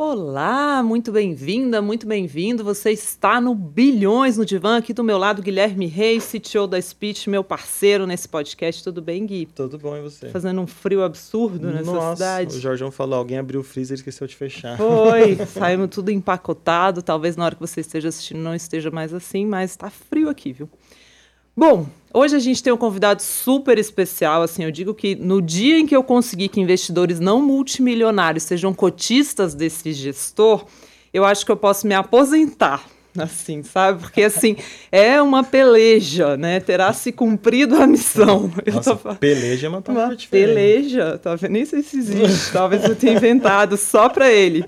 Olá, muito bem-vinda, muito bem-vindo. Você está no Bilhões no Divã, aqui do meu lado, Guilherme Reis, CTO da Speech, meu parceiro nesse podcast. Tudo bem, Gui? Tudo bom, e você? Fazendo um frio absurdo nessa Nossa, cidade. O Jorgão falou, alguém abriu o freezer e esqueceu de fechar. Foi, saímos tudo empacotado. Talvez na hora que você esteja assistindo não esteja mais assim, mas está frio aqui, viu? Bom, hoje a gente tem um convidado super especial. Assim, eu digo que no dia em que eu conseguir que investidores não multimilionários sejam cotistas desse gestor, eu acho que eu posso me aposentar. Assim, sabe? Porque assim, é uma peleja, né? Terá se cumprido a missão. Nossa, tô... peleja é uma palavra uma diferente. Peleja, tá vendo? Nem sei se existe. Talvez eu tenha inventado só para ele.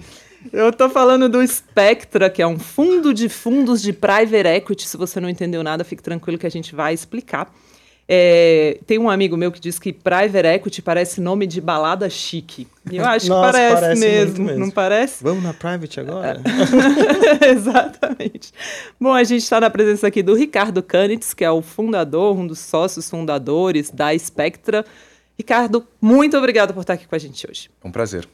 Eu tô falando do Spectra, que é um fundo de fundos de private equity. Se você não entendeu nada, fique tranquilo que a gente vai explicar. É, tem um amigo meu que diz que private equity parece nome de balada chique. E eu acho Nossa, que parece, parece mesmo, mesmo, não parece? Vamos na private agora? Exatamente. Bom, a gente está na presença aqui do Ricardo Canitz, que é o fundador, um dos sócios fundadores da Spectra. Ricardo, muito obrigado por estar aqui com a gente hoje. É um prazer.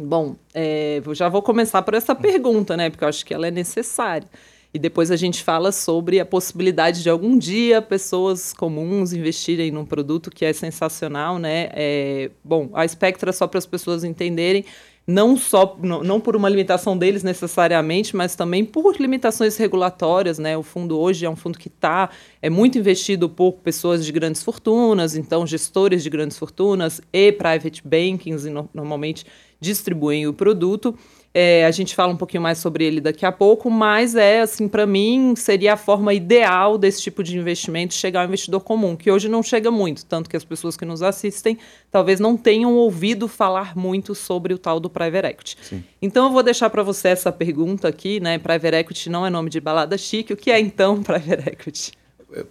Bom, é, já vou começar por essa pergunta, né? Porque eu acho que ela é necessária. E depois a gente fala sobre a possibilidade de algum dia pessoas comuns investirem num produto que é sensacional, né? É, bom, a Spectra, só para as pessoas entenderem, não só não, por uma limitação deles necessariamente, mas também por limitações regulatórias, né? O fundo hoje é um fundo que está é muito investido por pessoas de grandes fortunas, então gestores de grandes fortunas e private bankings, no, normalmente distribuem o produto. É, a gente fala um pouquinho mais sobre ele daqui a pouco, mas é assim, para mim, seria a forma ideal desse tipo de investimento chegar ao investidor comum, que hoje não chega muito, tanto que as pessoas que nos assistem talvez não tenham ouvido falar muito sobre o tal do private equity. Sim. Então eu vou deixar para você essa pergunta aqui, né? Private equity não é nome de balada chique, o que é então private equity?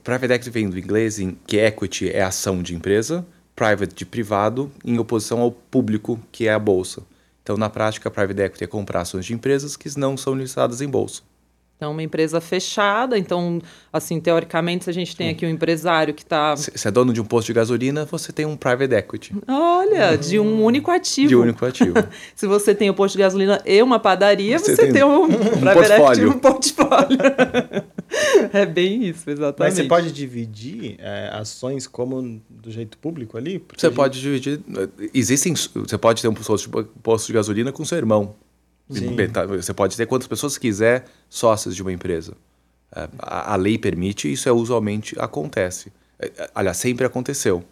Private equity vem do inglês, em que equity é ação de empresa, private de privado, em oposição ao público, que é a bolsa. Então, na prática, a private equity é comprar ações de empresas que não são listadas em bolsa. Então, uma empresa fechada. Então, assim, teoricamente, se a gente tem aqui um empresário que está. Se, é dono de um posto de gasolina, você tem um private equity. Olha, de um único ativo. De um único ativo. se você tem um posto de gasolina e uma padaria, você, você tem, tem, um, um private portfólio. equity um portfólio. é bem isso, exatamente. Mas você pode dividir é, ações como do jeito público ali? Porque você gente... pode dividir. Existem. Você pode ter um posto de gasolina com seu irmão. Tá, você pode ter quantas pessoas quiser sócias de uma empresa. É, a, a lei permite, isso é usualmente acontece. É, é, aliás, sempre aconteceu.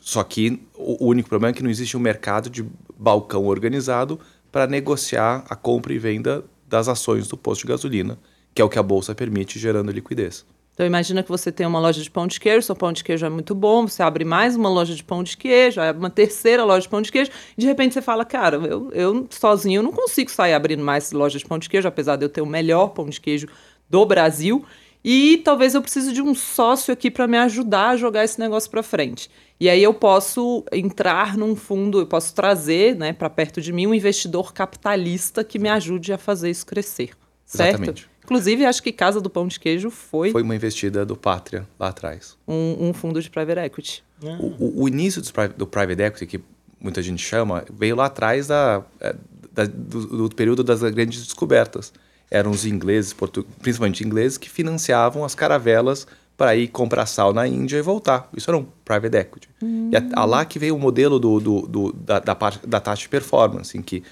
Só que o único problema é que não existe um mercado de balcão organizado para negociar a compra e venda das ações do posto de gasolina, que é o que a bolsa permite, gerando liquidez. Então imagina que você tem uma loja de pão de queijo, seu pão de queijo é muito bom, você abre mais uma loja de pão de queijo, uma terceira loja de pão de queijo, e de repente você fala, cara, eu, eu sozinho eu não consigo sair abrindo mais lojas de pão de queijo, apesar de eu ter o melhor pão de queijo do Brasil, e talvez eu precise de um sócio aqui para me ajudar a jogar esse negócio para frente. E aí eu posso entrar num fundo, eu posso trazer, né, para perto de mim um investidor capitalista que me ajude a fazer isso crescer. Certo? Exatamente. Inclusive, acho que Casa do Pão de Queijo foi. Foi uma investida do Pátria lá atrás. Um, um fundo de private equity. Ah. O, o, início do, do private equity, que muita gente chama, veio lá atrás da, é, da do, do, período das grandes descobertas. Eram os ingleses, principalmente ingleses, que financiavam as caravelas para ir comprar sal na Índia e voltar. Isso era um private equity. Hum. E a, a lá que veio o modelo do, do, do da, da, da, taxa de performance, em que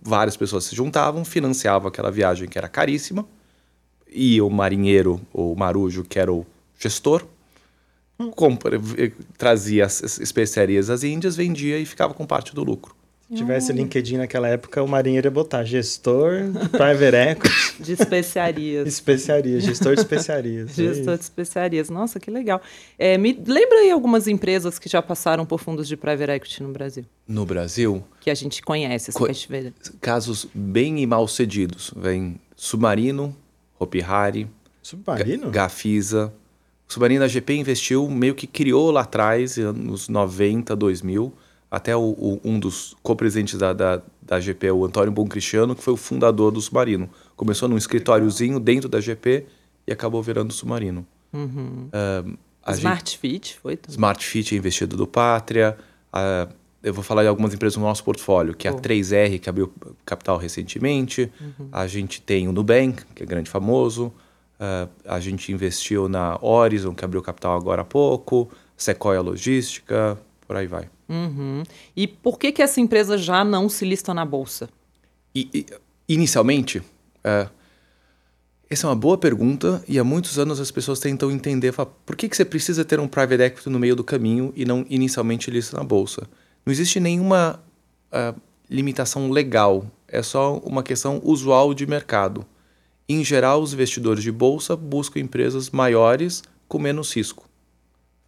várias pessoas se juntavam, financiavam aquela viagem que era caríssima, ia o marinheiro, o marujo, que era o gestor, compra, trazia as especiarias às Índias, vendia e ficava com parte do lucro. Se tivesse LinkedIn naquela época, o marinheiro ia botar gestor, private equity. De especiarias. especiarias, gestor de especiarias. gestor de especiarias. Nossa, que legal. É, me lembra aí algumas empresas que já passaram por fundos de private equity no Brasil? No Brasil? Que a gente conhece, assim, Co que Casos bem e mal cedidos. Vem Submarino, Hopi Hari, Submarino? Gafisa. O Submarino a GP investiu, meio que criou lá atrás, nos 90, 2000. Até o, o, um dos co-presidentes da, da, da GP, o Antônio Bom Cristiano, que foi o fundador do Submarino. Começou num escritóriozinho dentro da GP e acabou virando Submarino. Uhum. Uh, Smart gente, Fit foi? Também. Smart Fit é investido do Pátria. Uh, eu vou falar de algumas empresas no nosso portfólio, que é a 3R, que abriu capital recentemente. Uhum. A gente tem o Nubank, que é grande famoso. Uh, a gente investiu na Horizon, que abriu capital agora há pouco. Sequoia Logística, por aí vai. Uhum. E por que, que essa empresa já não se lista na Bolsa? E, e, inicialmente, uh, essa é uma boa pergunta e há muitos anos as pessoas tentam entender por que, que você precisa ter um private equity no meio do caminho e não inicialmente lista na Bolsa. Não existe nenhuma uh, limitação legal, é só uma questão usual de mercado. Em geral, os investidores de bolsa buscam empresas maiores com menos risco,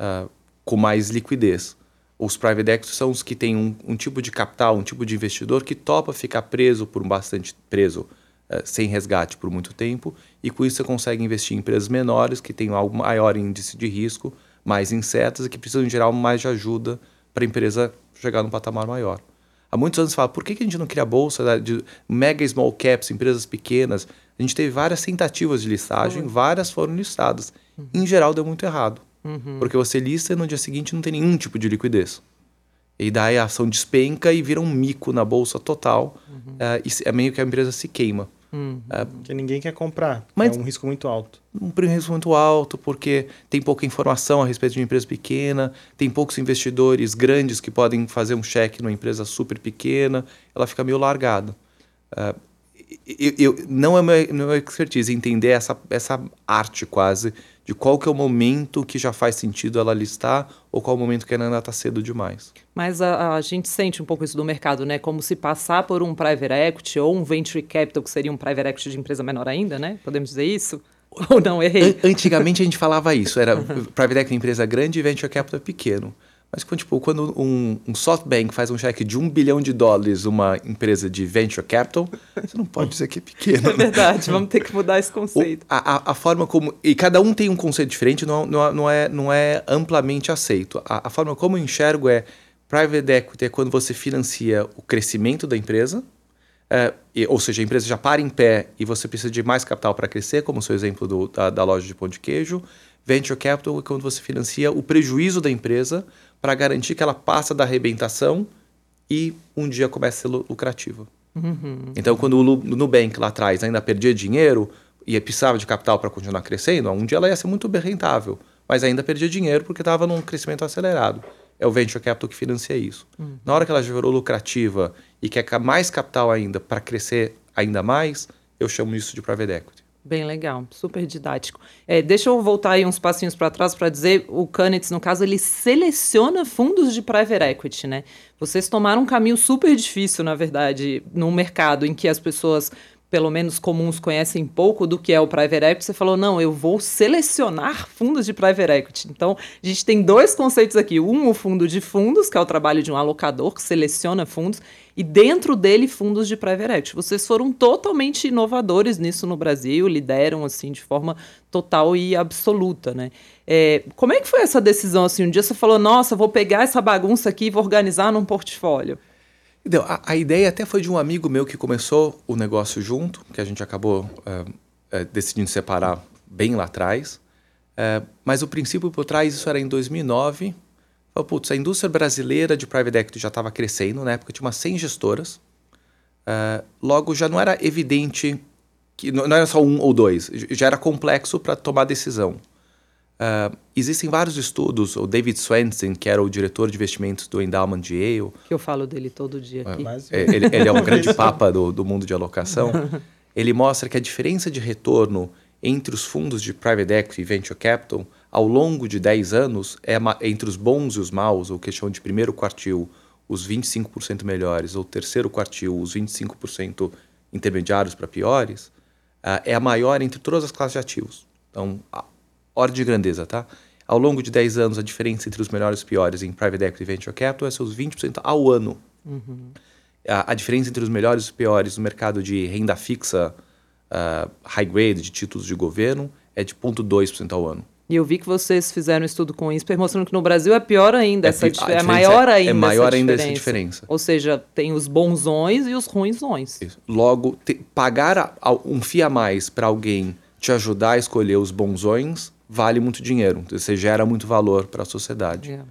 uh, com mais liquidez. Os private equity são os que têm um, um, tipo de capital, um tipo de investidor que topa ficar preso por bastante preso, uh, sem resgate por muito tempo, e com isso você consegue investir em empresas menores que têm algo maior índice de risco, mais incertas e que precisam, em geral, mais de ajuda para a empresa chegar num patamar maior. Há muitos anos fala, por que, que a gente não cria bolsa de mega small caps, empresas pequenas? A gente teve várias tentativas de listagem, uhum. várias foram listadas. Uhum. Em geral, deu muito errado. Uhum. Porque você lista e no dia seguinte não tem nenhum tipo de liquidez. E daí a ação despenca e vira um mico na bolsa total. Uh, e é meio que a empresa se queima. Uhum. É, porque ninguém quer comprar. Mas é um risco muito alto. Um risco muito alto, porque tem pouca informação a respeito de uma empresa pequena, tem poucos investidores grandes que podem fazer um cheque numa empresa super pequena, ela fica meio largada. Uh, eu, eu, não é meu, meu expertise entender essa, essa arte quase de qual que é o momento que já faz sentido ela listar ou qual o momento que ainda está cedo demais. Mas a, a, gente sente um pouco isso do mercado, né? Como se passar por um private equity ou um venture capital, que seria um private equity de empresa menor ainda, né? Podemos dizer isso? Ou não, errei? Antigamente a gente falava isso, era private equity empresa grande e venture capital pequeno. Mas tipo, quando um, um SoftBank faz um cheque de um bilhão de dólares uma empresa de venture capital, você não pode dizer que é pequeno. É verdade, vamos ter que mudar esse conceito. O, a, a, forma como. E cada um tem um conceito diferente, não, não, não, é, não é amplamente aceito. A, a forma como eu enxergo é private equity é quando você financia o crescimento da empresa. É, e, ou seja, a empresa já para em pé e você precisa de mais capital para crescer, como o seu exemplo do, da, da loja de pão de queijo. Venture capital é quando você financia o prejuízo da empresa para garantir que ela passa da arrebentação e um dia comece a ser lucrativa. Uhum. Então, quando o Nubank lá atrás ainda perdia dinheiro e precisava de capital para continuar crescendo, um dia ela ia ser muito bem rentável, mas ainda perdia dinheiro porque estava num crescimento acelerado. É o venture capital que financia isso. Uhum. Na hora que ela já virou lucrativa e quer mais capital ainda para crescer ainda mais, eu chamo isso de private equity. Bem legal, super didático. É, deixa eu voltar aí uns passinhos para trás para dizer, o Canitz, no caso, ele seleciona fundos de private equity, né? Vocês tomaram um caminho super difícil, na verdade, no mercado em que as pessoas pelo menos comuns conhecem pouco do que é o private equity, você falou, não, eu vou selecionar fundos de private equity. Então, a gente tem dois conceitos aqui. Um, o fundo de fundos, que é o trabalho de um alocador que seleciona fundos, e dentro dele, fundos de private equity. Vocês foram totalmente inovadores nisso no Brasil, lideram, assim, de forma total e absoluta, né? É, como é que foi essa decisão, assim? Um dia você falou, nossa, vou pegar essa bagunça aqui e vou organizar num portfólio. Então, a, a, ideia até foi de um amigo meu que começou o negócio junto, que a gente acabou uh, uh, decidindo separar bem lá atrás. Uh, mas o princípio por trás, isso era em 2009. Falei, putz, a indústria brasileira de private equity já estava crescendo, na época tinha umas 100 gestoras. logo, já não era evidente que não, não era só um ou dois, já era complexo para tomar decisão. Uh, existem vários estudos, o David Swenson, que era o diretor de investimentos do Endowment de Yale. Que eu falo dele todo dia aqui. Uh, ele, ele, é um grande papa do, do mundo de alocação. ele mostra que a diferença de retorno entre os fundos de private equity e venture capital ao longo de 10 anos é entre os bons e os maus, ou que chamam de primeiro quartil, os 25% melhores, ou terceiro quartil, os 25% intermediários para piores, uh, é a maior entre todas as classes de ativos. Então, ordem de grandeza, tá? Ao longo de 10 anos, a diferença entre os melhores e os piores em private equity e venture capital é seus 20% ao ano. Uhum. A, a, diferença entre os melhores e os piores no mercado de renda fixa, uh, high grade, de títulos de governo, é de 0,2% ao ano. E eu vi que vocês fizeram um estudo com o INSPER mostrando que no Brasil é pior ainda, é, essa, é maior é ainda. É maior ainda essa diferença. Ou seja, tem os bonzões e os ruinsões. Isso. Logo, te, pagar a, a, um FIA mais para alguém te ajudar a escolher os bonzões vale muito dinheiro, você gera muito valor para a sociedade. Yeah.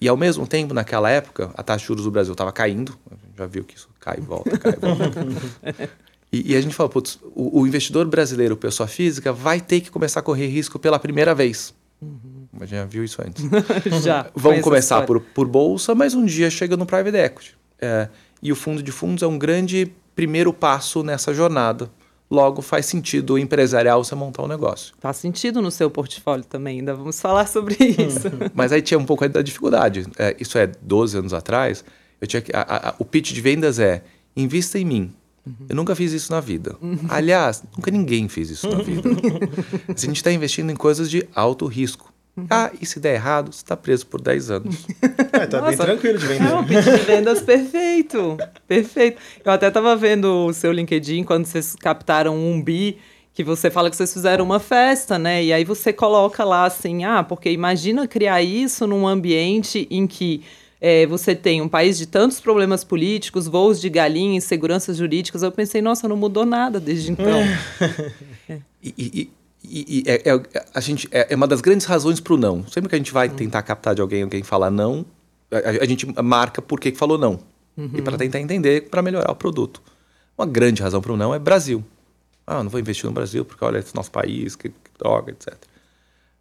E ao mesmo tempo, naquela época, a taxa de juros do Brasil estava caindo. A gente já viu que isso cai e volta, cai e volta. e, e, a gente falou, putz, o, o, investidor brasileiro, pessoa física, vai ter que começar a correr risco pela primeira vez. Uhum. Gente já viu isso antes. já. Vamos começar por, por bolsa, mas um dia chega no private equity. É, e o fundo de fundos é um grande primeiro passo nessa jornada. Logo, faz sentido empresarial você montar um negócio. Faz sentido no seu portfólio também, ainda vamos falar sobre isso. Mas aí tinha um pouco da dificuldade. É, isso é 12 anos atrás. Eu tinha que, a, a, o pitch de vendas é: invista em mim. Uhum. Eu nunca fiz isso na vida. Uhum. Aliás, nunca ninguém fez isso na vida. A gente está investindo em coisas de alto risco. Uhum. Ah, e se der errado, você está preso por 10 anos. É, tá Nossa, bem tranquilo de vender. É um pitch de vendas perfeito. Perfeito. Eu até estava vendo o seu LinkedIn quando vocês captaram um bi, que você fala que vocês fizeram uma festa, né? E aí você coloca lá assim, ah, porque imagina criar isso num ambiente em que é, você tem um país de tantos problemas políticos, voos de galinha, inseguranças jurídicas. Eu pensei, nossa, não mudou nada desde então. é. e, e, e, e é, é, a gente, é, é, uma das grandes razões para o não. Sempre que a gente vai tentar captar de alguém, alguém falar não, a, a gente marca por que falou não. Uhum. E para tentar entender, para melhorar o produto. Uma grande razão para o não é Brasil. Ah, não vou investir no Brasil porque olha esse nosso país, que, que droga, etc.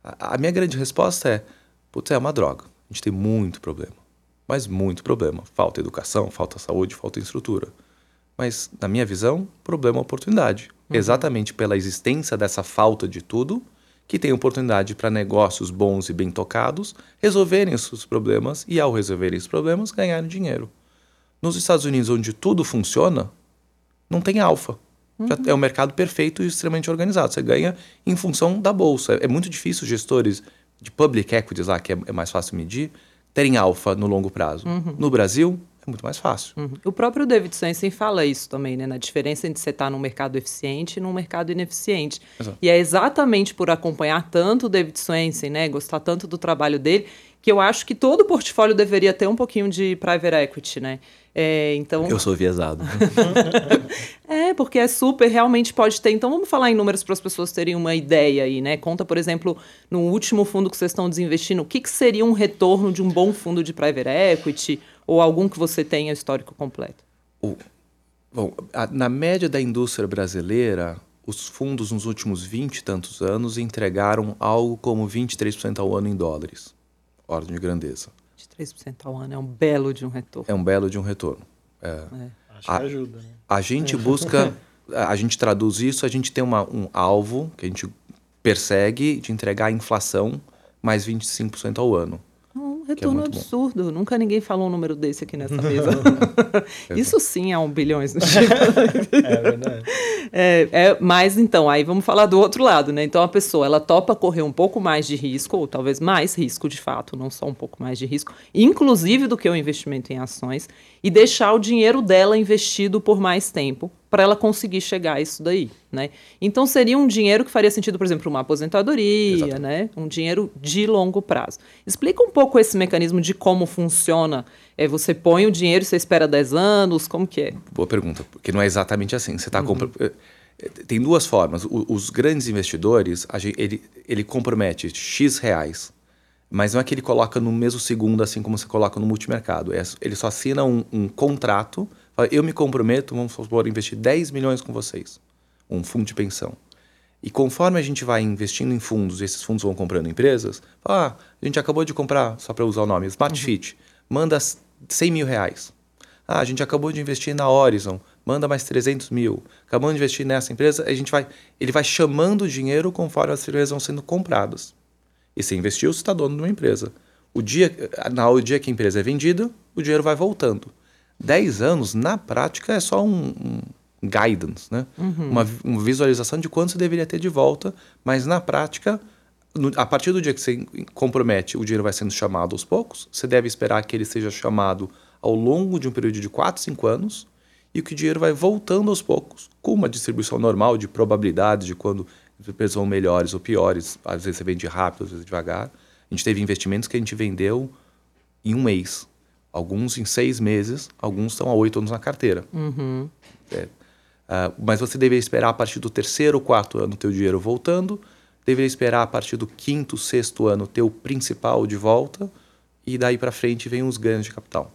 A, a minha grande resposta é, putz, é uma droga. A gente tem muito problema mas muito problema. Falta educação, falta saúde, falta estrutura. Mas, na minha visão, problema é oportunidade. Uhum. Exatamente pela existência dessa falta de tudo, que tem oportunidade para negócios bons e bem tocados resolverem os seus problemas e, ao resolverem os problemas, ganharem dinheiro. Nos Estados Unidos, onde tudo funciona, não tem alfa. Uhum. é um mercado perfeito e extremamente organizado. Você ganha em função da bolsa. É muito difícil gestores de public equities lá, que é, é mais fácil medir, terem alfa no longo prazo. Uhum. No Brasil, muito mais fácil. Uhum. O próprio David Sensen fala isso também, né? Na diferença entre você estar tá num mercado eficiente e num mercado ineficiente. Exato. E é exatamente por acompanhar tanto o David Sensen, né? Gostar tanto do trabalho dele, que eu acho que todo portfólio deveria ter um pouquinho de private equity, né? É, então... Eu sou viesado. é, porque é super, realmente pode ter. Então vamos falar em números para as pessoas terem uma ideia aí, né? Conta, por exemplo, no último fundo que vocês estão desinvestindo, o que, que seria um retorno de um bom fundo de private equity ou algum que você tenha histórico completo? O, bom, a, na média da indústria brasileira, os fundos nos últimos 20 e tantos anos entregaram algo como 23% ao ano em dólares. Ordem de grandeza. 3% ao ano é um belo de um retorno. É um belo de um retorno. É. É. Acho a, que ajuda. Né? A gente busca, a gente traduz isso, a gente tem uma, um alvo que a gente persegue de entregar a inflação mais 25% ao ano retorno é absurdo. Bom. Nunca ninguém falou um número desse aqui nessa mesa. Isso sim é um bilhões no É verdade. É, é, mas então, aí vamos falar do outro lado, né? Então a pessoa ela topa correr um pouco mais de risco, ou talvez mais risco de fato, não só um pouco mais de risco, inclusive do que o investimento em ações, e deixar o dinheiro dela investido por mais tempo para ela conseguir chegar a isso daí, né? Então seria um dinheiro que faria sentido, por exemplo, uma aposentadoria, Exatamente. né? Um dinheiro de longo prazo. Explica um pouco esse mecanismo de como funciona. É, você põe o dinheiro, você espera 10 anos, como que é? Boa pergunta, porque não é exatamente assim. Você está uhum. comprando eh, tem duas formas. O, os grandes investidores, gente, ele, ele compromete X reais, mas não é que ele coloca no mesmo segundo, assim como você coloca no multimercado. É, ele só assina um, um contrato eu me comprometo, vamos supor, investir 10 milhões com vocês, um fundo de pensão. E conforme a gente vai investindo em fundos, e esses fundos vão comprando empresas, ah, a gente acabou de comprar, só para usar o nome, Smart uhum. Manda 100 mil reais. Ah, a gente acabou de investir na Horizon, manda mais 300 mil. Acabamos de investir nessa empresa, a gente vai, ele vai chamando o dinheiro conforme as empresas vão sendo compradas. E se investiu, você está dono de uma empresa. O dia, na, dia que a empresa é vendida, o dinheiro vai voltando. 10 anos, na prática, é só um, um guidance, né? Uhum. Uma, uma, visualização de quanto você deveria ter de volta, mas na prática, no, a partir do dia que você compromete, o dinheiro vai sendo chamado aos poucos, você deve esperar que ele seja chamado ao longo de um período de 4, 5 anos, e que o dinheiro vai voltando aos poucos, com uma distribuição normal de probabilidades de quando vão melhores ou piores, às vezes você vende rápido, às vezes devagar. A gente teve investimentos que a gente vendeu em um mês. Alguns em seis meses, alguns estão há oito anos na carteira. Uhum. É, uh, mas você deveria esperar a partir do terceiro ou quarto ano ter o dinheiro voltando, deveria esperar a partir do quinto, sexto ano ter o principal de volta e daí para frente vem os ganhos de capital.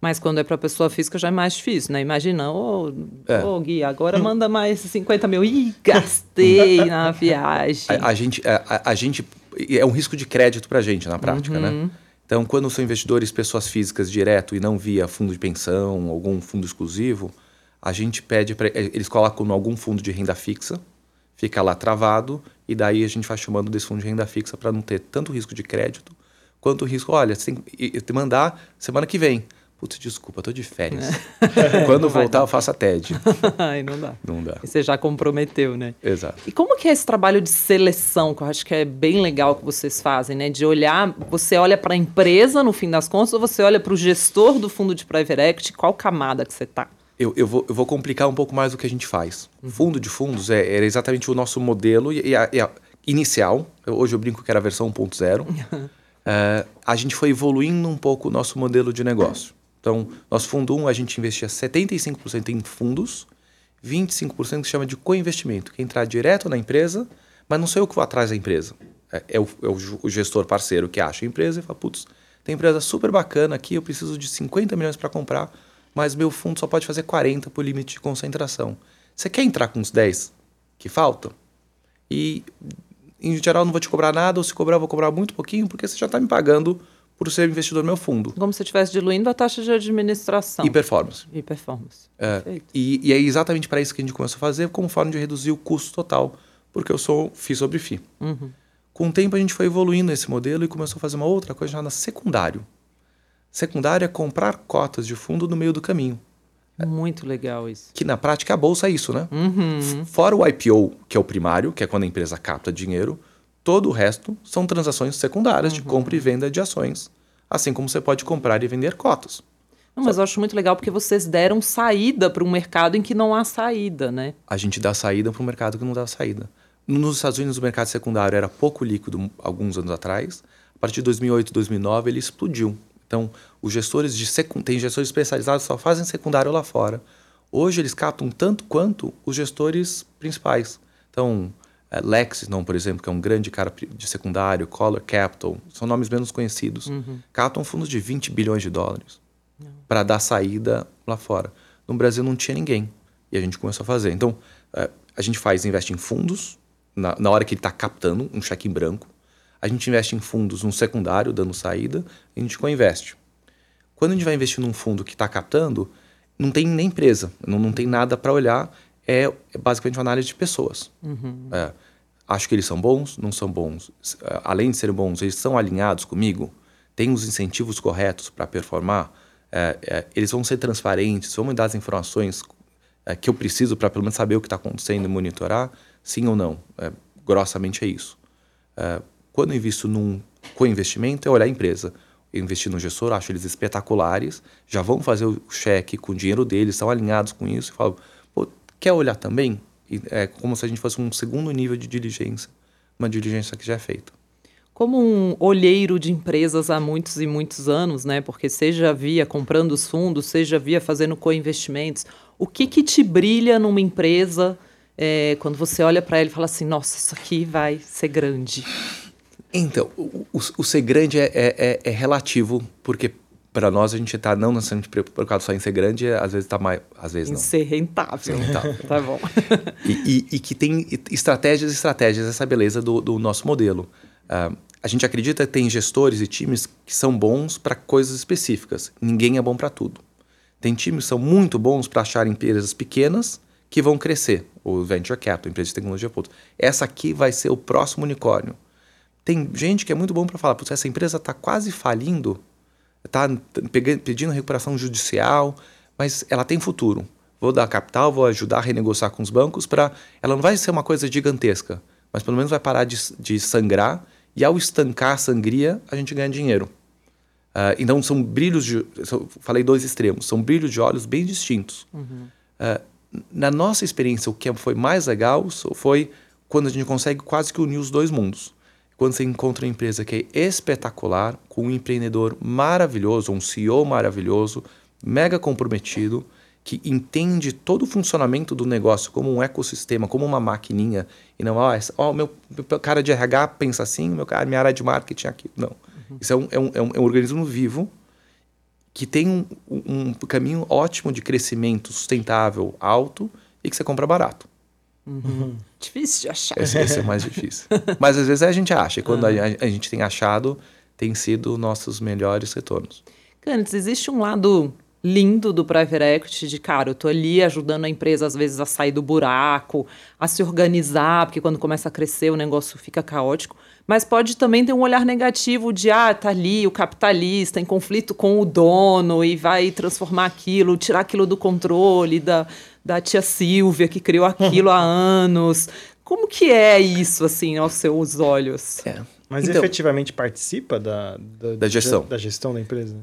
Mas quando é para pessoa física já é mais difícil, né? Imagina, ô, é. ô Gui, agora manda mais 50 mil. Ih, gastei na viagem. A, a gente, a, a, gente, é um risco de crédito para a gente na prática, né? uhum. né? Então, quando são investidores, pessoas físicas direto e não via fundo de pensão, algum fundo exclusivo, a gente pede para eles colocam em algum fundo de renda fixa, fica lá travado e daí a gente vai chamando desse fundo de renda fixa para não ter tanto risco de crédito quanto risco, olha, você tem que mandar semana que vem. Putz, desculpa, tô de férias. É. Quando voltar, eu faço a TED. Ai, não dá. Não dá. E você já comprometeu, né? Exato. E como que é esse trabalho de seleção, que eu acho que é bem legal que vocês fazem, né? De olhar, você olha para a empresa, no fim das contas, ou você olha para o gestor do fundo de private equity, qual camada que você tá? Eu, eu, vou, eu vou complicar um pouco mais o que a gente faz. Uhum. Fundo de fundos é, era exatamente o nosso modelo e, a, e a inicial. Hoje eu brinco que era a versão 1.0. uh, é, a gente foi evoluindo um pouco o nosso modelo de negócio. Então, nosso fundo 1, a gente investia 75% em fundos, 25% que chama de co-investimento, que é entrar direto na empresa, mas não sou eu que vou atrás da empresa. É, é, o, é o, gestor parceiro que acha a empresa e fala, putz, tem empresa super bacana aqui, eu preciso de 50 milhões para comprar, mas meu fundo só pode fazer 40 por limite de concentração. Você quer entrar com os 10 que faltam? E, em geral, não vou te cobrar nada, ou se cobrar, eu vou cobrar muito pouquinho, porque você já está me pagando por ser investidor no meu fundo. Como se estivesse diluindo a taxa de administração. E performance. E performance. É, e, e, é exatamente para isso que a gente começou a fazer, como forma de reduzir o custo total, porque eu sou FII sobre FII. Uhum. Com o tempo a gente foi evoluindo esse modelo e começou a fazer uma outra coisa chamada secundário. Secundário é comprar cotas de fundo no meio do caminho. Muito legal isso. Que na prática a bolsa é isso, né? Uhum. Fora o IPO, que é o primário, que é quando a empresa capta dinheiro, Todo o resto são transações secundárias uhum. de compra e venda de ações, assim como você pode comprar e vender cotas. Não, mas eu acho muito legal porque vocês deram saída para um mercado em que não há saída, né? A gente dá saída para um mercado que não dá saída. Nos Estados Unidos, o mercado secundário era pouco líquido alguns anos atrás. A partir de 2008, 2009, ele explodiu. Então, os gestores de secund... tem gestores especializados que só fazem secundário lá fora. Hoje, eles captam tanto quanto os gestores principais. Então, Lexington, por exemplo, que é um grande cara de secundário, Color Capital, são nomes menos conhecidos. Uhum. Captam fundos de 20 bilhões de dólares para dar saída lá fora. No Brasil não tinha ninguém e a gente começou a fazer. Então, é, a gente faz, investe em fundos, na, na hora que ele está captando um cheque em branco. A gente investe em fundos no secundário, dando saída, e a gente co-investe. Quando a gente vai investir num fundo que está captando, não tem nem empresa, não, não tem nada para olhar, é, é basicamente uma análise de pessoas. Uhum. É, acho que eles são bons, não são bons. É, além de serem bons, eles estão alinhados comigo? Têm os incentivos corretos para performar? É, é, eles vão ser transparentes? Vão me dar as informações é, que eu preciso para pelo menos saber o que está acontecendo e monitorar? Sim ou não? grossamente é isso. quando eu invisto num co-investimento, é olhar a empresa. Eu investi no gestor, acho eles espetaculares, já vão fazer o cheque com o dinheiro deles, estão alinhados com isso e falo, Quer olhar também? É como se a gente fosse um segundo nível de diligência, uma diligência que já é feita. Como um olheiro de empresas há muitos e muitos anos, né? Porque seja via comprando os fundos, seja via fazendo co-investimentos, o que, que te brilha numa empresa é, quando você olha para ela e fala assim, nossa, isso aqui vai ser grande? Então, o, o, o ser grande é, é, é, é relativo, porque para nós a gente está não necessariamente preocupado só em ser grande, às vezes está mais, às vezes em não. ser rentável. Ser rentável. tá bom. E, e, e, que tem estratégias e estratégias, essa beleza do, do nosso modelo. Uh, a gente acredita que tem gestores e times que são bons para coisas específicas. Ninguém é bom para tudo. Tem times que são muito bons para achar empresas pequenas que vão crescer. O Venture Capital, empresa de tecnologia. Putz, essa aqui vai ser o próximo unicórnio. Tem gente que é muito bom para falar, putz, essa empresa está quase falindo, está pedindo recuperação judicial, mas ela tem futuro. Vou dar capital, vou ajudar a renegociar com os bancos para. Ela não vai ser uma coisa gigantesca, mas pelo menos vai parar de, de sangrar e ao estancar a sangria, a gente ganha dinheiro. Uh, então são brilhos de. Falei dois extremos, são brilhos de olhos bem distintos. Uhum. Uh, na nossa experiência, o que foi mais legal foi quando a gente consegue quase que unir os dois mundos quando você encontra uma empresa que é espetacular, com um empreendedor maravilhoso, um CEO maravilhoso, mega comprometido, que entende todo o funcionamento do negócio como um ecossistema, como uma maquininha, e não, ó, oh, meu, meu cara de RH pensa assim, meu cara, minha área de marketing aqui. Não. Isso é um, é, um, é, um, é um organismo vivo que tem um, um caminho ótimo de crescimento sustentável, alto e que você compra barato. Uhum. Difícil de achar. Esse, esse, é o mais difícil. Mas às vezes a gente acha, e quando uhum. a, a, gente tem achado, tem sido nossos melhores retornos. Cantes, existe um lado lindo do private equity de cara, eu tô ali ajudando a empresa às vezes a sair do buraco, a se organizar, porque quando começa a crescer o negócio fica caótico, mas pode também ter um olhar negativo de ah, tá ali o capitalista em conflito com o dono e vai transformar aquilo, tirar aquilo do controle da, da tia Silvia que criou aquilo há anos. Como que é isso assim aos seus olhos? É. Mas então, efetivamente participa da, da, da gestão. Da, da, gestão da empresa?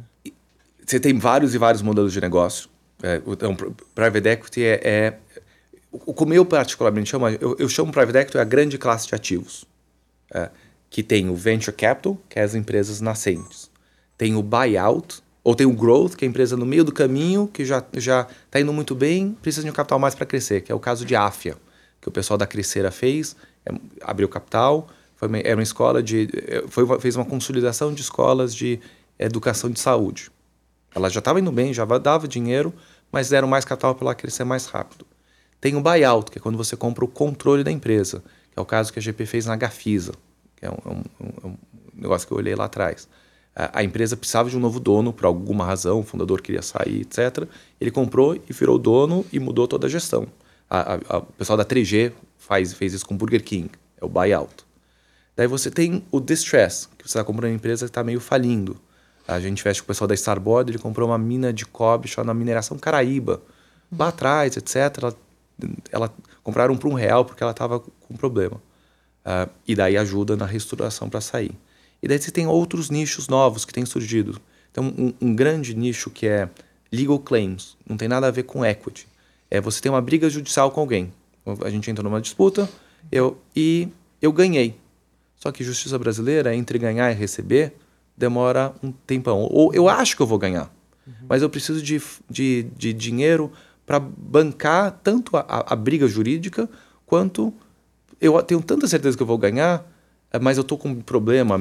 Você tem vários e vários modelos de negócio. É, então, private equity é, é o como eu particularmente chamo, eu, eu chamo private equity a grande classe de ativos. É, que tem o venture capital, que é as empresas nascentes. Tem o buyout, ou tem o growth, que é a empresa no meio do caminho, que já já está indo muito bem, precisa de um capital mais para crescer, que é o caso de Afia, que o pessoal da Crescera fez, é, abriu capital, foi uma, era uma escola de. É, foi, fez uma consolidação de escolas de educação de saúde. Ela já estava indo bem, já dava dinheiro, mas deram mais capital para ela crescer mais rápido. Tem o buyout, que é quando você compra o controle da empresa, que é o caso que a GP fez na Gafisa, que é um, um, um negócio que eu olhei lá atrás. A, a empresa precisava de um novo dono por alguma razão, o fundador queria sair, etc. Ele comprou e virou dono e mudou toda a gestão. A, a, o pessoal da 3G faz, fez isso com o Burger King, é o buyout. Daí você tem o distress, que você está comprando uma empresa que está meio falindo. A gente investe com o pessoal da Starboard, ele comprou uma mina de cobre chamada Mineração Caraíba. Lá atrás, etc. Ela, ela compraram por um real porque ela estava com problema. Uh, e daí ajuda na reestruturação para sair. E daí você tem outros nichos novos que têm surgido. Então, um, um, grande nicho que é legal claims, não tem nada a ver com equity. É você tem uma briga judicial com alguém. A gente entra numa disputa eu, e eu ganhei. Só que justiça brasileira, entre ganhar e receber, demora um tempão. Ou eu acho que eu vou ganhar, uhum. mas eu preciso de, de, de dinheiro para bancar tanto a, a, briga jurídica quanto eu tenho tanta certeza que eu vou ganhar, mas eu estou com um problema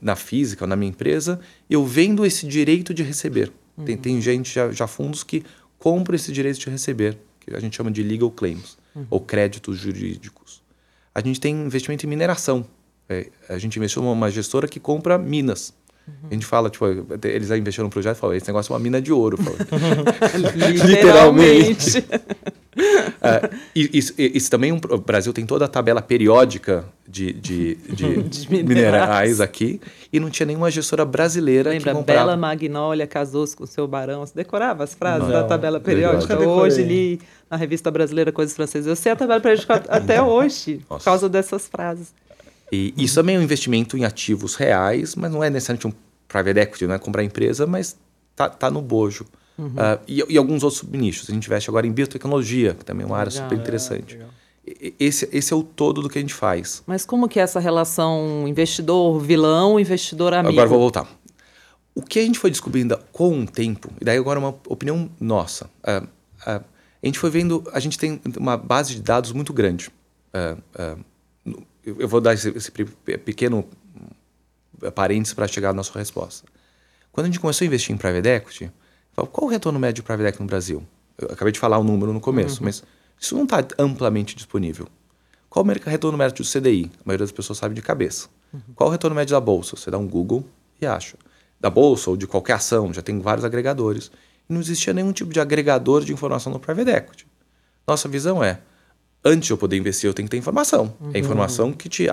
na física, na minha empresa, eu vendo esse direito de receber. Uhum. Tem, tem gente, já, já fundos que compram esse direito de receber, que a gente chama de legal claims, uhum. ou créditos jurídicos. A gente tem investimento em mineração. É, a gente investiu numa gestora que compra minas. Uhum. A gente fala, tipo, eles investiram no projeto e falaram, esse negócio é uma mina de ouro. Literalmente. Uh, isso, isso, também, um, o Brasil tem toda a tabela periódica de, de, de, de minerais. minerais. aqui e não tinha nenhuma gestora brasileira Lembra, que comprava. Bela Magnólia casou-se com o seu barão. Você decorava as frases não, da tabela periódica? Hoje li na revista brasileira Coisas Francesas. Eu sei a tabela periódica até hoje, Nossa. por causa dessas frases. E isso também é um investimento em ativos reais, mas não é necessariamente um private equity, não é comprar empresa, mas tá, tá no bojo. Uhum. Uh, e, e, alguns outros subnichos. A gente investe agora em biotecnologia, que também é uma área legal, super interessante. Esse, esse é o todo do que a gente faz. Mas como que é essa relação investidor-vilão, investidor-amigo? Agora vou voltar. O que a gente foi descobrindo com o tempo, e daí agora é uma opinião nossa, uh, uh, a gente foi vendo, a gente tem uma base de dados muito grande eu vou dar esse, esse pequeno parênteses para chegar à nossa resposta. Quando a gente começou a investir em private equity, qual o retorno médio de private equity no Brasil? Eu acabei de falar o número no começo, uhum. mas isso não está amplamente disponível. Qual o retorno médio do CDI? A maioria das pessoas sabe de cabeça. Uhum. Qual o retorno médio da bolsa? Você dá um Google e acha. Da bolsa ou de qualquer ação, já tem vários agregadores. E não existia nenhum tipo de agregador de informação no private equity. Nossa visão é, antes de eu poder investir, eu tenho que ter informação. Uhum. É a informação que te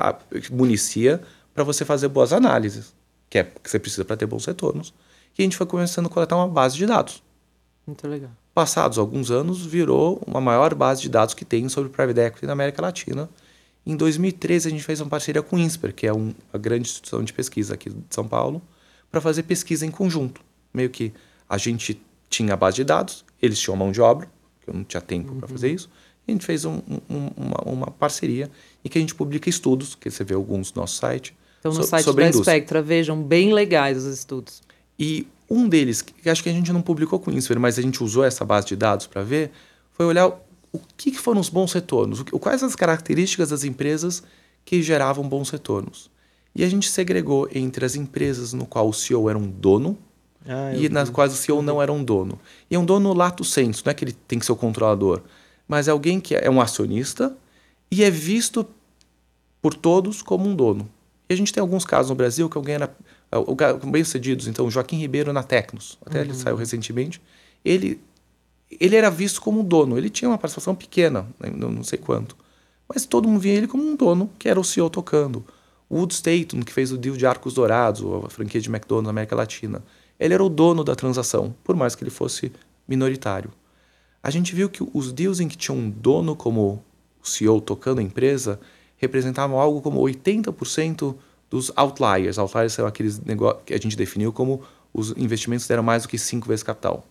municia para você fazer boas análises, que é que você precisa para ter bons retornos. E a gente foi começando a coletar uma base de dados. Muito legal. Passados alguns anos, virou uma maior base de dados que tem sobre private equity na América Latina. Em 2013, a gente fez uma parceria com o INSPER, que é um, uma grande instituição de pesquisa aqui de São Paulo, para fazer pesquisa em conjunto. Meio que a gente tinha a base de dados, eles tinham mão de obra, que eu não tinha tempo uhum. para fazer isso, a gente fez um, um, uma, uma, parceria em que a gente publica estudos, que você vê alguns no nosso site. Então, no so, site sobre da Spectra, vejam, bem legais os estudos. E um deles, que acho que a gente não publicou com o Inspire, mas a gente usou essa base de dados para ver, foi olhar o que, que foram os bons retornos, o, quais as características das empresas que geravam bons retornos. E a gente segregou entre as empresas no qual o CEO era um dono Ah, e nas vi. quais o CEO não era um dono. E é um dono lato sensu, não é que ele tem que ser o controlador, mas é alguém que é um acionista e é visto por todos como um dono. E a gente tem alguns casos no Brasil que alguém era bem-sucedidos, então Joaquim Ribeiro na Tecnos, até ele saiu recentemente, ele ele era visto como um dono, ele tinha uma participação pequena, né, não, não sei quanto, mas todo mundo via ele como um dono, que era o CEO tocando. O Wood Staton, que fez o deal de Arcos Dourados, a franquia de McDonald's na América Latina, ele era o dono da transação, por mais que ele fosse minoritário. A gente viu que os deals em que tinha um dono como o CEO tocando a empresa representavam algo como 80% dos outliers. Outliers são aqueles negócios que a gente definiu como os investimentos deram mais do que cinco vezes capital.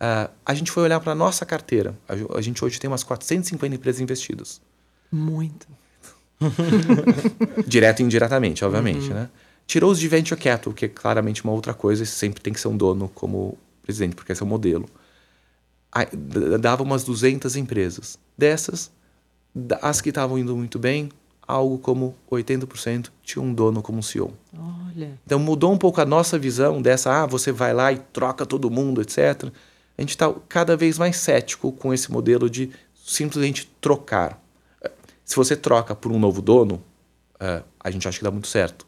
Ah, a gente foi olhar para a nossa carteira. A, gente hoje tem umas 450 empresas investidas. Muito. Direto e indiretamente, obviamente, né? Tirou os de venture capital, que é claramente uma outra coisa, e sempre tem que ser um dono como presidente, porque esse é o modelo. Dava umas 200 empresas. Dessas, as que estavam indo muito bem, algo como 80% tinha um dono como CEO. Olha. Então mudou um pouco a nossa visão dessa, ah, você vai lá e troca todo mundo, etc. A gente está cada vez mais cético com esse modelo de simplesmente trocar. Se você troca por um novo dono, eh, a gente acha que dá muito certo.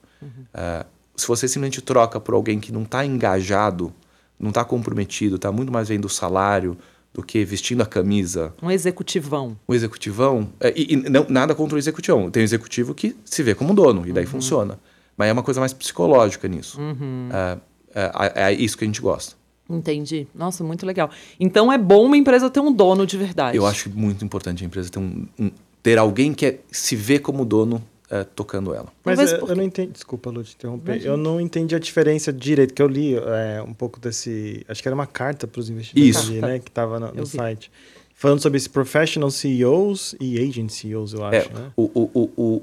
Eh, se você simplesmente troca por alguém que não está engajado, não está comprometido, está muito mais vendo o salário do que vestindo a camisa, Um executivão. o executivão. é, E, e não, nada contra o executivão. Tem o executivo que se vê como dono, e daí funciona. Mas é uma coisa mais psicológica nisso. É, é, é isso que a gente gosta. Entendi. Nossa, muito legal. Então é bom uma empresa ter um dono de verdade. Eu acho muito importante a empresa ter, um, um- ter alguém que é- se vê como dono é, tocando ela. Mas Talvez eu, porque- eu não entendi. Desculpa, Lu, te interromper. Imagina. Eu não entendi a diferença direito, que eu li é, um pouco desse. Acho que era uma carta para os investidores Isso. ali, né? Que estava no, no site. Falando sobre esse professional CEOs e agent CEOs, eu acho. É, né? o, o, o, o-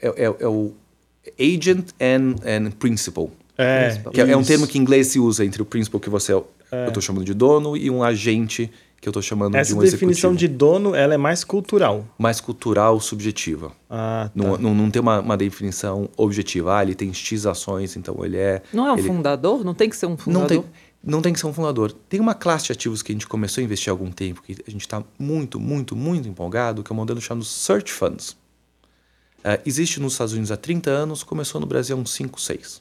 é, é- é o agent and, and principal. É, Que é, é um termo que em inglês se usa entre o principal, que você é, eu estou chamando de dono, e um agente, que eu estou chamando Essa de um definição executivo. de dono, ela é mais cultural. Mais cultural, subjetiva. Ah, tá. Não, não, não tem uma, uma definição objetiva. Ah, ele tem X ações, então ele é. Não é um ele- fundador? Não tem que ser um fundador? Não tem, não tem que ser um fundador. Tem uma classe de ativos que a gente começou a investir há algum tempo, que a gente está muito, muito, muito empolgado, que é um modelo chamado Search Funds. Ah, existe nos Estados Unidos há 30 anos, começou no Brasil há uns 5, 6.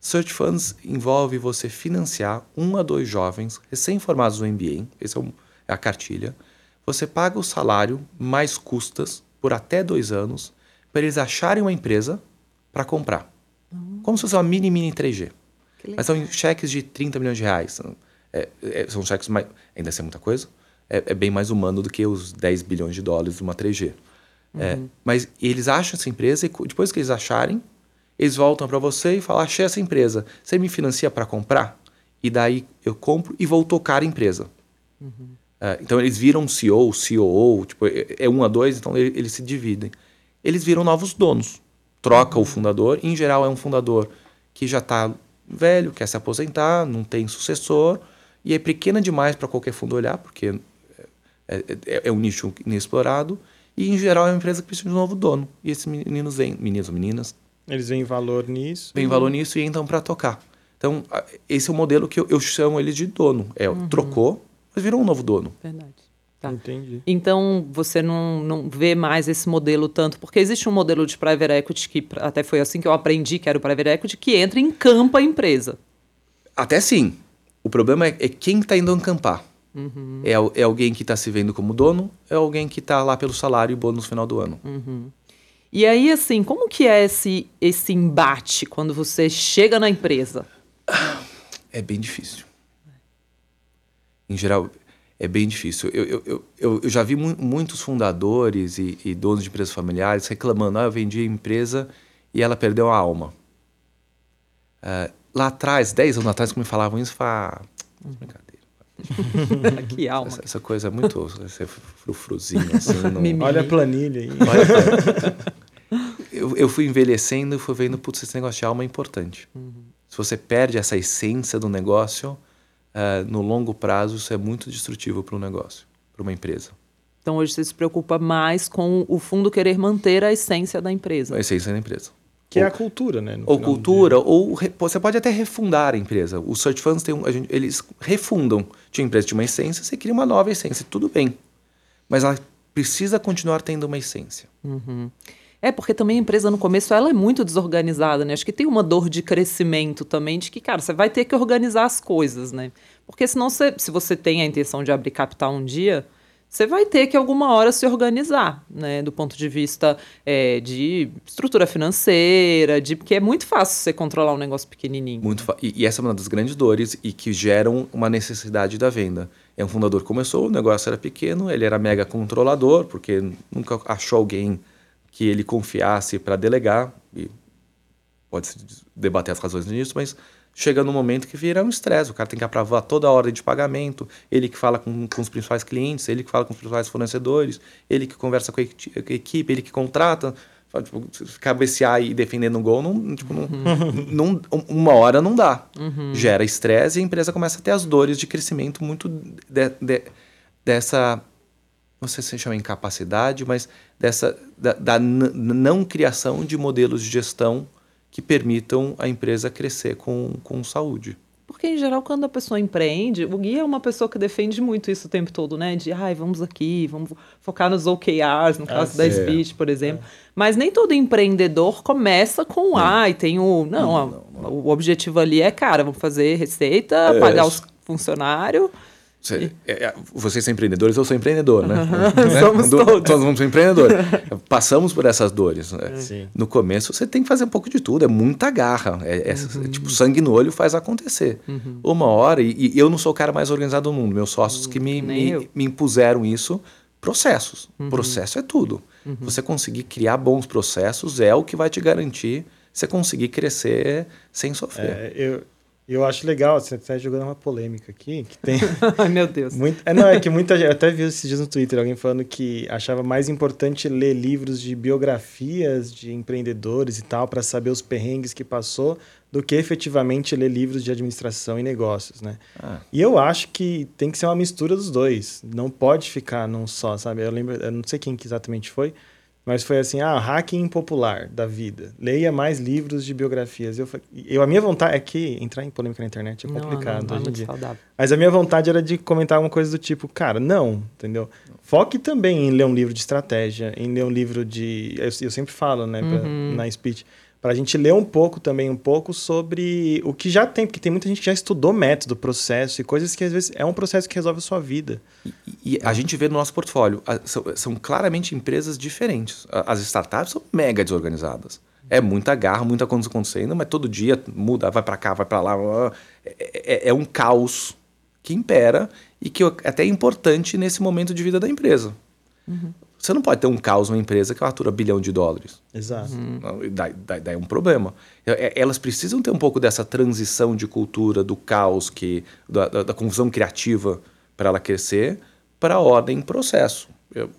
Search Funds envolve você financiar um a dois jovens recém-formados do MBA, esse é, um- a cartilha. Você paga o salário mais custas por até dois anos para eles acharem uma empresa para comprar. Como se fosse uma mini, mini 3G. Que legal. Mas são cheques de 30 milhões de reais. São, é, é, são cheques mais. Ainda assim é muita coisa. É, é bem mais humano do que os 10 bilhões de dólares de uma 3G. É, mas eles acham essa empresa e depois que eles acharem, eles voltam para você e falam: achei essa empresa. Você me financia para comprar? E daí eu compro e vou tocar a empresa. É, então eles viram CEO, COO, tipo, é, é um a dois, então ele- eles se dividem. Eles viram novos donos. Troca o fundador, em geral é um fundador que já está velho, quer se aposentar, não tem sucessor, e é pequena demais para qualquer fundo olhar, porque é, é- é um nicho inexplorado, e em geral é uma empresa que precisa de um novo dono. E esses meninos vêm, meninos ou meninas, Eles veem valor nisso. vem valor nisso e entram para tocar. Então, esse é o modelo que eu, eu chamo ele de dono. É, trocou, mas virou um novo dono. Verdade. Tá. Entendi. Então, você não, não vê mais esse modelo tanto, porque existe um modelo de private equity que até foi assim que eu aprendi que era o private equity, que entra em campo a empresa. Até sim. O problema é, é quem está indo acampar. É, al- é alguém que está se vendo como dono, é alguém que está lá pelo salário e bônus no final do ano. E aí, assim, como que é esse, esse embate quando você chega na empresa? É bem difícil. Em geral, é bem difícil. Eu, eu, eu- eu, já vi mu- muitos fundadores e, e donos de empresas familiares reclamando: ah, eu vendi a empresa e ela perdeu a alma. Ah, lá atrás, 10 anos atrás, quando me falavam isso, eu falava, ah, brincadeira. que alma. Essa, essa coisa é muito esse frufruzinho, assim. não-. Olha a planilha aí. eu, eu fui envelhecendo e fui vendo, putz, esse negócio de alma é importante. Se você perde essa essência do negócio, ah, no longo prazo isso é muito destrutivo para um negócio, para uma empresa. Então, hoje você se preocupa mais com o fundo querer manter a essência da empresa. A essência da empresa. Que é ou, a cultura, né? Ou cultura, ou re, você pode até refundar a empresa. Os search funds, tem um, gente, eles refundam. Tinha empresa de uma essência, você cria uma nova essência, tudo bem. Mas ela precisa continuar tendo uma essência. Uhum. É, porque também a empresa no começo ela é muito desorganizada, né? Acho que tem uma dor de crescimento também, de que, cara, você vai ter que organizar as coisas, né? Porque senão, você, se você tem a intenção de abrir capital um dia, você vai ter que alguma hora se organizar, né? Do ponto de vista é, de estrutura financeira, de porque é muito fácil você controlar um negócio pequenininho. Muito e, e, essa é uma das grandes dores e que geram uma necessidade da venda. É um fundador começou, o negócio era pequeno, ele era mega controlador, porque nunca achou alguém que ele confiasse para delegar, e pode-se debater as razões disso, mas chega no momento que vira um estresse, o cara tem que aprovar toda a ordem de pagamento, ele que fala com, com, os principais clientes, ele que fala com os principais fornecedores, ele que conversa com a equipe, ele que contrata, tipo, cabecear e defendendo o gol, não, tipo, não, não, uma hora não dá. Uhum. Gera estresse e a empresa começa a ter as dores de crescimento muito de, de, dessa não sei se chama incapacidade, mas dessa da, da não criação de modelos de gestão que permitam a empresa crescer com, com saúde. Porque, em geral, quando a pessoa empreende, o guia é uma pessoa que defende muito isso o tempo todo, né? De, ai, vamos aqui, vamos focar nos OKRs, no caso ah, da Speech, por exemplo. É. Mas nem todo empreendedor começa com, ai, tem o... Não, não, não, não, o objetivo ali é, cara, vamos fazer receita, é. pagar os funcionários você, é, é, vocês são empreendedores, eu sou empreendedor, né? né? Somos Do, todos. Todos somos empreendedores. Passamos por essas dores. Né? No começo, você tem que fazer um pouco de tudo, é muita garra. É, é uhum. Tipo, sangue no olho faz acontecer. Uhum. Uma hora, e, e, eu não sou o cara mais organizado do mundo, meus sócios que me, me, me, impuseram isso, processos. Uhum. Processo é tudo. Você conseguir criar bons processos é o que vai te garantir você conseguir crescer sem sofrer. É, eu, eu acho legal, você está jogando uma polêmica aqui, que tem... Ai, meu Deus. Muito, é, não, é que muita gente... Eu até vi esses dias no Twitter alguém falando que achava mais importante ler livros de biografias de empreendedores e tal, para saber os perrengues que passou, do que efetivamente ler livros de administração e negócios, né? Ah. E eu acho que tem que ser uma mistura dos dois. Não pode ficar num só, sabe? Eu lembro... Eu não sei quem que exatamente foi, mas foi assim, ah, hacking popular da vida. Leia mais livros de biografias. Eu, eu a minha vontade é que entrar em polêmica na internet é complicado não, não, não, em dia. Saudável. Mas a minha vontade era de comentar alguma coisa do tipo, cara, não, entendeu? Foque também em ler um livro de estratégia, em ler um livro de, eu, eu sempre falo, né, pra, uhum. na speech, para a gente ler um pouco também, um pouco sobre o que já tem, porque tem muita gente que já estudou método, processo e coisas que às vezes é um processo que resolve a sua vida. E, e a gente vê no nosso portfólio, a, são, são, claramente empresas diferentes. As startups são mega desorganizadas. É muita garra, muita coisa acontecendo, mas todo dia muda, vai para cá, vai para lá. É, é, é, um caos que impera e que até é importante nesse momento de vida da empresa. Uhum. Você não pode ter um caos numa empresa que fatura bilhão de dólares. Exato. Uhum. Daí, daí, daí é um problema. É, é, elas precisam ter um pouco dessa transição de cultura, do caos, que, da, da, da confusão criativa para ela crescer, para a ordem em processo.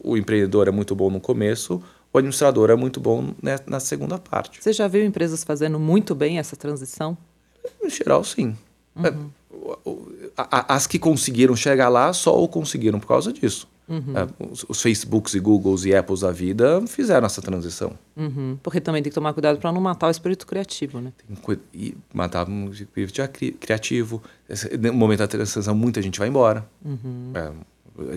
O empreendedor é muito bom no começo, o administrador é muito bom na segunda parte. Você já viu empresas fazendo muito bem essa transição? Em geral, sim. Uhum. As que conseguiram chegar lá só o conseguiram por causa disso. Uhum. Os, os, Facebooks e Googles e Apples da vida fizeram essa transição. Uhum. Porque também tem que tomar cuidado para não matar o espírito criativo, né? Que matar o espírito criativo. No momento da transição, muita gente vai embora. Uhum. É,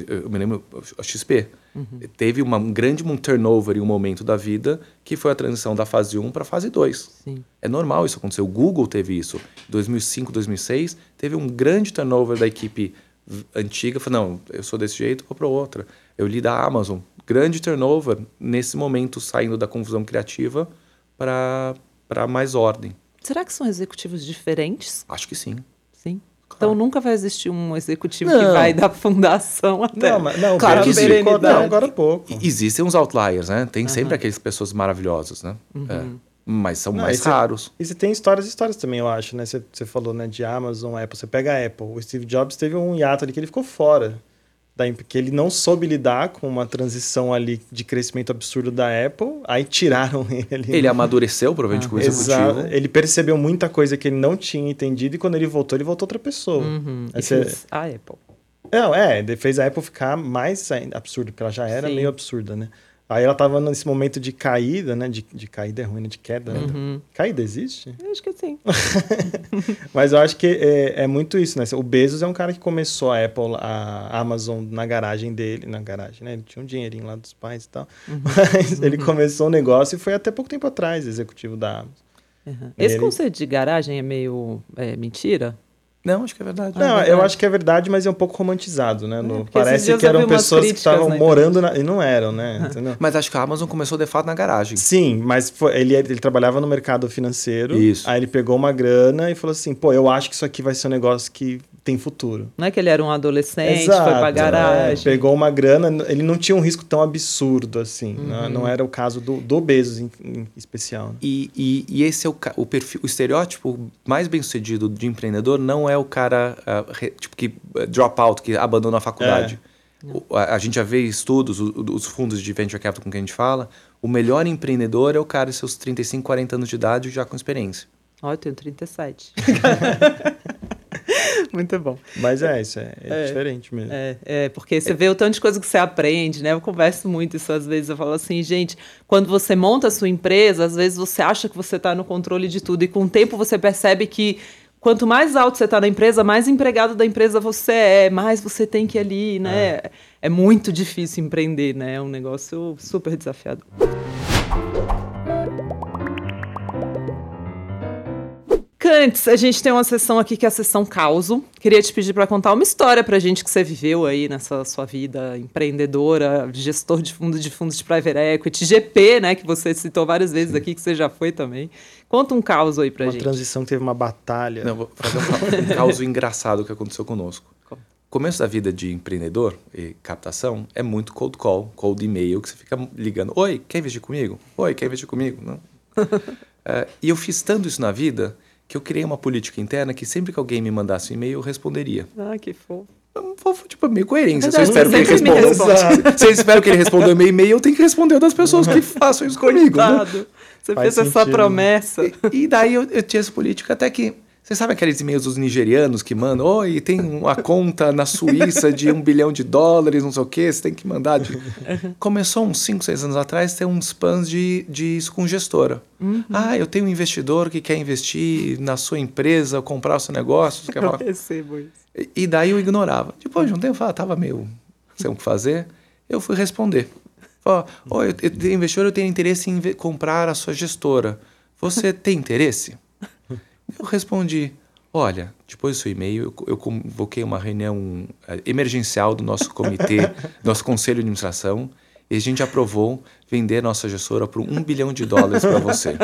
eu me lembro, a XP uhum. teve uma, um grande um turnover em um momento da vida que foi a transição da fase 1 para a fase 2. Sim. É normal isso acontecer. O Google teve isso. Em 2005, 2006, teve um grande turnover da equipe antiga, falei, não, eu sou desse jeito, vou para outra. Eu li da Amazon, grande turnover nesse momento saindo da confusão criativa para mais ordem. Será que são executivos diferentes? Acho que sim. Sim. Claro. Então nunca vai existir um executivo não. que vai da fundação até. Não, mas, não claro que existe. Não, agora há pouco. Existem uns outliers, né? Tem uhum. sempre aquelas pessoas maravilhosas, né? Uhum. É mas são não, mais raros. E você tem histórias e histórias também, eu acho, né? Você, falou né, de Amazon, Apple. Você pega a Apple. O Steve Jobs teve um hiato ali que ele ficou fora. Da, que ele não soube lidar com uma transição ali de crescimento absurdo da Apple, aí tiraram ele ali. Ele amadureceu, provavelmente, ah, com o executivo. Exato. Ele percebeu muita coisa que ele não tinha entendido e quando ele voltou, ele voltou outra pessoa. Uhum. Você... a Apple. Não, é, ele fez a Apple ficar mais absurda, porque ela já era Sim. meio absurda, né? Aí ela tava nesse momento de caída, né? De, de caída é ruim, né? De queda. né? Uhum. Caída existe? Eu acho que sim. Mas eu acho que é, é muito isso, né? O Bezos é um cara que começou a Apple, a Amazon na garagem dele, na garagem, né? Ele tinha um dinheirinho lá dos pais e tal. Uhum. Mas ele começou o negócio e foi até pouco tempo atrás executivo da Amazon. Uhum. Esse Ele- conceito de garagem é meio é, mentira? Não, acho que é verdade. Não, verdade. eu acho que é verdade, mas é um pouco romantizado, né? No- esses parece que eram pessoas que estavam na morando na... e não eram, né? Entendeu? Mas acho que a Amazon começou de fato na garagem. Sim, mas foi- ele, ele trabalhava no mercado financeiro. Isso. Aí ele pegou uma grana e falou assim: pô, eu acho que isso aqui vai ser um negócio que tem futuro. Não é que ele era um adolescente, Exato, foi pra é. garagem. pegou uma grana, ele não tinha um risco tão absurdo assim. Uhum. Não, não era o caso do, do Bezos em, em especial. né? E, e, e esse é o, o perfil, o estereótipo mais bem sucedido de empreendedor não é o cara re- tipo que ah, drop out, que abandona a faculdade. O- a, a gente já vê estudos, o- os fundos de venture capital com quem a gente fala, o melhor empreendedor é o cara de seus 35, 40 anos de idade já com experiência. Ó, eu tenho 37. Muito bom. Mas é, isso é, é É. diferente mesmo. É, é, porque você vê o tanto de coisa que você aprende, né? Eu converso muito isso às vezes. Eu falo assim, gente, quando você monta a sua empresa, às vezes você acha que você está no controle de tudo. E com o tempo você percebe que quanto mais alto você está na empresa, mais empregado da empresa você é, mais você tem que ir ali, né? É. muito difícil empreender, né? É um negócio super desafiador. Cantes, a gente tem uma sessão aqui que é a sessão causo. Queria te pedir para contar uma história pra gente que você viveu aí nessa sua vida empreendedora, gestor de fundo de fundos de private equity, GP, né, que você citou várias vezes aqui, que você já foi também. Conta um caos aí pra Uma gente. transição que teve uma batalha. Não, vou fazer um, um caso engraçado que aconteceu conosco. Como? Começo da vida de empreendedor e captação é muito cold call, cold e-mail, que você fica ligando. Oi, quer investir comigo? Oi, quer investir comigo? Não. É, e eu fiz tanto isso na vida que eu criei uma política interna que sempre que alguém me mandasse um e-mail, eu responderia. Ah, que fofo. Um fofo, Tipo, meio coerência. Se eu espero que ele responda. Se eu espero que ele responda o meu e-mail, eu tenho que responder o das pessoas que façam isso comigo. né? Você Faz fez essa sentido. promessa. E, e daí eu, eu tinha essa política até que. Você sabe aqueles e-mails dos nigerianos que mandam, oi, tem uma conta na Suíça de um bilhão de dólares, não sei o quê, você tem que mandar. De... Começou uns 5, 6 anos atrás ter uns spams de, de isso com gestora. Ah, eu tenho um investidor que quer investir na sua empresa, comprar o seu negócio. Quer Eu recebo isso. E- daí eu ignorava. Depois de um tempo, eu falava, tava meio sem o que fazer. Eu fui responder. Falei, ó, eu, eu investidor, eu tenho interesse em comprar a sua gestora. Você tem interesse? Eu respondi, olha, depois do seu e-mail, eu, eu convoquei uma reunião eh, emergencial do nosso comitê, nosso conselho de administração, e a gente aprovou vender nossa gestora por um bilhão de dólares para você.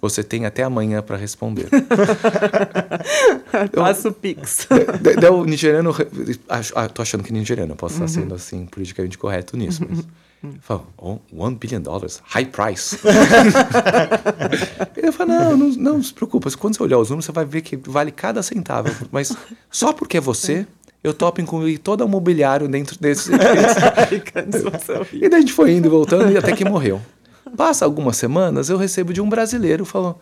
Você tem até amanhã para responder. Passa o Pix. Daí o nigeriano. Acho, ah, achando que é nigeriano, eu posso estar sendo assim, politicamente correto nisso. Mas. Fala, oh, one billion dollars, high price. Ele fala, não, não, não se preocupa, quando você olhar os números, você vai ver que vale cada centavo. Mas só porque é você, eu topo incluir todo o mobiliário dentro desse. E daí a gente foi indo e voltando e até que morreu. Passa algumas semanas, eu recebo de um brasileiro falou: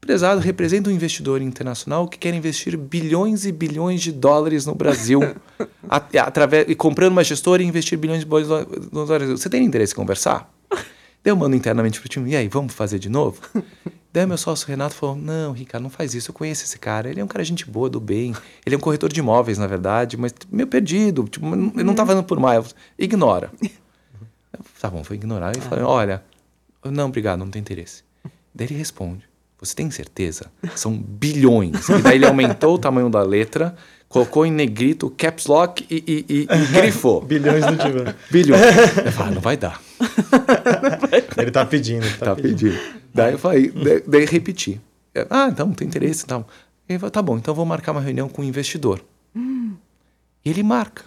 Prezado, representa um investidor internacional que quer investir bilhões e bilhões de dólares no Brasil, a- através, e comprando uma gestora e investir bilhões de dólares no Brasil. Você tem interesse em conversar? Daí eu mando internamente pro time, e aí, vamos fazer de novo? Daí meu sócio Renato falou, não, Ricardo, não faz isso, eu conheço esse cara, ele é um cara gente boa, do bem, ele é um corretor de imóveis, na verdade, mas meio perdido, tipo, ele não tá fazendo por mal, ignora. Eu, Tá bom, vou ignorar. E falei, olha, não, obrigado, não tem interesse. Daí ele responde, você tem certeza? São bilhões. E daí ele aumentou o tamanho da letra, colocou em negrito, caps lock e, e, e, e grifou. Bilhões no divã. Bilhões. Eu falei, ah, não vai dar. Ele tá pedindo. Tá, Tá pedindo. pedindo. Daí eu falei, daí, daí repeti. Ah, então, tem interesse e tal. Ele falou, tá bom, então vou marcar uma reunião com o investidor. E ele marca.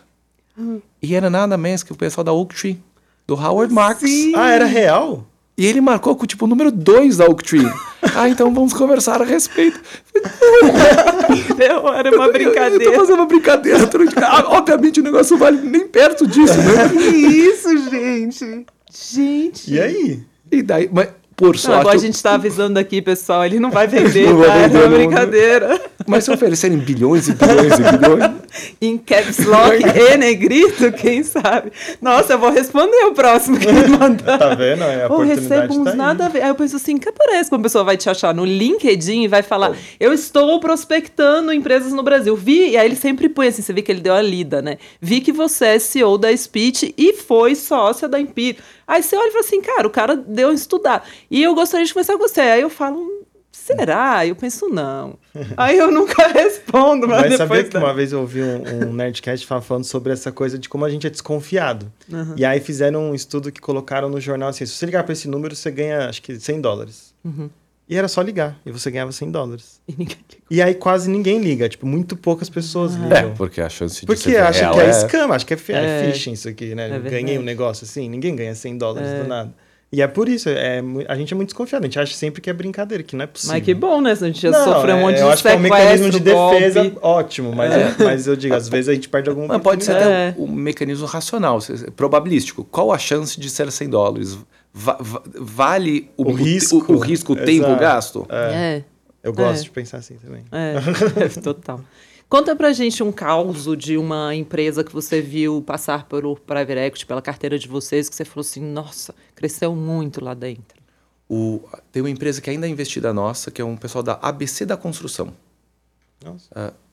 E era nada menos que o pessoal da Oak Tree, do Howard Marks. Ah, era real? E ele marcou com tipo o número 2 da Oak Tree. ah, então vamos conversar a respeito. Não, era uma Eu, eu tô brincadeira. fazendo uma brincadeira. tô- Ah, obviamente o negócio vale nem perto disso, né? Que isso, gente? Gente. E aí? E daí, mas Por sorte. Não, agora a gente está avisando aqui, pessoal, ele não vai vender, Não vai tá? vender, é uma brincadeira. Mas se oferecerem bilhões e bilhões e bilhões. Em caps lock e negrito, quem sabe? Nossa, eu vou responder o próximo que me mandar. Tá vendo? É, a Ou oportunidade recebo uns tá aí. nada a ver. Aí eu penso assim, que parece que uma pessoa vai te achar no LinkedIn e vai falar, eu estou prospectando empresas no Brasil. Vi, e aí ele sempre põe assim, você vê que ele deu a lida, né? Vi que você é CEO da Speech e foi sócia da Empírico. Aí você olha e fala assim, cara, o cara deu a estudar. E eu gostaria de conversar com você. Aí eu falo, "Hum, será? Eu penso, não. Aí eu nunca respondo, mas, Mas sabia que uma vez eu ouvi um, um Nerdcast fa- falando sobre essa coisa de como a gente é desconfiado. Uhum. E aí fizeram um estudo que colocaram no jornal assim, se você ligar para esse número, você ganha, acho que 100 dólares. Uhum. E era só ligar, e você ganhava 100 dólares. E ninguém- E aí quase ninguém liga, tipo, muito poucas pessoas É, ligam. porque a chance de Porque ser acha real que é, é scam, acha que é, é É. phishing isso aqui, né? É Ganhei um negócio assim, ninguém ganha 100 dólares do nada. E é por isso, é, a gente é muito desconfiado, a gente acha sempre que é brincadeira, que não é possível. Mas que bom, né? A gente já Não, sofreu um é, monte eu de acho que é um mecanismo de defesa golpe. ótimo, mas, é, mas eu digo, às vezes a gente perde alguma Mas pode ser até um, um mecanismo racional, probabilístico. Qual a chance de ser 100 dólares? Va- va- vale o, O risco. o, risco, o tempo Exato. gasto? É, Eu gosto É. de pensar assim também. é, total. Conta pra gente um caos de uma empresa que você viu passar pelo Private Equity, pela carteira de vocês, que você falou assim, nossa, cresceu muito lá dentro. O- tem uma empresa que ainda é investida nossa, que é um pessoal da ABC da Construção. Nossa.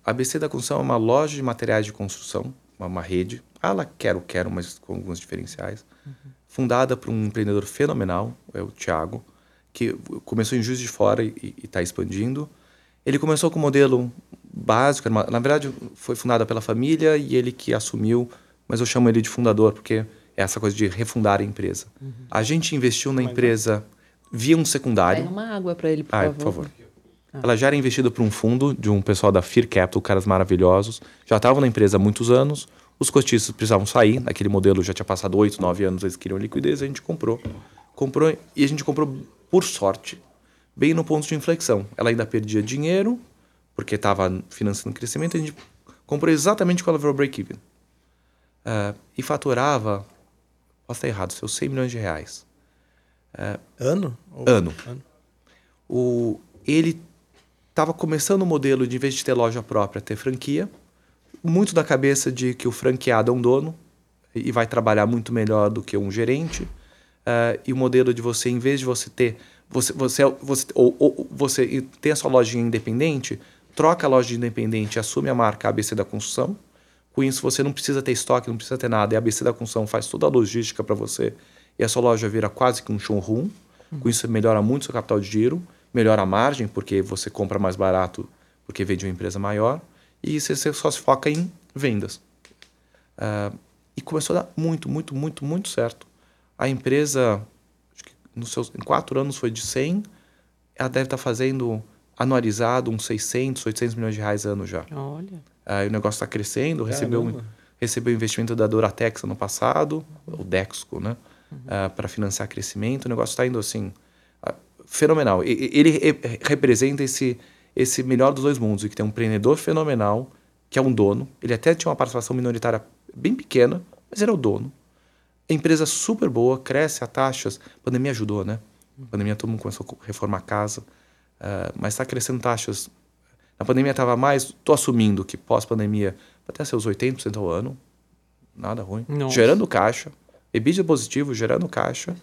A ABC da Construção é uma loja de materiais de construção, uma, uma rede. Ah, Ela quero, quero, mas com alguns diferenciais. Fundada por um empreendedor fenomenal, é o Thiago, que começou em Juiz de Fora e está expandindo. Ele começou com um modelo básico, uma- na verdade foi fundada pela família e ele que assumiu, mas eu chamo ele de fundador porque é essa coisa de refundar a empresa. A gente investiu na empresa via um secundário. Pega uma água pra ele, por Ah, favor. por favor. Ela já era investida por um fundo de um pessoal da Fear Capital, caras maravilhosos. Já estavam na empresa há muitos anos. Os cotistas precisavam sair. Naquele modelo já tinha passado 8, 9 anos, eles queriam liquidez. A gente comprou. Comprou e a gente comprou por sorte, bem no ponto de inflexão. Ela ainda perdia dinheiro, porque estava financiando crescimento. A gente comprou exatamente quando ela virou break-even. Ah, e faturava, posso estar errado, seus 100 milhões de reais. Ano? Ou- Ano. O, ele estava começando o modelo de, em vez de ter loja própria, ter franquia. Muito da cabeça de que o franqueado é um dono e vai trabalhar muito melhor do que um gerente. Ah, e o modelo de você, em vez de você ter. Você, você, você, ou, ou você tem a sua lojinha independente, troca a loja de independente, assume a marca ABC da construção. Com isso, você não precisa ter estoque, não precisa ter nada. E a ABC da construção faz toda a logística para você. E a sua loja vira quase que um showroom. Com isso, melhora muito seu capital de giro, melhora a margem, porque você compra mais barato, porque vem de uma empresa maior. E você você só se foca em vendas. Ah, e começou a dar muito, muito, muito, muito certo. A empresa, acho que nos seus, em quatro anos foi de 100, ela deve estar fazendo anualizado uns 600, 800 milhões de reais ano já. Olha. Aí o negócio está crescendo, recebeu, Caramba. recebeu investimento da Doratex ano passado, o Dexco, né? para financiar crescimento. O negócio está indo assim, ah, fenomenal. E- e- Ele re- representa esse, esse melhor dos dois mundos, que tem um empreendedor fenomenal, que é um dono. Ele até tinha uma participação minoritária bem pequena, mas era o dono. A empresa super boa, cresce a taxas. A pandemia ajudou, né? A pandemia todo mundo começou a reformar a casa, ah, mas está crescendo taxas. Na pandemia estava mais, estou assumindo que pós-pandemia até seus 80% ao ano, nada ruim, Nossa. gerando caixa, EBITDA positivo, gerando caixa,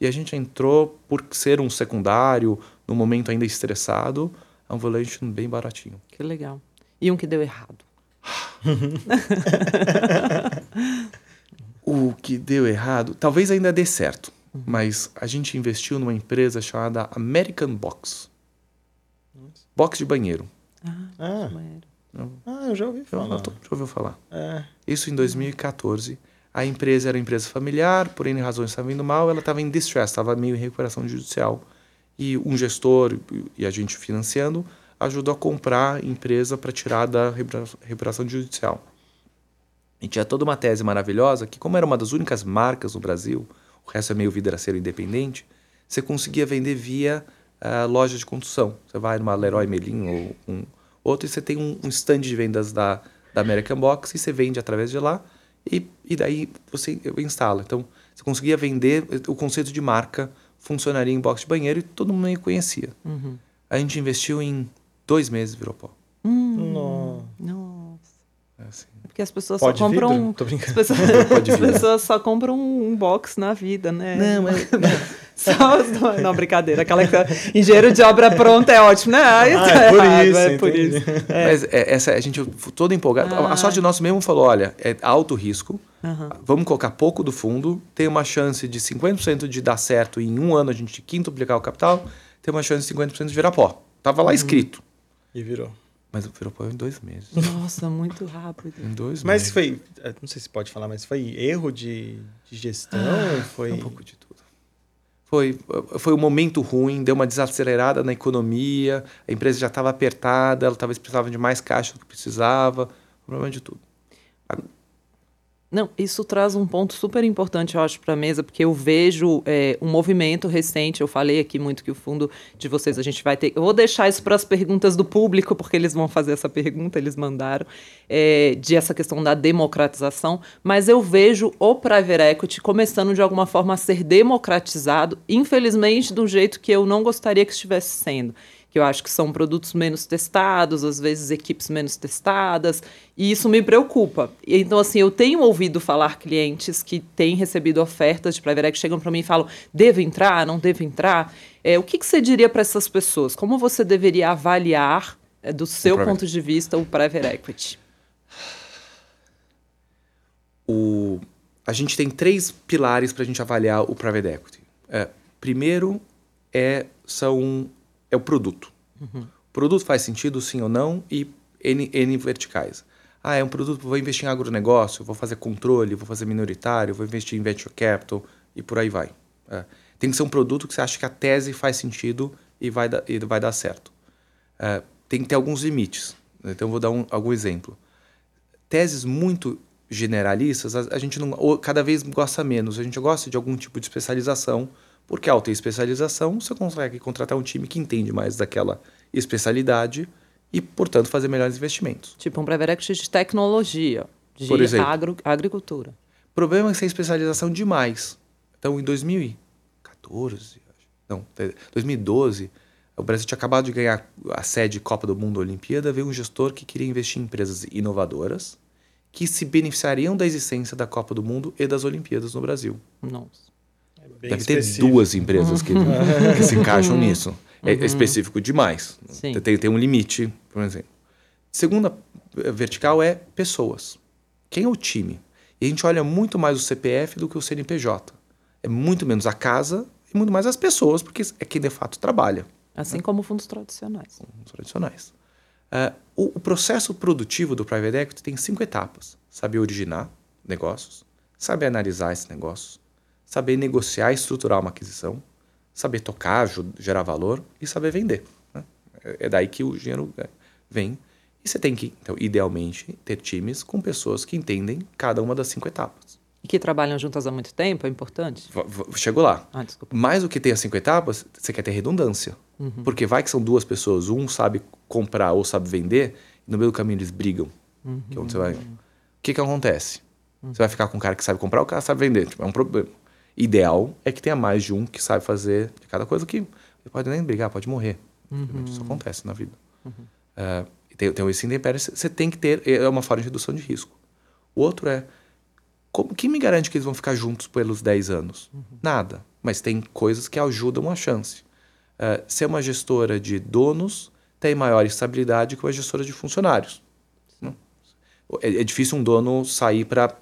e a gente entrou por ser um secundário, num momento ainda estressado, a um valuation bem baratinho. Que legal. E um que deu errado. O que deu errado, talvez ainda dê certo, mas a gente investiu numa empresa chamada American Box. Box de banheiro. Ah, Banheiro. ah, eu já ouvi Eu, falar. eu tô- já ouviu falar? É. Isso em 2014. A empresa era uma empresa familiar, por N razões estava indo mal, ela estava em distress, estava meio em recuperação judicial. E um gestor e a gente financiando ajudou a comprar a empresa para tirar da recupera- recuperação judicial. E tinha toda uma tese maravilhosa que, como era uma das únicas marcas no Brasil, o resto é meio vidraceiro independente, você conseguia vender via ah, loja de construção. Você vai numa Leroy Merlin ou um outro e você tem um, um stand de vendas da, da American Box e você vende através de lá e, e daí você instala. Então, você conseguia vender o conceito de marca funcionaria em box de banheiro e todo mundo me conhecia. Uhum. A gente investiu em dois meses virou pó. Hum, Nossa. Nossa. É assim. É Porque as pessoas Pode só compram. vidro? Tô As brincando. pessoas, Pode as pessoas só compram um box na vida, né? Não, mas Só as do- Não, brincadeira. Aquela que engenheiro de obra pronta é ótimo, né? Ah, Ah, tá é por errado, isso, é por isso. Mas é, essa, a gente todo empolgado. Ah. A sorte do nosso mesmo falou: olha, é alto risco, Aham. vamos colocar pouco do fundo, tem uma chance de 50% de dar certo e em um ano a gente quintuplicar o capital, tem uma chance de 50% de virar pó. Tava Uhum. lá escrito. E virou. Mas virou pó em dois meses. Nossa, muito rápido. Em dois Mas meses. foi, eh, não sei se pode falar, mas foi erro de, de gestão? foi Um pouco de tudo. Foi, foi um momento ruim, deu uma desacelerada na economia, a empresa já estava apertada, ela talvez precisava de mais caixa do que precisava, problema de tudo. Não, isso traz um ponto super importante, eu acho, para a mesa, porque eu vejo é, um movimento recente. Eu falei aqui muito que o fundo de vocês a gente vai ter. Eu vou deixar isso para as perguntas do público, porque eles vão fazer essa pergunta, eles mandaram, é, de essa questão da democratização. Mas eu vejo o private equity começando de alguma forma a ser democratizado, infelizmente, do jeito que eu não gostaria que estivesse sendo que eu acho que são produtos menos testados, às vezes equipes menos testadas, e isso me preocupa. Então, assim, eu tenho ouvido falar clientes que têm recebido ofertas de private equity, chegam para mim e falam, devo entrar, não devo entrar? É, o que, que você diria para essas pessoas? Como você deveria avaliar, é, do seu private- ponto de vista, o private equity? O, a gente tem três pilares para a gente avaliar o private equity. É, primeiro é, são, é o produto. O produto faz sentido, sim ou não, e N, N verticais. Ah, é um produto, vou investir em agronegócio, vou fazer controle, vou fazer minoritário, vou investir em venture capital e por aí vai. É, tem que ser um produto que você acha que a tese faz sentido e vai, dar- e vai dar certo. É, tem que ter alguns limites. Então, eu vou dar um, algum exemplo teses muito generalistas, a, a gente não, ou cada vez gosta menos. A gente gosta de algum tipo de especialização, porque ao ter especialização, você consegue contratar um time que entende mais daquela especialidade e, portanto, fazer melhores investimentos. Tipo um equity de tecnologia, de Por exemplo. agro, agricultura. O problema é que tem especialização demais. Então, em 2014, acho, não, 2012, o Brasil tinha acabado de ganhar a sede Copa do Mundo Olimpíada, veio um gestor que queria investir em empresas inovadoras que se beneficiariam da existência da Copa do Mundo e das Olimpíadas no Brasil. Nossa. Bem Deve ter específico. duas empresas que, que se encaixam nisso. É específico demais. Sim. Tem, tem um limite, por exemplo. Segunda eh, vertical é pessoas. Quem é o time? E a gente olha muito mais o CPF do que o CNPJ. É muito menos a casa e muito mais as pessoas, porque é quem de fato trabalha, Assim como fundos tradicionais. os tradicionais. Ah, o, o processo produtivo do private equity tem cinco etapas: saber originar negócios, saber analisar esses negócios, saber negociar e estruturar uma aquisição, saber tocar, gerar valor e saber vender. né? É é daí que o dinheiro é, vem. E você tem que, então, idealmente, ter times com pessoas que entendem cada uma das cinco etapas. E que trabalham juntas há muito tempo, é importante? Chegou lá. Ah, desculpa. Mais do que ter as cinco etapas, você quer ter redundância. Porque vai que são duas pessoas, um sabe comprar ou sabe vender, e no meio do caminho eles brigam. Que é onde você vai. O que, que acontece? Você vai ficar com um cara que sabe comprar ou o cara sabe vender. Tipo, é um problema. Ideal é que tenha mais de um que sabe fazer de cada coisa que pode nem brigar, pode morrer. Isso acontece na vida. É, e tem, tem esse intempério, você tem que ter. É uma forma de redução de risco. O outro é. Como, quem me garante que eles vão ficar juntos pelos 10 anos? Nada. Mas tem coisas que ajudam a chance. É, ser uma gestora de donos tem maior estabilidade que uma gestora de funcionários. Não? É, é difícil um dono sair para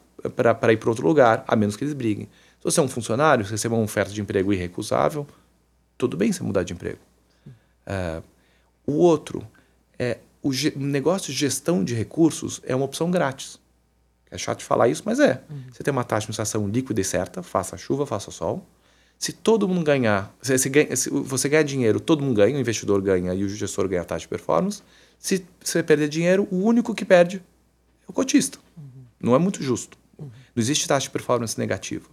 ir para outro lugar, a menos que eles briguem. Se você é um funcionário, se receber uma oferta de emprego irrecusável, tudo bem você mudar de emprego. É, o outro é o negócio de gestão de recursos é uma opção grátis. É chato de falar isso, mas é. Você tem uma taxa de administração líquida e certa, faça chuva, faça sol. Se todo mundo ganhar, se, se ganha- se você ganhar dinheiro, todo mundo ganha, o investidor ganha e o gestor ganha a taxa de performance. Se você perder dinheiro, o único que perde é o cotista. Não é muito justo. Não existe taxa de performance negativa.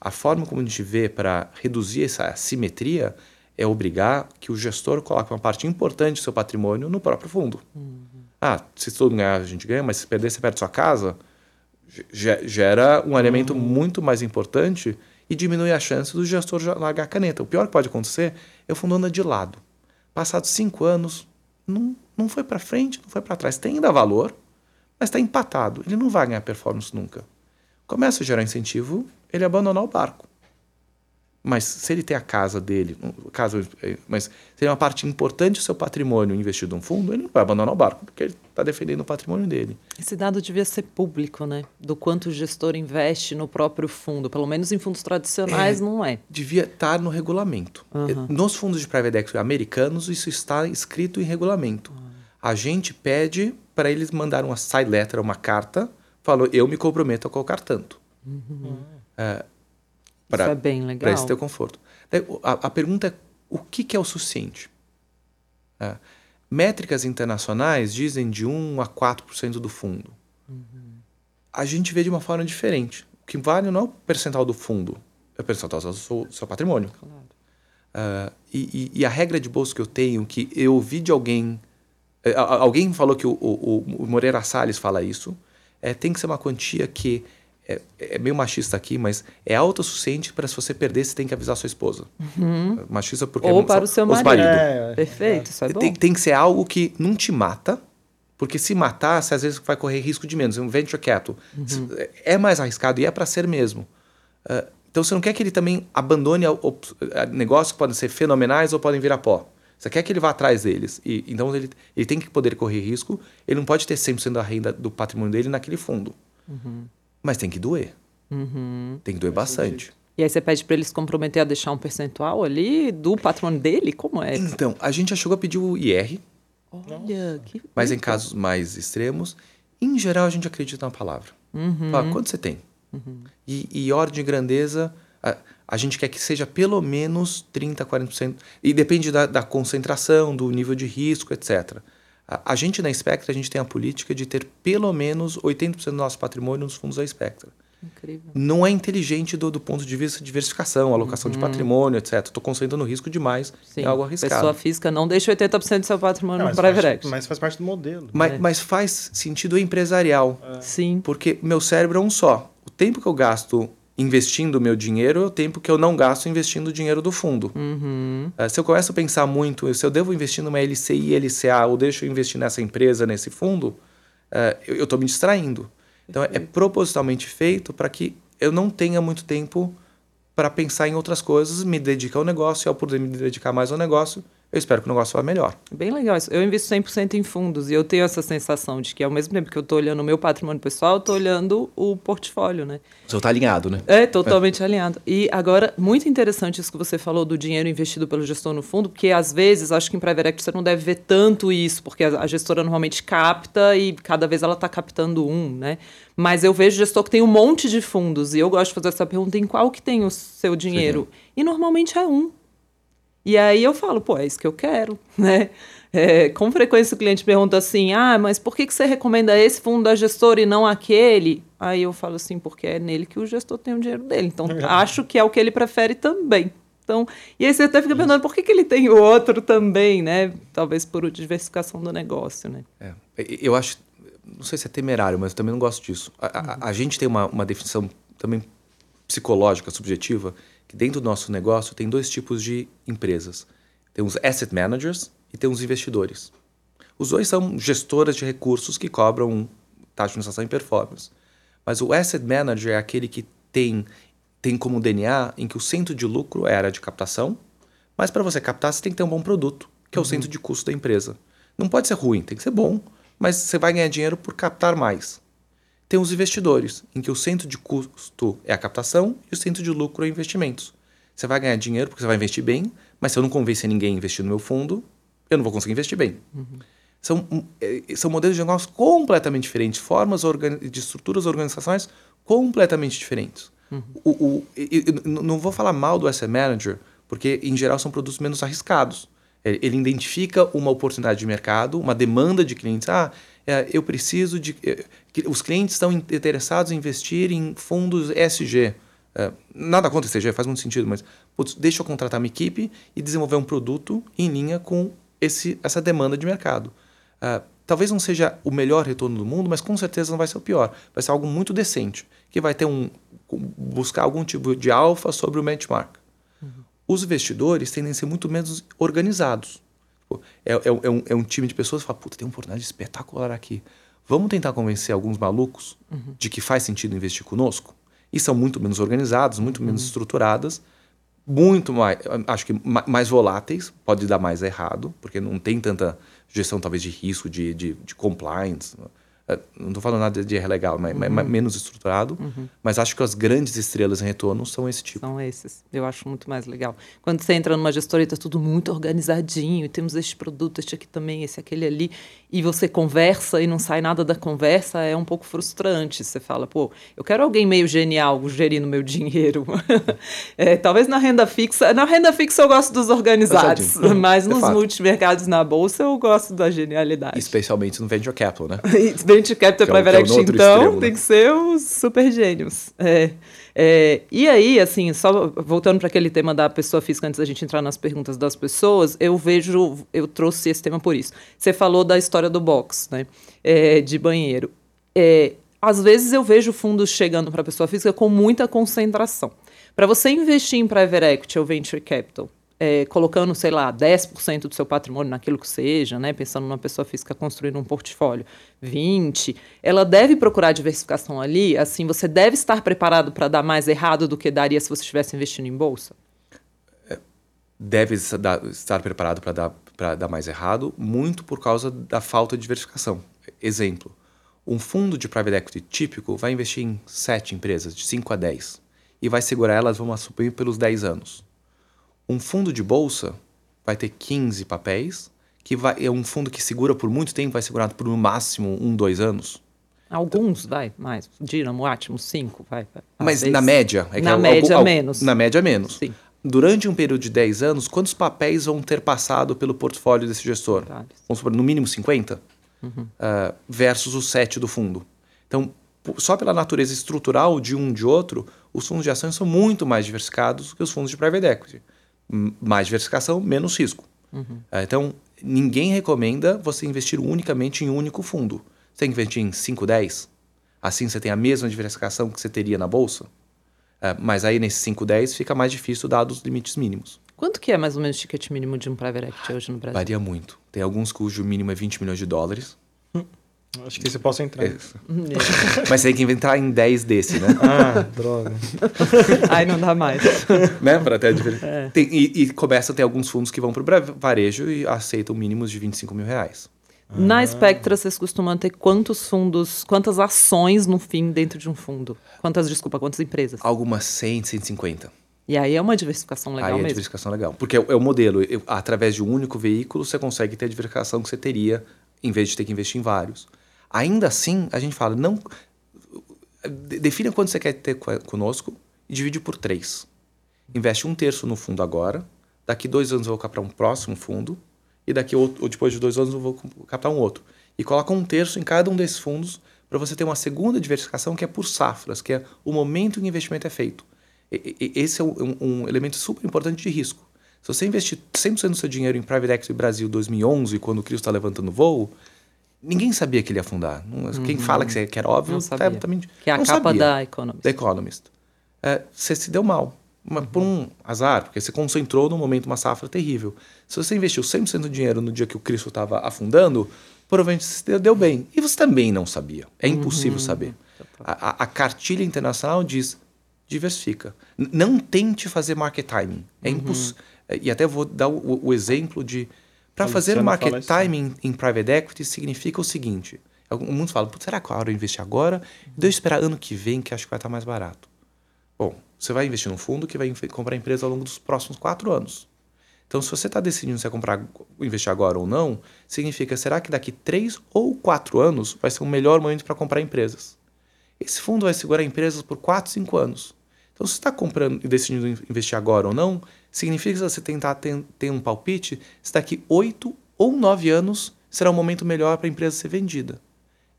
A forma como a gente vê para reduzir essa assimetria é obrigar que o gestor coloque uma parte importante do seu patrimônio no próprio fundo. Ah, se todo mundo ganhar, a gente ganha, mas se perder, você perde sua casa. Ge- Gera um elemento muito mais importante e diminui a chance do gestor largar a caneta. O pior que pode acontecer é o fundo anda de lado. Passados cinco anos, não, não foi para frente, não foi para trás. Tem ainda valor, mas está empatado. Ele não vai ganhar performance nunca. Começa a gerar incentivo, ele abandonar o barco. Mas se ele tem a casa dele, casa, mas se é uma parte importante do seu patrimônio investido num fundo, ele não vai abandonar o barco, porque ele está defendendo o patrimônio dele. Esse dado devia ser público, né? Do quanto o gestor investe no próprio fundo. Pelo menos em fundos tradicionais, é, não é. Devia estar no regulamento. Uhum. Nos fundos de private equity americanos, isso está escrito em regulamento. Uhum. A gente pede para eles mandar uma side letter, uma carta, falou, eu me comprometo a colocar tanto. Uhum. É, para Isso é bem legal. Para esse teu conforto. A, a, pergunta é, o que, que é o suficiente? É, métricas internacionais dizem de 1 a 4% do fundo. Uhum. A gente vê de uma forma diferente. O que vale não é o percentual do fundo, é o percentual do seu, do seu patrimônio. Claro. Uh, e, e, e, a regra de bolso que eu tenho, que eu ouvi de alguém, uh, alguém falou que o, o, o Moreira Salles fala isso, é, tem que ser uma quantia que é, é, meio machista aqui, mas é autossuficiente para se você perder, você tem que avisar sua esposa. Uhum. Machista porque Ou para o seu marido. marido. É, Perfeito, isso é bom. Tem, tem, que ser algo que não te mata, porque se matar, você às vezes vai correr risco de menos. Um venture capital uhum. é mais arriscado e é para ser mesmo. Uh, então você não quer que ele também abandone negócios que podem ser fenomenais ou podem virar pó. Você quer que ele vá atrás deles. E, então ele, ele tem que poder correr risco. Ele não pode ter 100% da renda do patrimônio dele naquele fundo. Uhum. Mas tem que doer. Uhum. Tem que doer bastante. E aí você pede para eles se comprometer a deixar um percentual ali do patrimônio dele? Como é? Então, a gente já chegou a pedir o IR. Olha, que Mas em casos mais extremos, em geral a gente acredita na palavra. Uhum. Fala, quanto você tem? Uhum. E, e ordem de grandeza, a, a, gente quer que seja pelo menos 30%, 40%. E depende da, da concentração, do nível de risco, etc. A, gente na Spectra, a gente tem a política de ter pelo menos 80% do nosso patrimônio nos fundos da Spectra. Incrível. Não é inteligente do, do ponto de vista de diversificação, alocação uhum. de patrimônio, etc. Estou concentrando risco demais Sim. em algo arriscado. Pessoa física não deixa 80% do seu patrimônio no private equity. Mas faz parte do modelo. Mas, é. mas faz sentido empresarial. É. Sim. Porque meu cérebro é um só. O tempo que eu gasto investindo o meu dinheiro é o tempo que eu não gasto investindo o dinheiro do fundo. Uhum. Uh, se eu começo a pensar muito, se eu devo investir numa LCI, LCA, ou deixo eu investir nessa empresa, nesse fundo, uh, eu estou me distraindo. Então, é, é propositalmente feito para que eu não tenha muito tempo para pensar em outras coisas, me dedicar ao negócio, e ao poder me dedicar mais ao negócio, eu espero que o negócio vá melhor. Bem legal isso. Eu invisto 100% em fundos e eu tenho essa sensação de que, ao mesmo tempo que eu estou olhando o meu patrimônio pessoal, eu estou olhando o portfólio, né? O seu está alinhado, né? É, totalmente é. alinhado. E agora, muito interessante isso que você falou do dinheiro investido pelo gestor no fundo, porque às vezes, acho que em private equity você não deve ver tanto isso, porque a gestora normalmente capta e cada vez ela está captando um, né? Mas eu vejo gestor que tem um monte de fundos e eu gosto de fazer essa pergunta, em qual que tem o seu dinheiro? Sim. E normalmente é um. E aí eu falo, pô, é isso que eu quero, né? É, com frequência o cliente pergunta assim, ah, mas por que, que você recomenda esse fundo da gestora e não aquele? Aí eu falo assim, porque é nele que o gestor tem o dinheiro dele. Então, acho que é o que ele prefere também. Então, e aí você até fica pensando, por que, que ele tem o outro também, né? Talvez por diversificação do negócio, né? É, eu acho, não sei se é temerário, mas eu também não gosto disso. A, a, a gente tem uma, uma definição também psicológica, subjetiva, que dentro do nosso negócio tem dois tipos de empresas. Tem os asset managers e tem os investidores. Os dois são gestoras de recursos que cobram taxa de administração e performance. Mas o asset manager é aquele que tem, tem como DNA em que o centro de lucro é a área de captação, mas para você captar você tem que ter um bom produto, que é o uhum. centro de custo da empresa. Não pode ser ruim, tem que ser bom, mas você vai ganhar dinheiro por captar mais. Tem os investidores, em que o centro de custo é a captação e o centro de lucro é investimentos. Você vai ganhar dinheiro porque você vai investir bem, mas se eu não convencer ninguém a investir no meu fundo, eu não vou conseguir investir bem. Uhum. São, é, são modelos de negócio completamente diferentes, formas de estruturas organizacionais completamente diferentes. Uhum. O, o, não vou falar mal do asset manager, porque em geral são produtos menos arriscados. Ele identifica uma oportunidade de mercado, uma demanda de clientes. Ah, é, eu preciso de. É, os clientes estão interessados em investir em fundos ESG. É, nada contra ESG, faz muito sentido, mas putz, deixa eu contratar uma equipe e desenvolver um produto em linha com esse, essa demanda de mercado. talvez não seja o melhor retorno do mundo, mas com certeza não vai ser o pior. Vai ser algo muito decente, que vai ter um buscar algum tipo de alfa sobre o benchmark. Uhum. Os investidores tendem a ser muito menos organizados. É, é, é, um, é um time de pessoas que fala, puta, tem uma oportunidade espetacular aqui. Vamos tentar convencer alguns malucos uhum. de que faz sentido investir conosco? E são muito menos organizados, muito menos uhum. estruturadas, muito mais, acho que mais voláteis, pode dar mais errado, porque não tem tanta gestão talvez de risco, de, de, de compliance. É, não estou falando nada de legal, mas, uhum. mas menos estruturado. Uhum. Mas acho que as grandes estrelas em retorno são esse tipo. São esses. Eu acho muito mais legal. Quando você entra numa gestora e está tudo muito organizadinho, temos este produto, este aqui também, esse aquele ali, e você conversa e não sai nada da conversa, é um pouco frustrante. Você fala, pô, eu quero alguém meio genial gerindo meu dinheiro. é, talvez na renda fixa. Na renda fixa eu gosto dos organizados, mas é nos multimercados na bolsa eu gosto da genialidade. Especialmente no venture capital, né? venture capital que private é equity, então, extremo, tem né? que ser os super gênios. É, é, e aí, assim, só voltando para aquele tema da pessoa física, antes da gente entrar nas perguntas das pessoas, eu vejo, eu trouxe esse tema por isso. Você falou da história do box, né? É, de banheiro. É, às vezes eu vejo fundos chegando para a pessoa física com muita concentração. Para você investir em private equity ou venture capital, é, colocando, sei lá, 10% do seu patrimônio naquilo que seja, né, pensando numa pessoa física construindo um portfólio, 20%, ela deve procurar diversificação ali, assim, você deve estar preparado para dar mais errado do que daria se você estivesse investindo em bolsa? É, deve estar preparado para dar, dar mais errado, muito por causa da falta de diversificação. Exemplo, um fundo de private equity típico vai investir em 7 empresas, de 5 a 10, e vai segurar elas, vamos assumir, pelos 10 anos um fundo de bolsa vai ter 15 papéis, que vai, é um fundo que segura por muito tempo, vai segurar por no máximo um, dois anos. Alguns, vai, mais. Dínamo, Atmos, cinco, vai. vai. Mas vezes, na média? É na média, algo, menos. Na média, menos. Sim. Durante um período de 10 anos, quantos papéis vão ter passado pelo portfólio desse gestor? Vamos supor, no mínimo 50? Uhum. Uh, versus o 7 do fundo. Então, só pela natureza estrutural de um de outro, os fundos de ações são muito mais diversificados que os fundos de private equity mais diversificação, menos risco. Uhum. Então, ninguém recomenda você investir unicamente em um único fundo. Você tem que investir em 5, 10. Assim você tem a mesma diversificação que você teria na bolsa. É, mas aí nesse 5, 10 fica mais difícil dados os limites mínimos. Quanto que é mais ou menos o ticket mínimo de um private equity hoje no Brasil? Varia muito. Tem alguns cujo mínimo é 20 milhões de dólares. Acho que esse eu posso entrar. É. Mas tem que inventar em 10 desse, né? Ah, droga. Aí não dá mais. né? Para ter a diferença. É. e, e, começa a ter alguns fundos que vão para o varejo e aceitam mínimos de 25 mil reais. Na ah. Spectra, vocês costumam ter quantos fundos, quantas ações no fim dentro de um fundo? Quantas, desculpa, quantas empresas? Algumas 100, 150. E aí é uma diversificação legal aí mesmo. é diversificação legal. Porque é, é o modelo. Eu, através de um único veículo, você consegue ter a diversificação que você teria em vez de ter que investir em vários. Ainda assim, a gente fala, não defina quanto você quer ter conosco e divide por três. Investe um terço no fundo agora, daqui dois anos eu vou captar um próximo fundo, e daqui ou depois de dois anos eu vou captar um outro. E coloca um terço em cada um desses fundos para você ter uma segunda diversificação que é por safras, que é o momento em que o investimento é feito. E, e, esse é um, um, elemento super importante de risco. Se você investir 100% do seu dinheiro em Private Equity Brasil 2011, quando o Cristo está levantando voo, Ninguém sabia que ele ia afundar. Uhum. Quem fala que, era óbvio, não sabia. Tá, também, que é a capa sabia. da Economist. Da Economist. É, você se deu mal. Mas por um azar, porque você concentrou no momento uma safra terrível. Se você investiu 100% do dinheiro no dia que o Cristo estava afundando, provavelmente você deu bem. E você também não sabia. É impossível uhum. saber. A, a, cartilha internacional diz diversifica. Não tente fazer market timing. É uhum. impossível. E até vou dar o, o exemplo de para fazer market timing em private equity significa o seguinte: mundo fala, será que é a hora de investir agora? Deixa eu esperar ano que vem, que acho que vai estar mais barato. Bom, você vai investir num fundo que vai comprar empresa ao longo dos próximos quatro anos. Então, se você está decidindo se vai comprar, investir agora ou não, significa, será que daqui três ou quatro anos vai ser o melhor momento para comprar empresas? Esse fundo vai segurar empresas por quatro, cinco anos. Então, se você está comprando e decidindo investir agora ou não, significa que você tentar ter, ter um palpite se daqui oito ou nove anos será o um momento melhor para a empresa ser vendida.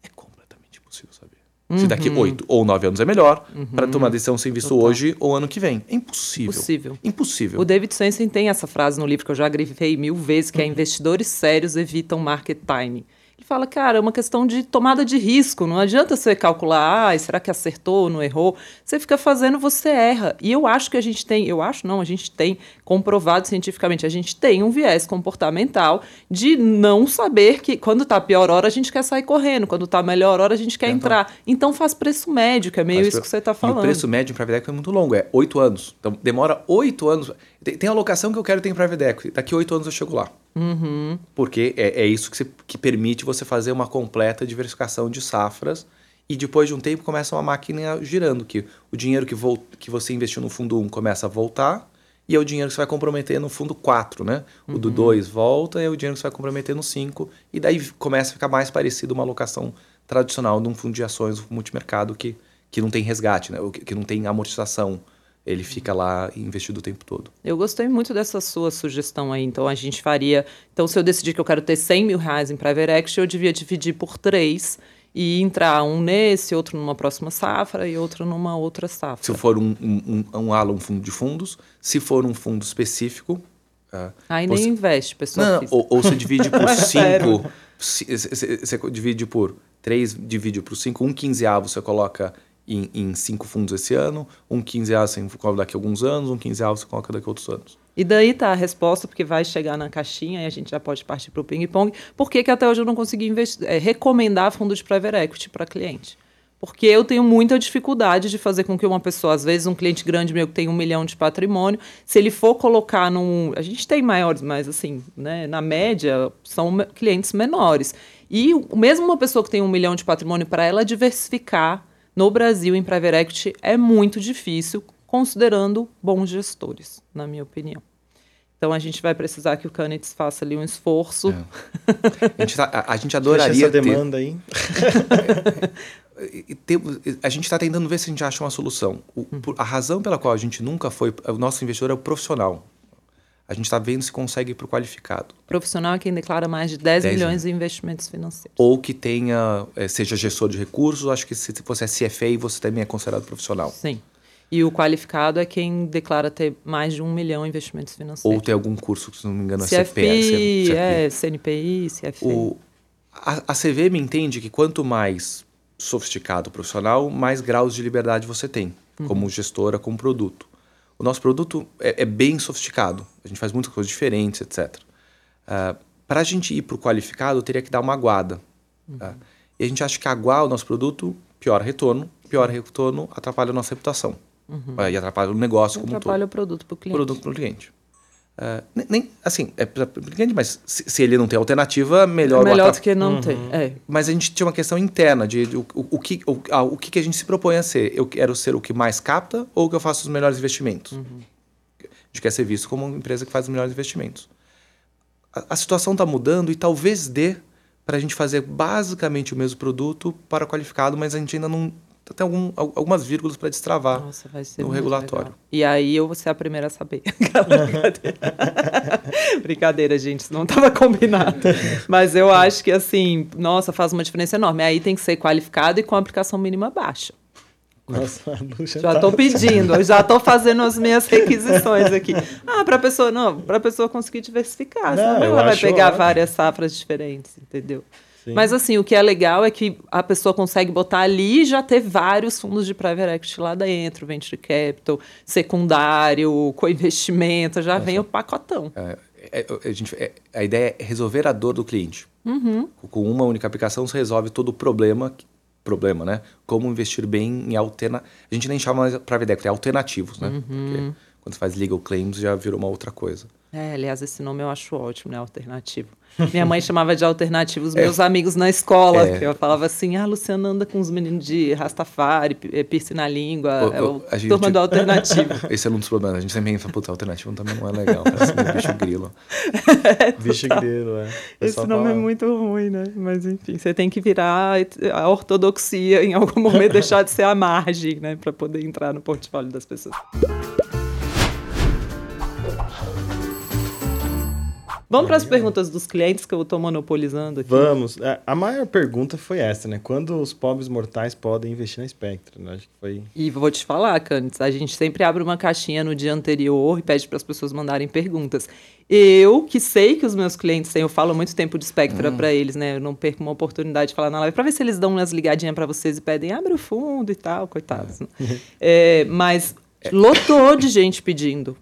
É completamente impossível saber. Uhum. Se daqui uhum. oito ou nove anos é melhor uhum. para tomar decisão ser visto Total. hoje ou ano que vem. É impossível. Impossível. Impossível. O David Sensen tem essa frase no livro que eu já grifei mil vezes, que é uhum. investidores sérios evitam market timing. Fala, cara, é uma questão de tomada de risco. Não adianta você calcular, ah, será que acertou, não errou? Você fica fazendo, você erra. E eu acho que a gente tem, eu acho não, a gente tem comprovado cientificamente, a gente tem um viés comportamental de não saber que quando tá pior hora a gente quer sair correndo, quando tá melhor hora a gente quer então, entrar. Então faz preço médio, que é meio isso que você está falando. E o preço médio em private equity é muito longo, é oito anos. Então demora oito anos. Tem, a locação que eu quero ter em private equity. Daqui oito anos eu chego lá. Uhum. Porque é, é isso que, você, que permite você fazer uma completa diversificação de safras e depois de um tempo começa uma máquina girando, que o dinheiro que, volt, que você investiu no fundo 1 começa a voltar e é o dinheiro que você vai comprometer no fundo 4, né? O do 2 uhum. volta e é o dinheiro que você vai comprometer no 5 e daí começa a ficar mais parecido uma alocação tradicional de um fundo de ações multimercado que, que não tem resgate, né? que não tem amortização ele fica lá investido o tempo todo. Eu gostei muito dessa sua sugestão aí. Então a gente faria. Então, se eu decidir que eu quero ter 100 mil reais em Private Equity, eu devia dividir por três e entrar um nesse, outro numa próxima safra e outro numa outra safra. Se for um, um, um, um ala, um fundo de fundos, se for um fundo específico. Uh, Aí nem investe, pessoal. Não, ou, ou você divide por cinco. Você divide por três, divide por cinco, um quinzeavo você coloca em, em cinco fundos esse ano, um 15 reais você coloca daqui a alguns anos, um 15 reais você coloca daqui a outros anos. E daí tá a resposta, porque vai chegar na caixinha e a gente já pode partir para o ping-pong. Por que, que até hoje eu não consegui investir, é, recomendar fundo de private equity para cliente? Porque eu tenho muita dificuldade de fazer com que uma pessoa, às vezes um cliente grande meu que tem um milhão de patrimônio, se ele for colocar num. A gente tem maiores, mas assim, né, na média, são clientes menores. E mesmo uma pessoa que tem um milhão de patrimônio, para ela diversificar no Brasil, em private equity, é muito difícil, considerando bons gestores, na minha opinião. Então a gente vai precisar que o Canitz faça ali um esforço. É. A, gente tá, a, a, gente adoraria essa demanda ter... aí. a gente está tentando ver se a gente acha uma solução. O, uhum. a razão pela qual a gente nunca foi, o nosso investidor é o profissional a gente está vendo se consegue ir para o qualificado. Profissional é quem declara mais de 10, 10 milhões de investimentos financeiros. Ou que tenha, eh, seja gestor de recursos, acho que se você é CFA, você também é considerado profissional. Sim. E o qualificado é quem declara ter mais de um milhão em investimentos financeiros. Ou ter algum curso, se não me engano, é CFP. CFP. É, CNPI, CFP. O, a, a CVM entende que quanto mais sofisticado o profissional, mais graus de liberdade você tem, uhum. como gestora, como produto. O nosso produto é, é bem sofisticado, a gente faz muitas coisas diferentes, etc. Uh, ah, para a gente ir para o qualificado, teria que dar uma aguada. Uhum. Uh, e a gente acha que aguar o nosso produto piora retorno, pior retorno atrapalha a nossa reputação. Uhum. Uh, e atrapalha o negócio e como atrapalha todo. o produto para o cliente. Produto para o cliente. Uh, nem, assim, é cliente, mas se, se, ele não tem alternativa, melhor... É melhor do que não uhum. ter, é. Mas a gente tinha uma questão interna de, de o, o, o, que, o, a, o que a gente se propõe a ser. Eu quero ser o que mais capta ou que eu faço os melhores investimentos? Uhum. A gente quer ser visto como uma empresa que faz os melhores investimentos. A, a situação está mudando e talvez dê para a gente fazer basicamente o mesmo produto para qualificado, mas a gente ainda não tem algum, algumas vírgulas para destravar Nossa, no regulatório. Legal. E aí eu vou ser a primeira a saber. Brincadeira. gente, isso não estava combinado. Mas eu acho que, assim, nossa, faz uma diferença enorme. Aí tem que ser qualificado e com aplicação mínima baixa. Nossa, já estou tá... pedindo, já estou fazendo as minhas requisições aqui. Ah, para a pessoa, não, para a pessoa conseguir diversificar. Não, ela vai pegar ótimo. várias safras diferentes, entendeu? Sim. Mas assim, o que é legal é que a pessoa consegue botar ali e já ter vários fundos de private equity lá dentro, venture capital, secundário, co-investimento, já Nossa. vem o pacotão. É, é, a, gente, é, a ideia é resolver a dor do cliente. Uhum. Com uma única aplicação você resolve todo o problema, problema, né? Como investir bem em alterna... A gente nem chama mais private equity, é alternativos, né? Uhum. Porque quando você faz legal claims já virou uma outra coisa. É, aliás, esse nome eu acho ótimo, né? Alternativo. Minha mãe chamava de alternativo os meus é. amigos na escola. É. Eu falava assim: ah, Luciana anda com os meninos de Rastafari, eh, piercing na língua, o, é o a gente, turma do alternativo. Esse é um dos problemas. A gente sempre pensa, puta, alternativo também não é legal. Parece um bicho grilo. bicho grilo, é. Esse nome fala... é muito ruim, né? Mas enfim, você tem que virar a ortodoxia em algum momento, deixar de ser a margem, né? Para poder entrar no portfólio das pessoas. Vamos para as perguntas dos clientes que eu estou monopolizando aqui. Vamos. A, a maior pergunta foi essa, né? Quando os pobres mortais podem investir na Spectra? Né? Acho que foi. E vou te falar, Candice, a gente sempre abre uma caixinha no dia anterior e pede para as pessoas mandarem perguntas. Eu, que sei que os meus clientes têm, eu falo muito tempo de Spectra hum. para eles, né? Eu não perco uma oportunidade de falar na live para ver se eles dão umas ligadinhas para vocês e pedem, abre o fundo e tal, coitados. É. é, mas lotou de gente pedindo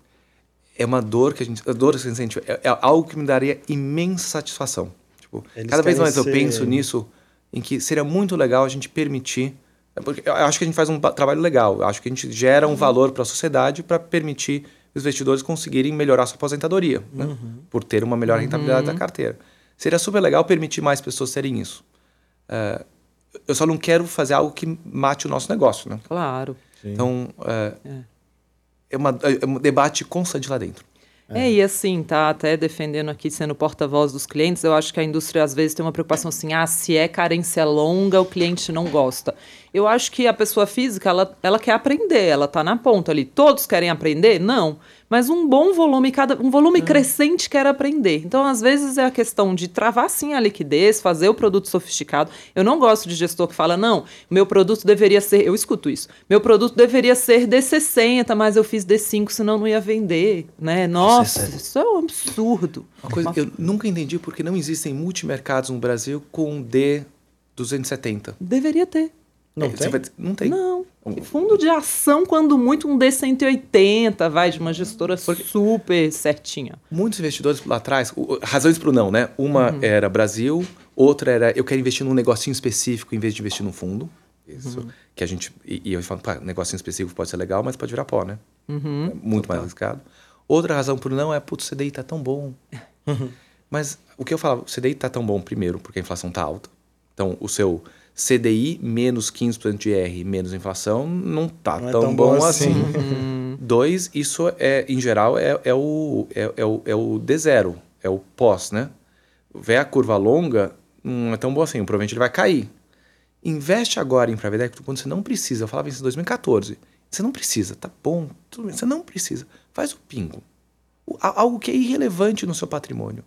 é uma dor que a gente. A dor que a gente sente é, é algo que me daria imensa satisfação. Tipo, cada vez mais ser... eu penso nisso, em que seria muito legal a gente permitir. É porque eu acho que a gente faz um trabalho legal. Eu acho que a gente gera um uhum. valor para a sociedade para permitir os investidores conseguirem melhorar sua aposentadoria, né? uhum. né? por ter uma melhor rentabilidade uhum. da carteira. Seria super legal permitir mais pessoas terem isso. Uh, eu só não quero fazer algo que mate o nosso negócio, né? Claro. Sim. Então, uh, é é, uma, é um debate constante lá dentro. É. é, e assim, tá até defendendo aqui, sendo porta-voz dos clientes, eu acho que a indústria às vezes tem uma preocupação assim, ah, se é carência longa, o cliente não gosta. Eu acho que a pessoa física, ela, ela quer aprender, ela tá na ponta ali. Todos querem aprender? Não. Mas um bom volume, cada um volume uhum. crescente quer aprender. Então, às vezes, é a questão de travar sim a liquidez, fazer o produto sofisticado. Eu não gosto de gestor que fala, não, meu produto deveria ser. Eu escuto isso. Meu produto deveria ser D60, mas eu fiz D5, senão não ia vender. Né? Nossa, Nossa isso é um absurdo. Uma coisa que eu nunca entendi porque não existem multimercados no Brasil com D270. Deveria ter. Não, é, tem? Vai, não tem. Não. Fundo de ação, quando muito, um D180, vai, de uma gestora super certinha. Muitos investidores lá atrás, razões para o não, né? Uma uhum. era Brasil, outra era eu quero investir num negocinho específico em vez de investir num fundo. Isso. Uhum. Que a gente. E, e eu falo, pá, negocinho específico pode ser legal, mas pode virar pó, né? Uhum. É muito Total. mais arriscado. Outra razão para o não é, putz, o CDI tá tão bom. mas o que eu falava, o CDI tá tão bom, primeiro, porque a inflação tá alta. Então, o seu CDI menos 15% de R menos inflação não tá não tão, é tão bom, bom, assim. assim. Uhum. Dois, isso é, em geral, é, é, o, é, é, o, é o D0, é o pós, né? Vê a curva longa, não é tão bom assim, provavelmente ele vai cair. Investe agora em private equity quando você não precisa. Eu falava isso em 2014. Você não precisa, tá bom, tudo bem, você não precisa. Faz o pingo. Algo que é irrelevante no seu patrimônio.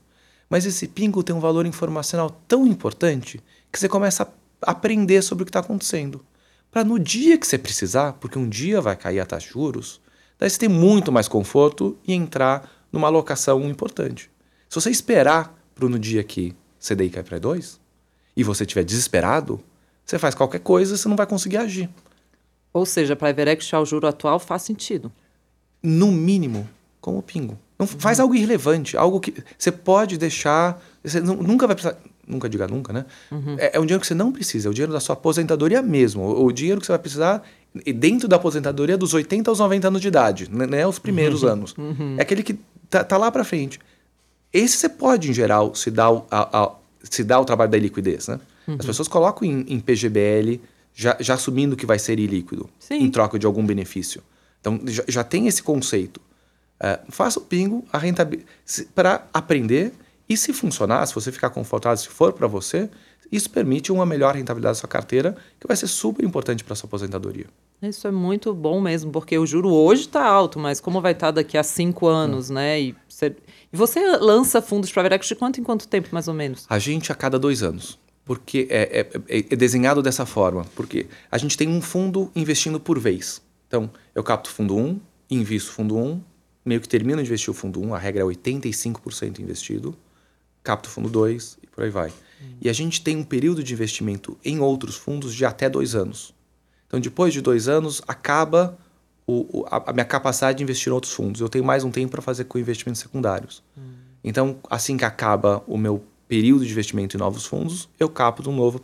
Mas esse pingo tem um valor informacional tão importante que você começa a aprender sobre o que está acontecendo. Para no dia que você precisar, porque um dia vai cair a taxa de juros, daí você tem muito mais conforto e entrar numa alocação importante. Se você esperar para no dia que CDI cai para 2 e você estiver desesperado, você faz qualquer coisa, você não vai conseguir agir. Ou seja, para Everex o juro atual faz sentido. No mínimo, como pingo. Não uhum. faz algo irrelevante, algo que você pode deixar, você nunca vai precisar nunca diga nunca, né? Uhum. É, é, um dinheiro que você não precisa, é o dinheiro da sua aposentadoria mesmo. O, o dinheiro que você vai precisar dentro da aposentadoria dos 80 aos 90 anos de idade, né? né os primeiros uhum. anos. Uhum. É aquele que tá, tá, lá para frente. Esse você pode, em geral, se dar o, a, a, se dar o trabalho da liquidez, né? As uhum. pessoas colocam em, em PGBL já, já, assumindo que vai ser ilíquido Sim. em troca de algum benefício. Então já, já tem esse conceito. É, faça o pingo a rentabilidade para aprender e se funcionar, se você ficar confortável, se for para você, isso permite uma melhor rentabilidade da sua carteira, que vai ser super importante para sua aposentadoria. Isso é muito bom mesmo, porque o juro hoje está alto, mas como vai estar tá daqui a cinco anos, hum. né? E você, e você lança fundos para equity de quanto em quanto tempo, mais ou menos? A gente a cada dois anos. Porque é, é, é, é desenhado dessa forma. Porque a gente tem um fundo investindo por vez. Então, eu capto fundo 1, invisto fundo 1, meio que termino de investir o fundo 1, a regra é 85% investido capta o fundo 2 e por aí vai. Uhum. E a gente tem um período de investimento em outros fundos de até dois anos. Então, depois de dois anos, acaba o, a, a, minha capacidade de investir em outros fundos. Eu tenho mais um tempo para fazer com investimentos secundários. Uhum. Então, assim que acaba o meu período de investimento em novos fundos, eu capto um novo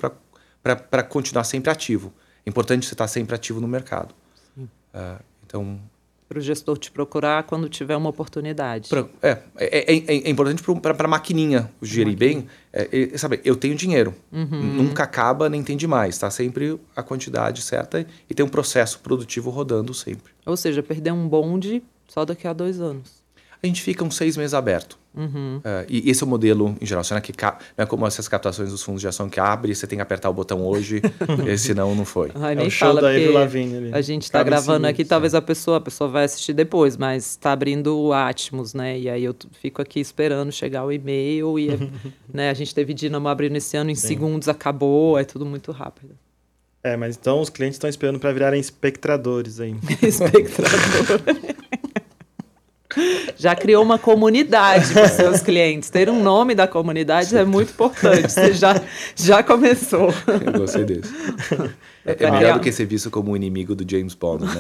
para continuar sempre ativo. É importante você estar sempre ativo no mercado. Uh, então, para o gestor te procurar quando tiver uma oportunidade. Pra, é, é, é, é, importante para a maquininha gerir bem. É, é, sabe, eu tenho dinheiro. Uhum. Nunca acaba nem tem demais. Está sempre a quantidade certa e tem um processo produtivo rodando sempre. Ou seja, perder um bonde só daqui a dois anos. A gente fica uns seis meses aberto. Uhum. É, e esse é o modelo em geral. Não é, que ca- não é como essas captações dos fundos de ação que abre e você tem que apertar o botão hoje, e senão não foi. Ai, É nem o show fala, da Avril Lavigne ali. a gente tá Cabe gravando aqui, talvez né? a pessoa, a pessoa vai assistir depois, mas tá abrindo o Atmos, né? E aí eu fico aqui esperando chegar o e-mail e, né, a gente teve Dinamo abrindo esse ano, em segundos acabou, é tudo muito rápido. É, mas então os clientes estão esperando para virarem espectradores aí. Espectrador. Já criou uma comunidade para seus clientes. Ter um nome da comunidade é muito importante. Você já, já começou. Eu gostei desse. É, é melhor do que ser visto como o inimigo do James Bond, né?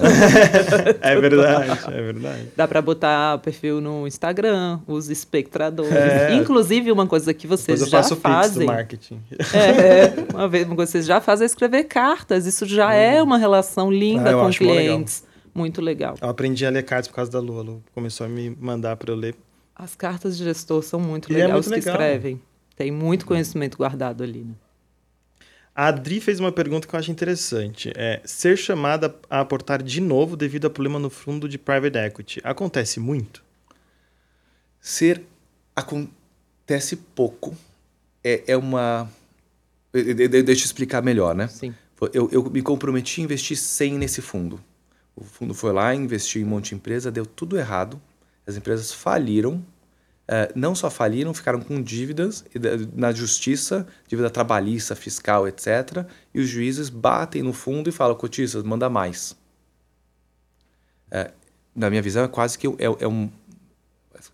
É verdade, é verdade. Dá para botar perfil no Instagram, os espectradores. É. Inclusive, uma coisa que vocês Depois eu já faço do fazem. marketing. É, uma vez uma coisa que vocês já fazem é escrever cartas. Isso já é uma relação linda Ah, com clientes. Muito legal. Eu aprendi a ler cartas por causa da Lu. A Lu começou a me mandar para eu ler. As cartas de gestor são muito é legais muito que legal. escrevem. Tem muito conhecimento guardado ali. Né? A Adri fez uma pergunta que eu acho interessante. É, ser chamada a aportar de novo devido a problema no fundo de private equity. Acontece muito? Ser acontece pouco. É, é uma. de- de- de- Deixa eu explicar melhor, né? Sim. Eu, eu me comprometi a investir 100 nesse fundo. O fundo foi lá, investiu em um monte de empresa, deu tudo errado. As empresas faliram. Eh, não só faliram, ficaram com dívidas da- na justiça, dívida trabalhista, fiscal, etc. E os juízes batem no fundo e falam, cotistas, manda mais. Eh, na minha visão, é quase que é, é um...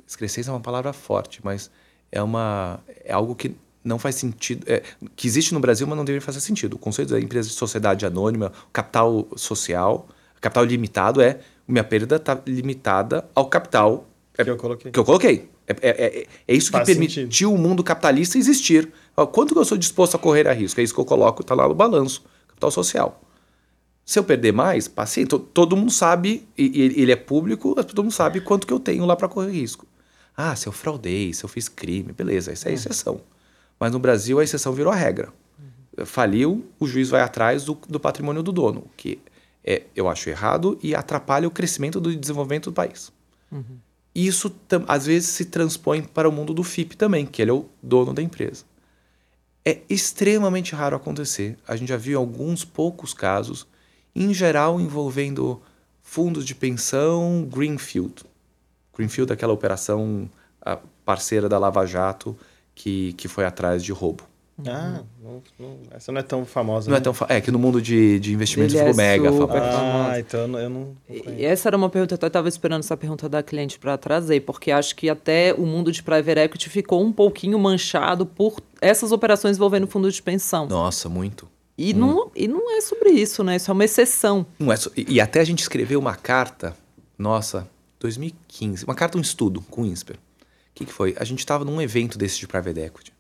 Excrescência é uma palavra forte, mas é, uma, é algo que não faz sentido, é, que existe no Brasil, mas não deveria fazer sentido. O conceito da empresa de sociedade anônima, capital social, capital limitado é minha perda está limitada ao capital Que eu coloquei. que eu coloquei. É, é, é, é isso que Faz permitiu sentido. o mundo capitalista existir. Quanto que eu sou disposto a correr a risco? É isso que eu coloco, está lá no balanço, capital social. Se eu perder mais, passei. to- Todo mundo sabe, e e ele é público, todo mundo sabe quanto que eu tenho lá para correr risco. Ah, se eu fraudei, se eu fiz crime, beleza, isso é Uhum. exceção. Mas no Brasil a exceção virou a regra. Faliu, o juiz vai atrás do, do patrimônio do dono, o que é, eu acho errado e atrapalha o crescimento do desenvolvimento do país. E Isso às vezes se transpõe para o mundo do FIP também, que ele é o dono da empresa. É extremamente raro acontecer. A gente já viu alguns poucos casos, em geral envolvendo fundos de pensão Greenfield. Greenfield é aquela operação parceira da Lava Jato que, que foi atrás de roubo. Ah, não- não- essa não é tão famosa. Não é né? tão fa- é que no mundo de, de investimentos Ele é ficou mega famoso. Ah, então eu não- eu não. E essa era uma pergunta, eu até estava esperando essa pergunta da cliente para trazer, porque acho que até o mundo de private equity ficou um pouquinho manchado por essas operações envolvendo fundo de pensão. Nossa, muito. E, não, e não é sobre isso, né? Isso é uma exceção. Não é e, e até a gente escreveu uma carta, nossa, 2015, uma carta, um estudo com o INSPER. O que, que foi? A gente estava num evento desse de private equity.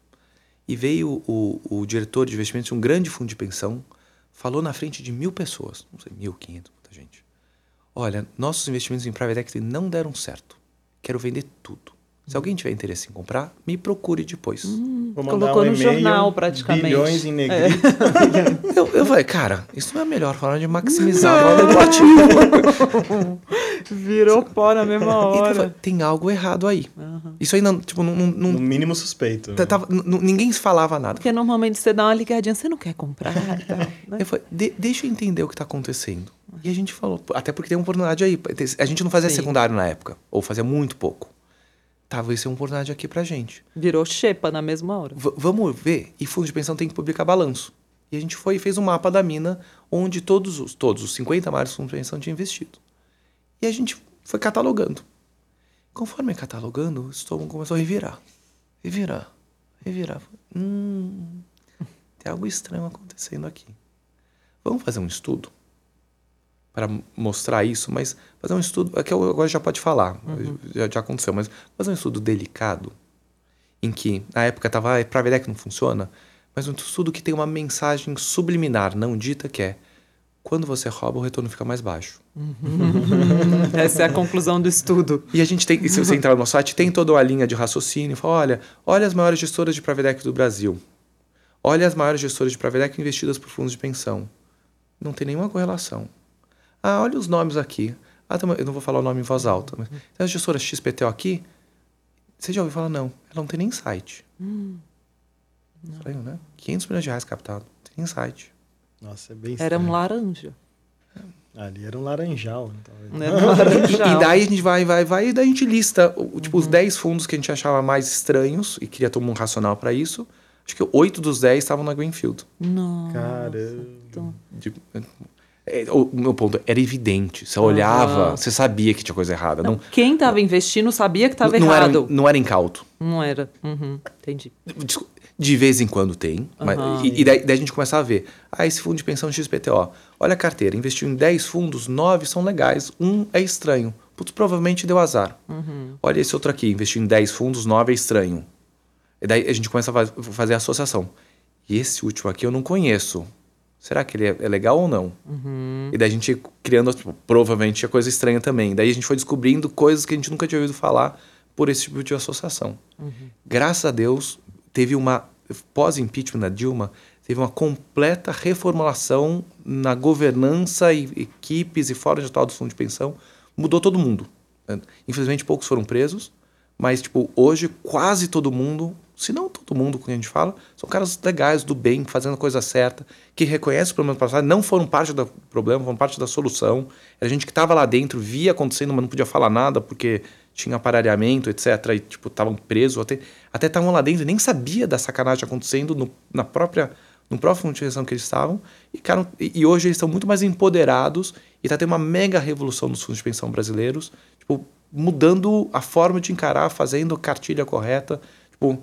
E veio o, o diretor de investimentos de um grande fundo de pensão, falou na frente de mil pessoas, não sei, mil, quinhentos, muita gente. Olha, nossos investimentos em private equity não deram certo. Quero vender tudo. Se alguém tiver interesse em comprar, me procure depois. Vou Colocou no e-mail, jornal, praticamente. Bilhões em negrito. Eu, eu falei, cara, isso não é a melhor forma de maximizar o ativo. Virou pó na mesma Então, eu falei, tem algo errado aí. Isso aí não, tipo, não, No mínimo suspeito. tá- tava- ninguém falava nada. Porque normalmente você dá uma ligadinha, você não quer comprar e tal, né? Eu falei, "De- deixa eu entender o que está acontecendo. E a gente falou, até porque tem uma oportunidade aí. A gente não fazia Sim. secundário na época, ou fazia muito pouco. Talvez seja uma oportunidade aqui pra gente. Virou xepa na mesma hora. V- vamos ver. E fundo de pensão tem que publicar balanço. E a gente foi e fez um mapa da mina onde todos os, todos os 50 maiores fundos de pensão tinham investido. E a gente foi catalogando. Conforme catalogando, o estômago começou a revirar. Revirar. Revirar. Hum, tem algo estranho acontecendo aqui. Vamos fazer um estudo para mostrar isso, mas fazer um estudo. É que eu agora já pode falar, já, já aconteceu, mas fazer um estudo delicado em que na época estava ah, private equity não funciona, mas um estudo que tem uma mensagem subliminar, não dita, que é quando você rouba, o retorno fica mais baixo. Essa é a conclusão do estudo. E a gente tem, e se você entrar no nosso site, tem toda uma linha de raciocínio, fala, olha, olha as maiores gestoras de equity do Brasil. Olha as maiores gestoras de equity investidas por fundos de pensão. Não tem nenhuma correlação. Ah, olha os nomes aqui. Ah, tá, eu não vou falar o nome em voz alta. Mas, tem a gestora XPTO aqui? Você já ouviu falar? Não. Ela não tem nem site. Hum. Estranho, né? 500 milhões de reais captado. Não tem nem site. Nossa, é bem Era um laranja. Ali era um laranjal. Então. Era um laranjal. e, e, daí a gente vai, vai, vai, e daí a gente lista o, tipo, uhum. os 10 fundos que a gente achava mais estranhos e queria tomar um racional para isso. Acho que 8 dos 10 estavam na Greenfield. Nossa. Caramba. Então... De, é, o meu ponto era evidente. Você olhava, você sabia que tinha coisa errada. Não, não quem estava investindo sabia que estava errado. Era, não era incauto. Não era. Uhum, entendi. De vez em quando tem. Uhum. Mas, e, e daí, daí, a gente começa a ver. Ah, esse fundo de pensão XPTO. Olha a carteira. Investiu em 10 fundos, 9 são legais. Um é estranho. Putz, provavelmente deu azar. Uhum. Olha esse outro aqui. Investiu em 10 fundos, 9 é estranho. E daí a gente começa a fazer a associação. E esse último aqui eu não conheço será que ele é, é legal ou não? Uhum. E daí a gente criando, tipo, provavelmente, a coisa estranha também. Daí a gente foi descobrindo coisas que a gente nunca tinha ouvido falar por esse tipo de associação. Uhum. Graças a Deus, teve uma, pós-impeachment da Dilma, teve uma completa reformulação na governança e equipes e fora de tal do fundo de pensão. Mudou todo mundo. Infelizmente, poucos foram presos, mas, tipo, hoje quase todo mundo se não todo mundo que a gente fala, são caras legais, do bem, fazendo a coisa certa, que reconhecem o problema do passado, não foram parte do problema, foram parte da solução. Era gente que estava lá dentro, via acontecendo, mas não podia falar nada porque tinha aparelhamento, etc. E, tipo, estavam presos, até estavam lá dentro e nem sabia da sacanagem acontecendo no, na própria no próprio fundição que eles estavam. E, cara, e, e hoje eles estão muito mais empoderados e está tendo uma mega revolução nos fundos de pensão brasileiros, tipo, mudando a forma de encarar, fazendo cartilha correta, Tipo,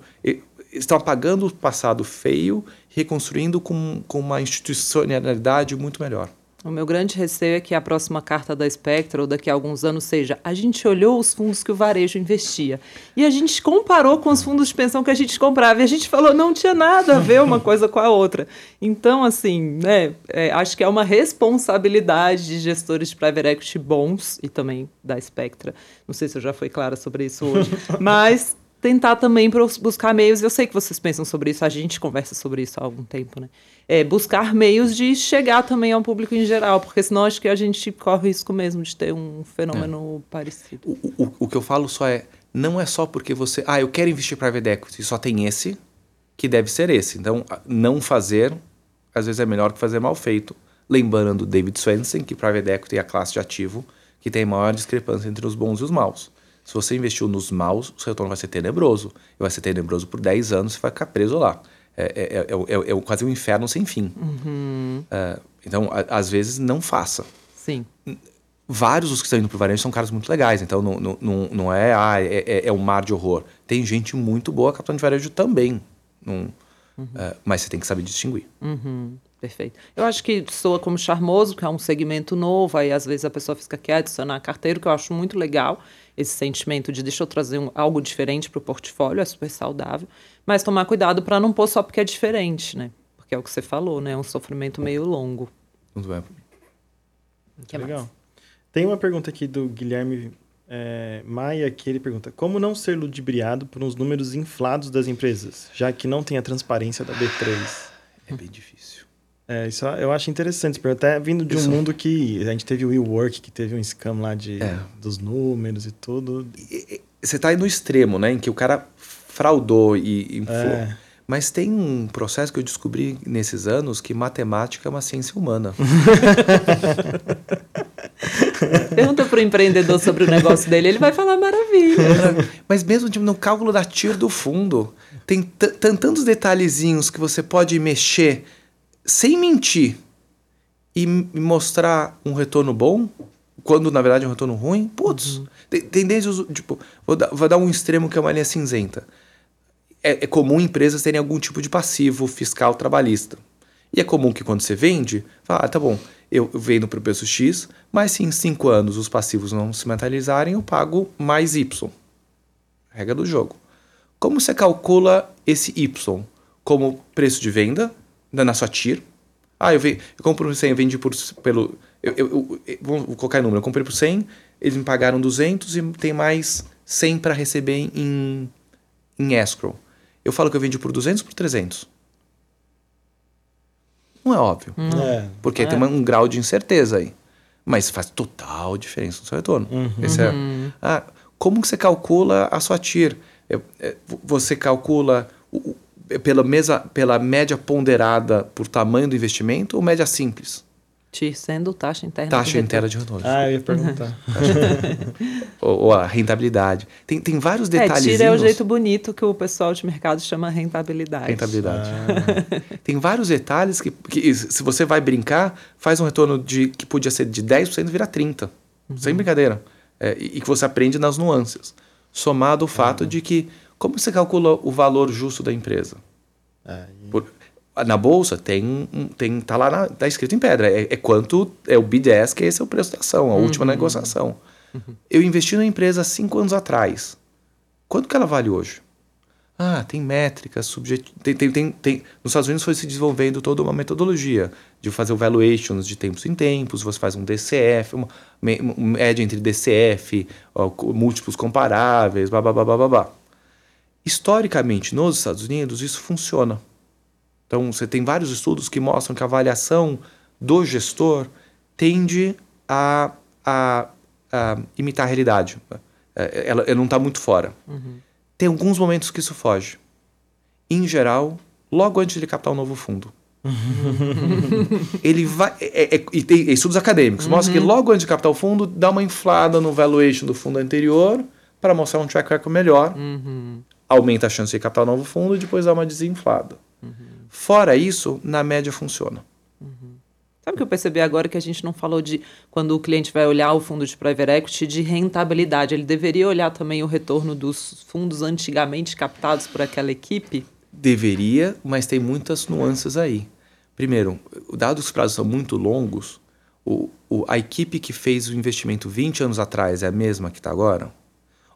estão apagando o passado feio, reconstruindo com, com uma institucionalidade muito melhor. O meu grande receio é que a próxima carta da Spectra, ou daqui a alguns anos, seja: a gente olhou os fundos que o varejo investia e a gente comparou com os fundos de pensão que a gente comprava e a gente falou não tinha nada a ver uma coisa com a outra. Então, assim, né, é, acho que é uma responsabilidade de gestores de private equity bons e também da Spectra. Não sei se eu já fui clara sobre isso hoje, mas tentar também buscar meios, eu sei que vocês pensam sobre isso, a gente conversa sobre isso há algum tempo, né? É, buscar meios de chegar também ao público em geral, porque senão acho que a gente corre risco mesmo de ter um fenômeno é. parecido. O, o, o, que eu falo só é, não é só porque você, ah, eu quero investir em private equity, só tem esse, que deve ser esse. Então, não fazer, às vezes é melhor que fazer mal feito. Lembrando David Swensen, que private equity é a classe de ativo que tem maior discrepância entre os bons e os maus. Se você investiu nos maus, o seu retorno vai ser tenebroso. E vai ser tenebroso por 10 anos, você vai ficar preso lá. É, é, é, é, é quase um inferno sem fim. Uhum. então, a, às vezes, não faça. Sim. Vários dos que estão indo para o varejo são caras muito legais. Então, não, não, não, é, ah, é, é, um mar de horror. Tem gente muito boa capitão de varejo também. Não, uhum. mas você tem que saber distinguir. Uhum. Perfeito. Eu acho que soa como charmoso, que é um segmento novo, aí às vezes a pessoa fica quer adicionar carteiro, que eu acho muito legal esse sentimento de deixa eu trazer um, algo diferente para o portfólio, é super saudável, mas tomar cuidado para não pôr só porque é diferente, né? Porque é o que você falou, né? É um sofrimento meio longo. Muito bem. Que legal. Mais? Tem uma pergunta aqui do Guilherme é, Maia que ele pergunta: Como não ser ludibriado por uns números inflados das empresas, já que não tem a transparência da B3? É bem difícil. É, isso eu acho interessante, até vindo de um mundo que a gente teve o WeWork, que teve um scam lá de, é. dos números e tudo. Você está aí no extremo, né? Em que o cara fraudou e inflou. É. Mas tem um processo que eu descobri nesses anos que matemática é uma ciência humana. Pergunta para o empreendedor sobre o negócio dele, ele vai falar maravilha. Mas mesmo tipo, no cálculo da TIR do fundo, tem tantos detalhezinhos que você pode mexer sem mentir e mostrar um retorno bom, quando na verdade é um retorno ruim, putz, uhum. tem, desde os. Tipo, vou dar, vou dar, um extremo que é uma linha cinzenta. É, é, comum empresas terem algum tipo de passivo fiscal trabalhista. E é comum que quando você vende, fala, ah, tá bom, eu vendo para o preço X, mas se em 5 anos os passivos não se materializarem, eu pago mais Y. Regra do jogo. Como você calcula esse Y? Como preço de venda, na sua TIR. Ah, eu, vi, eu compro por 100, eu vendi por, pelo... Eu, eu, eu, vou colocar o número, eu comprei por 100, eles me pagaram 200 e tem mais 100 para receber em, em escrow. Eu falo que eu vendi por 200 por 300. Não é óbvio. Hum. É. Porque é. tem um grau de incerteza aí. mas faz total diferença no seu retorno. Esse é, ah, como que você calcula a sua TIR? É, é, você calcula o, pela, mesa, pela média ponderada por tamanho do investimento ou média simples? TIR sendo taxa interna Taxa de interna de retorno. Ah, eu ia perguntar. ou, ou a rentabilidade. Tem, tem vários É, detalhes. TIR é o jeito bonito que o pessoal de mercado chama rentabilidade. Rentabilidade. Ah, Tem vários detalhes que, que, se você vai brincar, faz um retorno de que podia ser de 10% vira 30%. Sem brincadeira. É, e, e que você aprende nas nuances. Somado ao fato de que, como você calcula o valor justo da empresa? ah, e- Por- na bolsa tem, um- tem tá lá na- tá escrito em pedra. É, é quanto é o bid-ask, que esse é o preço da ação, a última negociação. Eu investi na empresa há cinco anos atrás. Quanto que ela vale hoje? Ah, tem métricas, subjet... tem, tem, tem, tem- Nos Estados Unidos foi se desenvolvendo toda uma metodologia de fazer o valuations de tempos em tempos, você faz um DCF, uma, média entre DCF, ó, múltiplos comparáveis, blá, blá, blá, blá, blá, blá. Historicamente, nos Estados Unidos, isso funciona. Então, você tem vários estudos que mostram que a avaliação do gestor tende a, a, a imitar a realidade. É, Ela, ela não está muito fora. Tem alguns momentos que isso foge. Em geral, logo antes de captar um novo fundo. ele vai. é- é- e tem estudos acadêmicos mostram que logo antes de captar o fundo, dá uma inflada no valuation do fundo anterior para mostrar um track record melhor aumenta a chance de captar um novo fundo e depois dá uma desinflada. Fora isso, na média funciona. Sabe o que eu percebi agora que a gente não falou de quando o cliente vai olhar o fundo de private equity de rentabilidade? Ele deveria olhar também o retorno dos fundos antigamente captados por aquela equipe? Deveria, mas tem muitas nuances aí. Primeiro, dados que os prazos são muito longos, o, o- a equipe que fez o investimento 20 anos atrás é a mesma que está agora?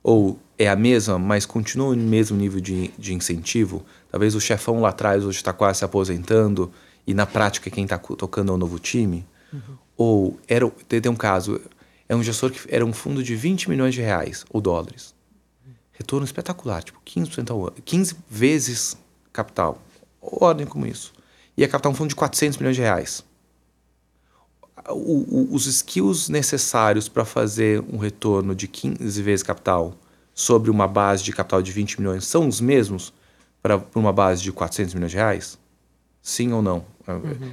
Ou é a mesma, mas continua no mesmo nível de, de incentivo? Talvez o chefão lá atrás hoje está quase se aposentando e na prática quem está tocando é o novo time? Ou era, tem tem um caso, é um gestor que era um fundo de 20 milhões de reais ou dólares. Retorno espetacular, tipo 15% ao ano, 15 vezes capital. Ordem como isso. Ia captar um fundo de 400 milhões de reais. O- o- os skills necessários para fazer um retorno de 15 vezes capital sobre uma base de capital de 20 milhões são os mesmos para uma base de 400 milhões de reais? Sim ou não?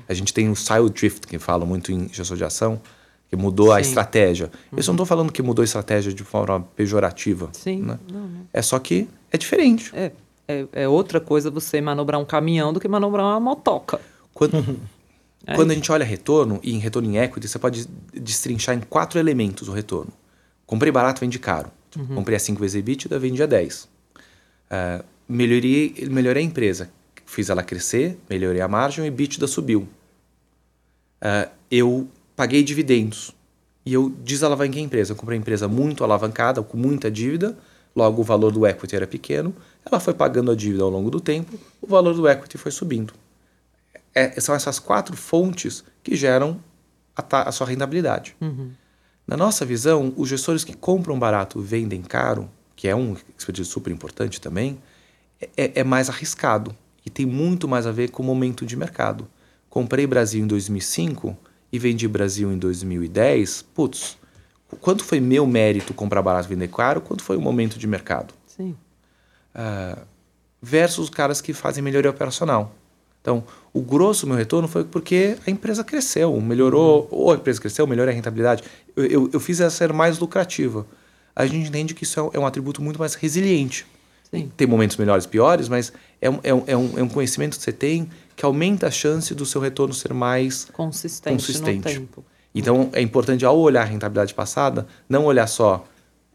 A gente tem o silo drift, que fala muito em gestão de ação, que mudou a Sim. estratégia. Eu só não estou falando que mudou a estratégia de forma pejorativa. Sim. né? Não, não. É só que é diferente. É, é, é outra coisa você manobrar um caminhão do que manobrar uma motoca. Quando, É quando a gente olha retorno, e em retorno em equity, você pode destrinchar em quatro elementos o retorno. Comprei barato, vende caro. Comprei a 5 vezes EBITDA, vendi a 10. Ah, melhorei, melhorei a empresa. Fiz ela crescer, melhorei a margem, o EBITDA subiu. Ah, eu paguei dividendos. E eu desalavanquei a empresa. Eu comprei a empresa muito alavancada, com muita dívida. Logo, o valor do equity era pequeno. Ela foi pagando a dívida ao longo do tempo. O valor do equity foi subindo. É, são essas quatro fontes que geram a, a sua rentabilidade. Na nossa visão, os gestores que compram barato e vendem caro, que é um expertise super importante também, é, é mais arriscado e tem muito mais a ver com o momento de mercado. Comprei Brasil em 2005 e vendi Brasil em 2010. Putz, quanto foi meu mérito comprar barato e vender caro? Quanto foi o momento de mercado? Sim. Ah, versus os caras que fazem melhoria operacional. Então, o grosso do meu retorno foi porque a empresa cresceu, melhorou, ou a empresa cresceu, melhorou a rentabilidade. Eu, eu, eu fiz ela ser mais lucrativa. A gente entende que isso é um, é atributo muito mais resiliente. Sim. Tem momentos melhores e piores, mas é um, é, um, é, um, é um conhecimento que você tem que aumenta a chance do seu retorno ser mais Consistente, consistente. no tempo. Então é importante ao olhar a rentabilidade passada, não olhar só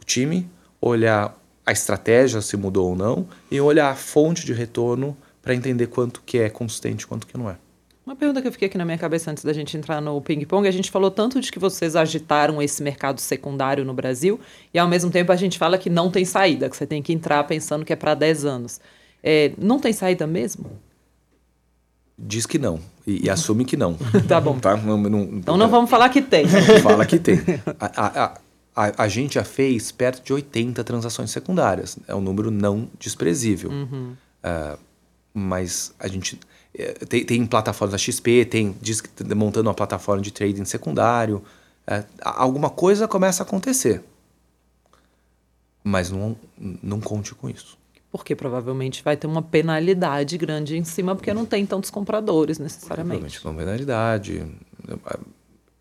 o time, olhar a estratégia se mudou ou não e olhar a fonte de retorno para entender quanto que é consistente, quanto que não é. Uma pergunta que eu fiquei aqui na minha cabeça antes da gente entrar no ping-pong, a gente falou tanto de que vocês agitaram esse mercado secundário no Brasil, e ao mesmo tempo a gente fala que não tem saída, que você tem que entrar pensando que é para 10 anos. É, não tem saída mesmo? Diz que não e, e assume que não. Tá bom. Tá? Não, não, Então não vamos falar que tem. Fala que tem. A, a, a, a, gente já fez perto de 80 transações secundárias. É um número não desprezível. Ah, mas a gente eh, tem, tem plataformas da XP, tem diz que tá montando uma plataforma de trading secundário. É, alguma coisa começa a acontecer. Mas não, não conte com isso. Porque provavelmente vai ter uma penalidade grande em cima, porque não tem tantos compradores necessariamente. Provavelmente uma penalidade.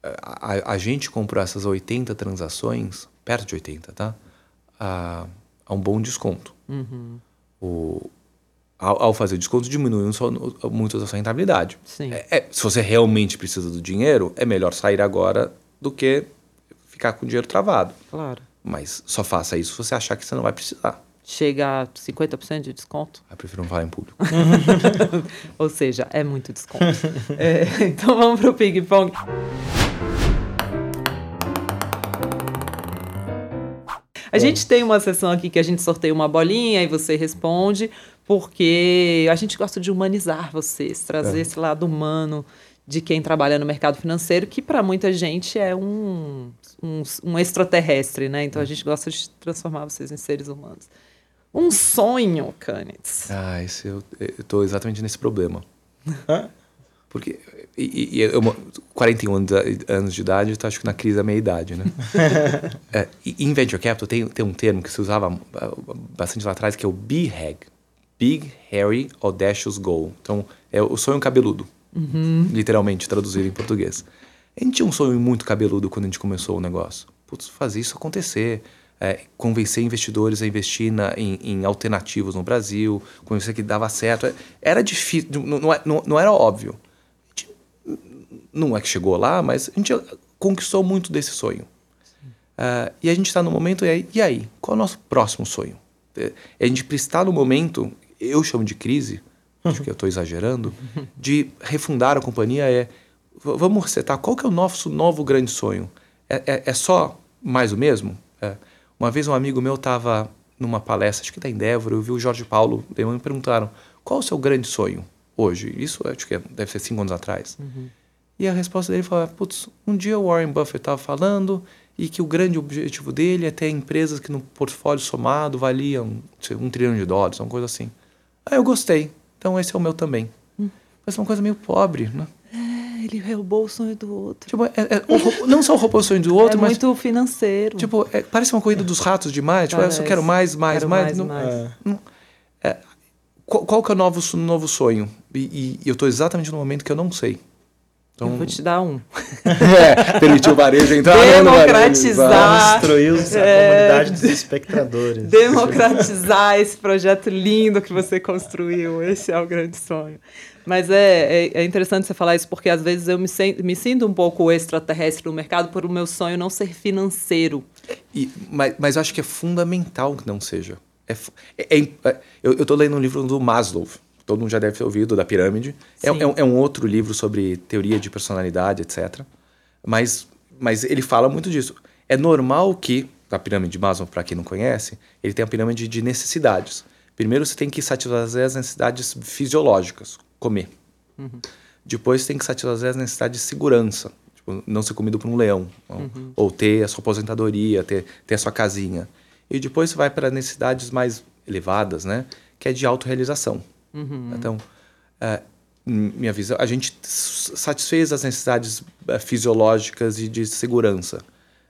A, a, a, gente comprou essas 80 transações, perto de 80, tá? A, a um bom desconto. Uhum. O, ao, ao, fazer desconto, diminui muito a sua rentabilidade. Sim. É, é, se você realmente precisa do dinheiro, é melhor sair agora do que ficar com o dinheiro travado. Claro. Mas só faça isso se você achar que você não vai precisar. Chega a 50% de desconto? Eu prefiro não falar em público. Ou seja, é muito desconto. é, então vamos para o ping-pong. A gente tem uma sessão aqui que a gente sorteia uma bolinha e você responde, porque a gente gosta de humanizar vocês, trazer é. esse lado humano de quem trabalha no mercado financeiro, que para muita gente é um, um, um, extraterrestre, né? Então a gente gosta de transformar vocês em seres humanos. Um sonho, Canitz. Ah, esse eu, estou exatamente nesse problema. Porque e, e eu, 41 anos de idade, eu acho que na crise da meia-idade, né? é, em Venture Capital tem, tem um termo que se usava bastante lá atrás, que é o BHAG. Big, Hairy, Audacious Goal. Então, é o sonho cabeludo. Uhum. Literalmente, traduzido em português. A gente tinha um sonho muito cabeludo quando a gente começou o negócio. Putz, fazer isso acontecer. É, convencer investidores a investir na, em, em, alternativos no Brasil, convencer que dava certo. É, era difícil, não, não, é, não era óbvio. Gente, não é que chegou lá, mas a gente conquistou muito desse sonho. Uh, e a gente está no momento, e aí, e aí? Qual é o nosso próximo sonho? A gente estar no momento, eu chamo de crise, acho que eu estou exagerando, de refundar a companhia é vamos resetar, qual que é o nosso novo grande sonho? É, é, é só mais o mesmo? É. Uma vez um amigo meu estava numa palestra, acho que da Endeavor, eu vi o Jorge Paulo, e me perguntaram, qual o seu grande sonho hoje? Isso acho que deve ser cinco anos atrás. Uhum. E a resposta dele foi, putz, um dia o Warren Buffett estava falando e que o grande objetivo dele é ter empresas que no portfólio somado valiam um trilhão de dólares, uma coisa assim. Ah, eu gostei. Então esse é o meu também. Hum. Mas é uma coisa meio pobre, né? É, ele roubou o sonho do outro. Tipo, é, é, o, não só roubou o sonho do outro, é mas. muito financeiro. Tipo, é, parece uma corrida dos ratos demais. Tipo, eu só quero mais, mais, quero mais. mais, não, mais. Não, é, qual, qual, que é o novo, novo sonho? E, e, e eu estou exatamente no momento que eu não sei. Então, eu vou te dar um. é, permitir o varejo entrar Democratizar. Destruir a é, comunidade dos espectadores. Democratizar esse projeto lindo que você construiu. Esse é o grande sonho. Mas é, é, é interessante você falar isso, porque às vezes eu me, me sinto um pouco extraterrestre no mercado por o meu sonho não ser financeiro. E, mas, mas eu acho que é fundamental que não seja. É, é, é eu estou lendo um livro do Maslow, todo mundo já deve ter ouvido, da Pirâmide. É, é, é, um outro livro sobre teoria de personalidade, etc. Mas, mas ele fala muito disso. É normal que, a pirâmide de Maslow, para quem não conhece, ele tem a pirâmide de necessidades. Primeiro você tem que satisfazer as necessidades fisiológicas, comer. Uhum. Depois você tem que satisfazer as necessidades de segurança, tipo, não ser comido por um leão, uhum. ou, ou ter a sua aposentadoria, ter, ter a sua casinha. E depois você vai para necessidades mais elevadas, né? Que é de autorrealização. Uhum. Então, é, minha visão, a gente satisfez as necessidades é, fisiológicas e de segurança.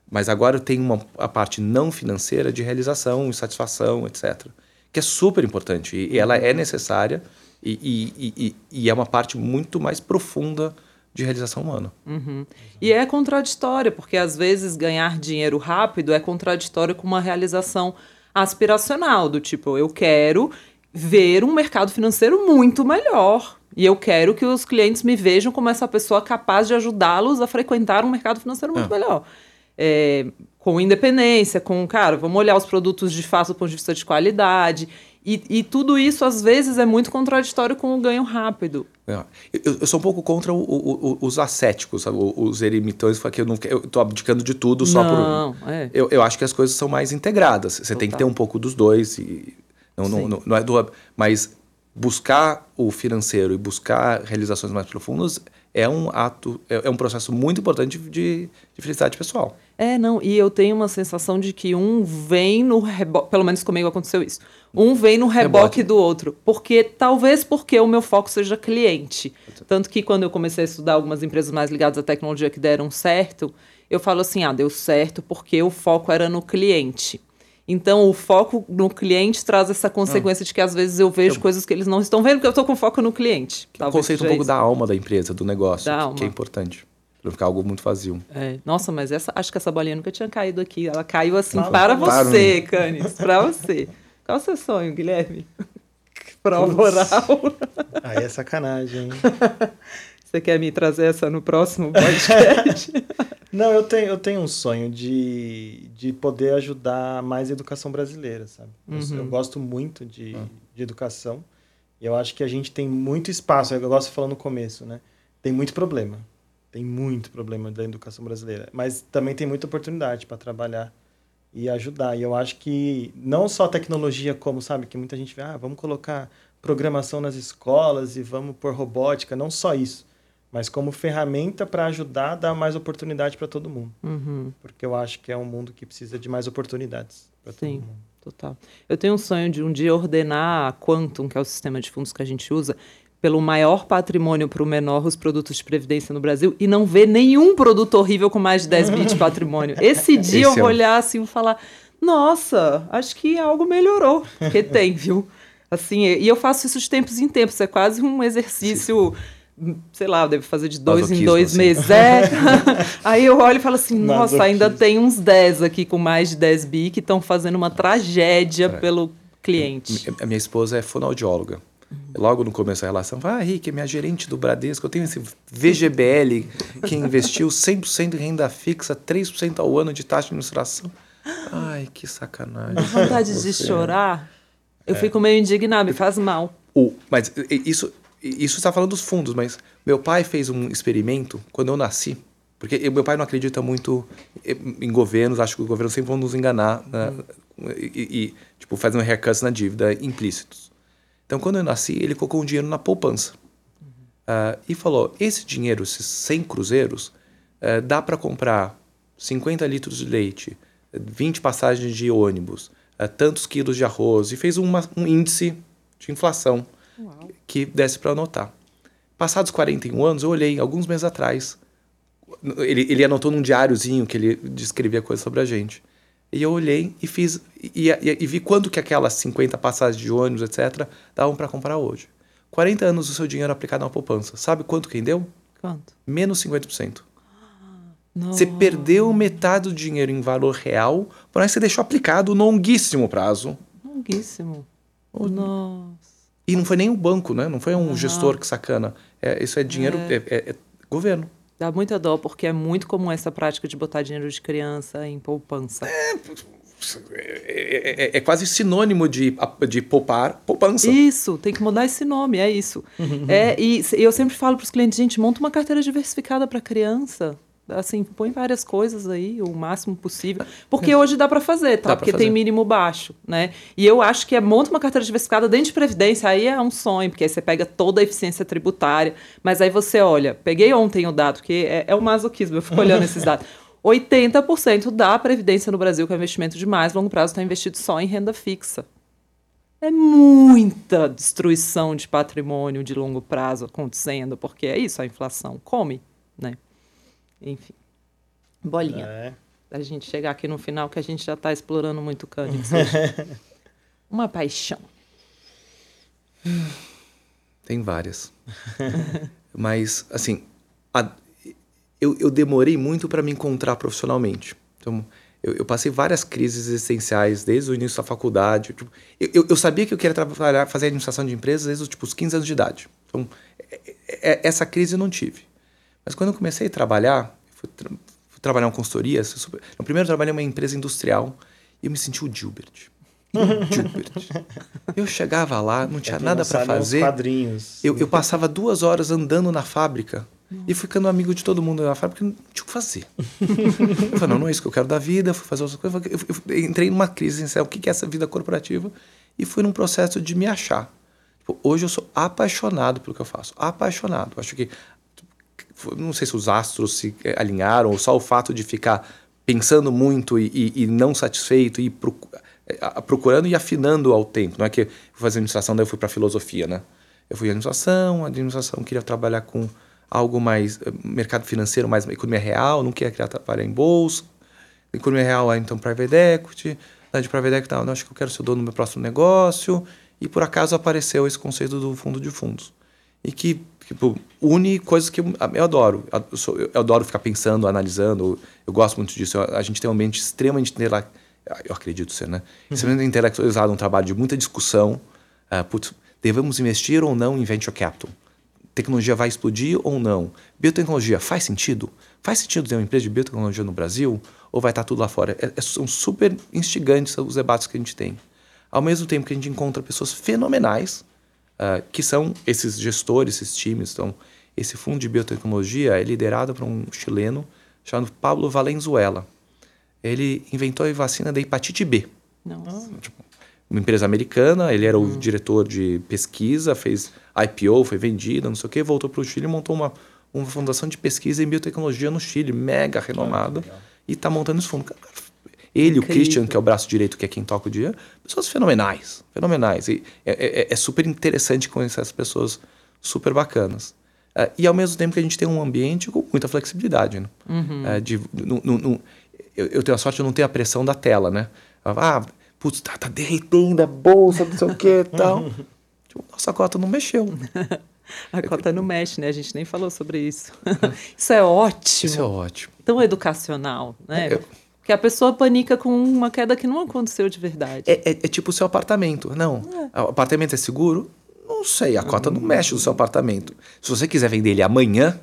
Mas agora tem uma a parte não financeira de realização, satisfação, etc. Que é super importante e, e ela é necessária e, e, e, e, é uma parte muito mais profunda de realização humana. Uhum. E é contraditória, porque às vezes ganhar dinheiro rápido é contraditório com uma realização aspiracional, do tipo, eu quero ver um mercado financeiro muito melhor. E eu quero que os clientes me vejam como essa pessoa capaz de ajudá-los a frequentar um mercado financeiro muito é. melhor. É, com independência, com, cara, vamos olhar os produtos de fato do ponto de vista de qualidade. E, e tudo isso, às vezes, é muito contraditório com o ganho rápido. É. Eu, eu, sou um pouco contra o, o, o, os ascéticos, sabe? os eremitantes, que eu não eu tô abdicando de tudo só não, por. É. Eu, eu acho que as coisas são mais integradas. Você Total. tem que ter um pouco dos dois. E não, não, não, não, é do, mas buscar o financeiro e buscar realizações mais profundas é um ato, é, é um processo muito importante de, de, felicidade pessoal. É, não, e eu tenho uma sensação de que um vem no reboque, pelo menos comigo aconteceu isso. Um vem no reboque, reboque. do outro, porque talvez porque o meu foco seja cliente. Tanto que quando eu comecei a estudar algumas empresas mais ligadas à tecnologia que deram certo, eu falo assim, ah, deu certo porque o foco era no cliente. Então, o foco no cliente traz essa consequência de que às vezes eu vejo Eu- coisas que eles não estão vendo, porque eu estou com foco no cliente. O conceito um pouco isso. da alma da empresa, do negócio, Da que- alma. que é importante. Pra não ficar algo muito vazio. É, Nossa, mas essa, acho que essa bolinha nunca tinha caído aqui. Ela caiu assim Fala, para você, Canis, para você. Qual o seu sonho, Guilherme? Prova oral. Aí é sacanagem, hein? Você quer me trazer essa no próximo podcast? Não, eu tenho, eu tenho um sonho de, de poder ajudar mais a educação brasileira, sabe? Eu- Eu, Uhum. gosto muito de, de educação e eu acho que a gente tem muito espaço, é eu gosto de falar no começo, né? Tem muito problema, tem muito problema da educação brasileira, mas também tem muita oportunidade para trabalhar e ajudar. E eu acho que não só a tecnologia, como, sabe, que muita gente vê, ah, vamos colocar programação nas escolas e vamos pôr robótica, não só isso, mas como ferramenta para ajudar a dar mais oportunidade para todo mundo. Uhum, Porque eu acho que é um mundo que precisa de mais oportunidades para todo Sim. mundo. total. Eu tenho um sonho de um dia ordenar a Quantum, que é o sistema de fundos que a gente usa, pelo maior patrimônio para o menor os produtos de previdência no Brasil e não ver nenhum produto horrível com mais de 10 bits de patrimônio. Esse dia eu Esse é vou um- olhar assim e falar: nossa, acho que algo melhorou. Porque tem, viu? Assim, e e eu faço isso de tempos em tempos. É quase um exercício. Sei lá, eu devo fazer de dois em dois assim. meses. É. Aí eu olho e falo assim: nossa, ainda Masoquismo. tem uns 10 aqui com mais de 10 bi que estão fazendo uma tragédia É. pelo cliente. A minha esposa é fonoaudióloga. Logo no começo da relação, fala, ah, Rick, é minha gerente do Bradesco, eu tenho esse VGBL que investiu 100% em renda fixa, 3% ao ano de taxa de administração. Ai, que sacanagem. Dá vontade de chorar. Eu É. fico meio indignada, me faz mal. O, mas isso isso está falando dos fundos, mas meu pai fez um experimento quando eu nasci, porque eu- meu pai não acredita muito em governos, acho que os governos sempre vão nos enganar né, e, e, tipo fazendo haircuts na dívida implícitos. Então quando eu nasci ele colocou um dinheiro na poupança. Ah, e falou esse dinheiro, esses 100 cruzeiros, eh, dá para comprar 50 litros de leite, 20 passagens de ônibus, eh, tantos quilos de arroz e fez uma- um índice de inflação que desse para anotar. Passados 41 anos, eu olhei, alguns meses atrás, ele, ele anotou num diáriozinho que ele descrevia coisas sobre a gente. E eu olhei e fiz e, e- e vi quanto que aquelas 50 passagens de ônibus, etc, davam para comprar hoje. 40 anos do seu dinheiro aplicado na poupança. Sabe quanto quem deu? Quanto? Menos 50%. Não. Você perdeu metade do dinheiro em valor real, porém você deixou aplicado no longuíssimo prazo. Longuíssimo. Nossa. E não foi nem o banco, né? Não foi um gestor que sacana. É, isso é dinheiro, é, é- é governo. Dá muita dó, porque é muito comum essa prática de botar dinheiro de criança em poupança. É, é- é- é quase sinônimo de, de poupar poupança. Isso, tem que mudar esse nome, é isso. é, e eu sempre falo para os clientes, gente, monta uma carteira diversificada para criança. Assim, põe várias coisas aí, o máximo possível. Porque hoje dá para fazer, tá? Dá Porque fazer. tem mínimo baixo, né? E eu acho que é monta uma carteira diversificada dentro de previdência, aí é um sonho, porque aí você pega toda a eficiência tributária. Mas aí você olha, peguei ontem o dado, que é, é o masoquismo, eu fico olhando esses dados. 80% da previdência no Brasil, que é investimento de mais longo prazo, está investido só em renda fixa. É muita destruição de patrimônio de longo prazo acontecendo, porque é isso, a inflação come, né? Enfim. Bolinha. É. A gente chegar aqui no final que a gente já está explorando muito o Cândido. Uma paixão. Tem várias. Mas, assim, a- eu, eu demorei muito para me encontrar profissionalmente. Então, eu, eu passei várias crises existenciais desde o início da faculdade. Tipo, eu, eu- eu sabia que eu queria trabalhar, fazer administração de empresas desde os, tipo, os 15 anos de idade. Então, é- é- essa crise eu não tive. Mas quando eu comecei a trabalhar, fui, tra- fui trabalhar em consultoria. super- no primeiro eu trabalhei em uma empresa industrial e eu me senti o Gilbert. Eu chegava lá, não tinha quem nada para é fazer. quadrinhos. Eu, eu passava duas horas andando na fábrica e ficando amigo de todo mundo na fábrica, não tinha o que fazer. eu falei, não, não é isso que eu quero da vida, fui fazer outras coisas. Eu, eu- eu entrei numa crise em o que que é essa vida corporativa e fui num processo de me achar. Tipo, hoje eu sou apaixonado pelo que eu faço, apaixonado. Acho que, não sei se os astros se eh, alinharam ou só o fato de ficar pensando muito e, e- e não satisfeito e eh, procurando e afinando ao tempo. Não é que eu fui fazer administração, daí eu fui para filosofia, né? Eu fui administração, a administração queria trabalhar com algo mais eh, mercado financeiro, mais economia real, não quer criar trabalho em bolsa. Economia real, então private equity. De private equity, não, acho que eu quero ser dono do meu próximo negócio. E por acaso apareceu esse conceito do fundo de fundos. E que tipo, une coisas que eu, eu adoro. Eu, sou, eu, adoro ficar pensando, analisando. Eu gosto muito disso. A gente tem um ambiente extremamente eu acredito ser, né? Uhum. Extremamente intelectualizado, um trabalho de muita discussão. Uh, putz, devemos investir ou não em venture capital? Tecnologia vai explodir ou não? Biotecnologia faz sentido? Faz sentido ter uma empresa de biotecnologia no Brasil? Ou vai estar tudo lá fora? É, é, são super instigantes os debates que a gente tem. Ao mesmo tempo que a gente encontra pessoas fenomenais, uh, que são esses gestores, esses times. Então, esse fundo de biotecnologia é liderado por um chileno chamado Pablo Valenzuela. Ele inventou a vacina da hepatite B. Nossa. Tipo, uma empresa americana, ele era o hum. diretor de pesquisa, fez IPO, foi vendida, não sei o quê, voltou para o Chile e montou uma, uma fundação de pesquisa em biotecnologia no Chile, mega renomada, ah, e está montando esse fundo. Ele, Incrível. o Christian, que é o braço direito, que é quem toca o dia, pessoas fenomenais, fenomenais. E é, é, é super interessante conhecer essas pessoas super bacanas. Uh, e ao mesmo tempo que a gente tem um ambiente com muita flexibilidade. Né? Uhum. Uh, de, no, no, no, eu, eu, tenho a sorte de não ter a pressão da tela, né? Ah, putz, tá, tá derretendo a bolsa, não sei o que e tal. Tipo, nossa cota não mexeu. a cota não mexe, né? A gente nem falou sobre isso. isso é ótimo. Isso é ótimo. Tão educacional, né? Eu... Porque a pessoa panica com uma queda que não aconteceu de verdade. É, é, é tipo o seu apartamento. Não, é. o apartamento é seguro? Não sei, a cota não mexe no seu apartamento. Se você quiser vender ele amanhã,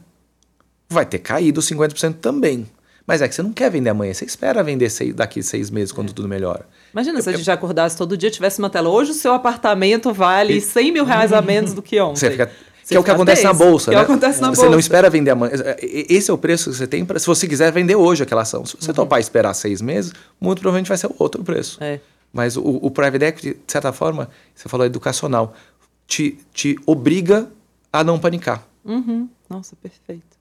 vai ter caído 50% também. Mas é que você não quer vender amanhã, você espera vender seis, daqui seis meses quando é. tudo melhora. Imagina eu, se a gente eu... acordasse todo dia tivesse uma tela. Hoje o seu apartamento vale e... 100 mil reais a menos do que ontem. Você fica que é o que acontece na bolsa, que né? acontece na você bolsa. não espera vender amanhã. Esse é o preço que você tem para se você quiser vender hoje aquela ação. Se você uhum. topar esperar seis meses, muito provavelmente vai ser outro preço. É. Mas o, o private equity, de certa forma, você falou educacional, te, te obriga a não panicar. Uhum. Nossa, perfeito.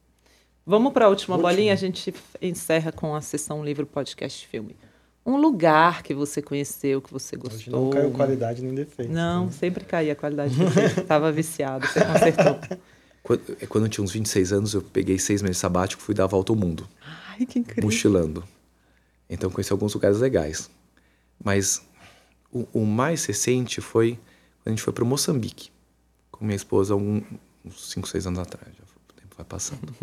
Vamos para a última Último. bolinha, a gente encerra com a sessão livro podcast filme. Um lugar que você conheceu, que você gostou. Hoje não caiu qualidade nem defeito. Não, né? sempre caía a qualidade defeito. Estava viciado, você consertou. Quando, é, quando eu tinha uns 26 anos, eu peguei seis meses sabático e fui dar a volta ao mundo. Ai, que incrível. Mochilando. Então conheci alguns lugares legais. Mas o, o mais recente foi quando a gente foi para Moçambique. Com minha esposa, um, uns 5, 6 anos atrás. Já, o tempo vai passando.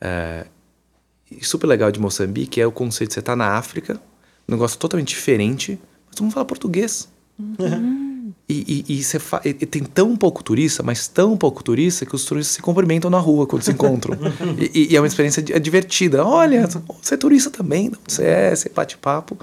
É, e super legal de Moçambique é o conceito de você estar tá na África, um negócio totalmente diferente, mas todo mundo fala português. Uhum. E, e, e, você fa... e, tem tão pouco turista, mas tão pouco turista, que os turistas se cumprimentam na rua quando se encontram. e, e, é uma experiência é divertida. Olha, você é turista também, você é, você bate papo.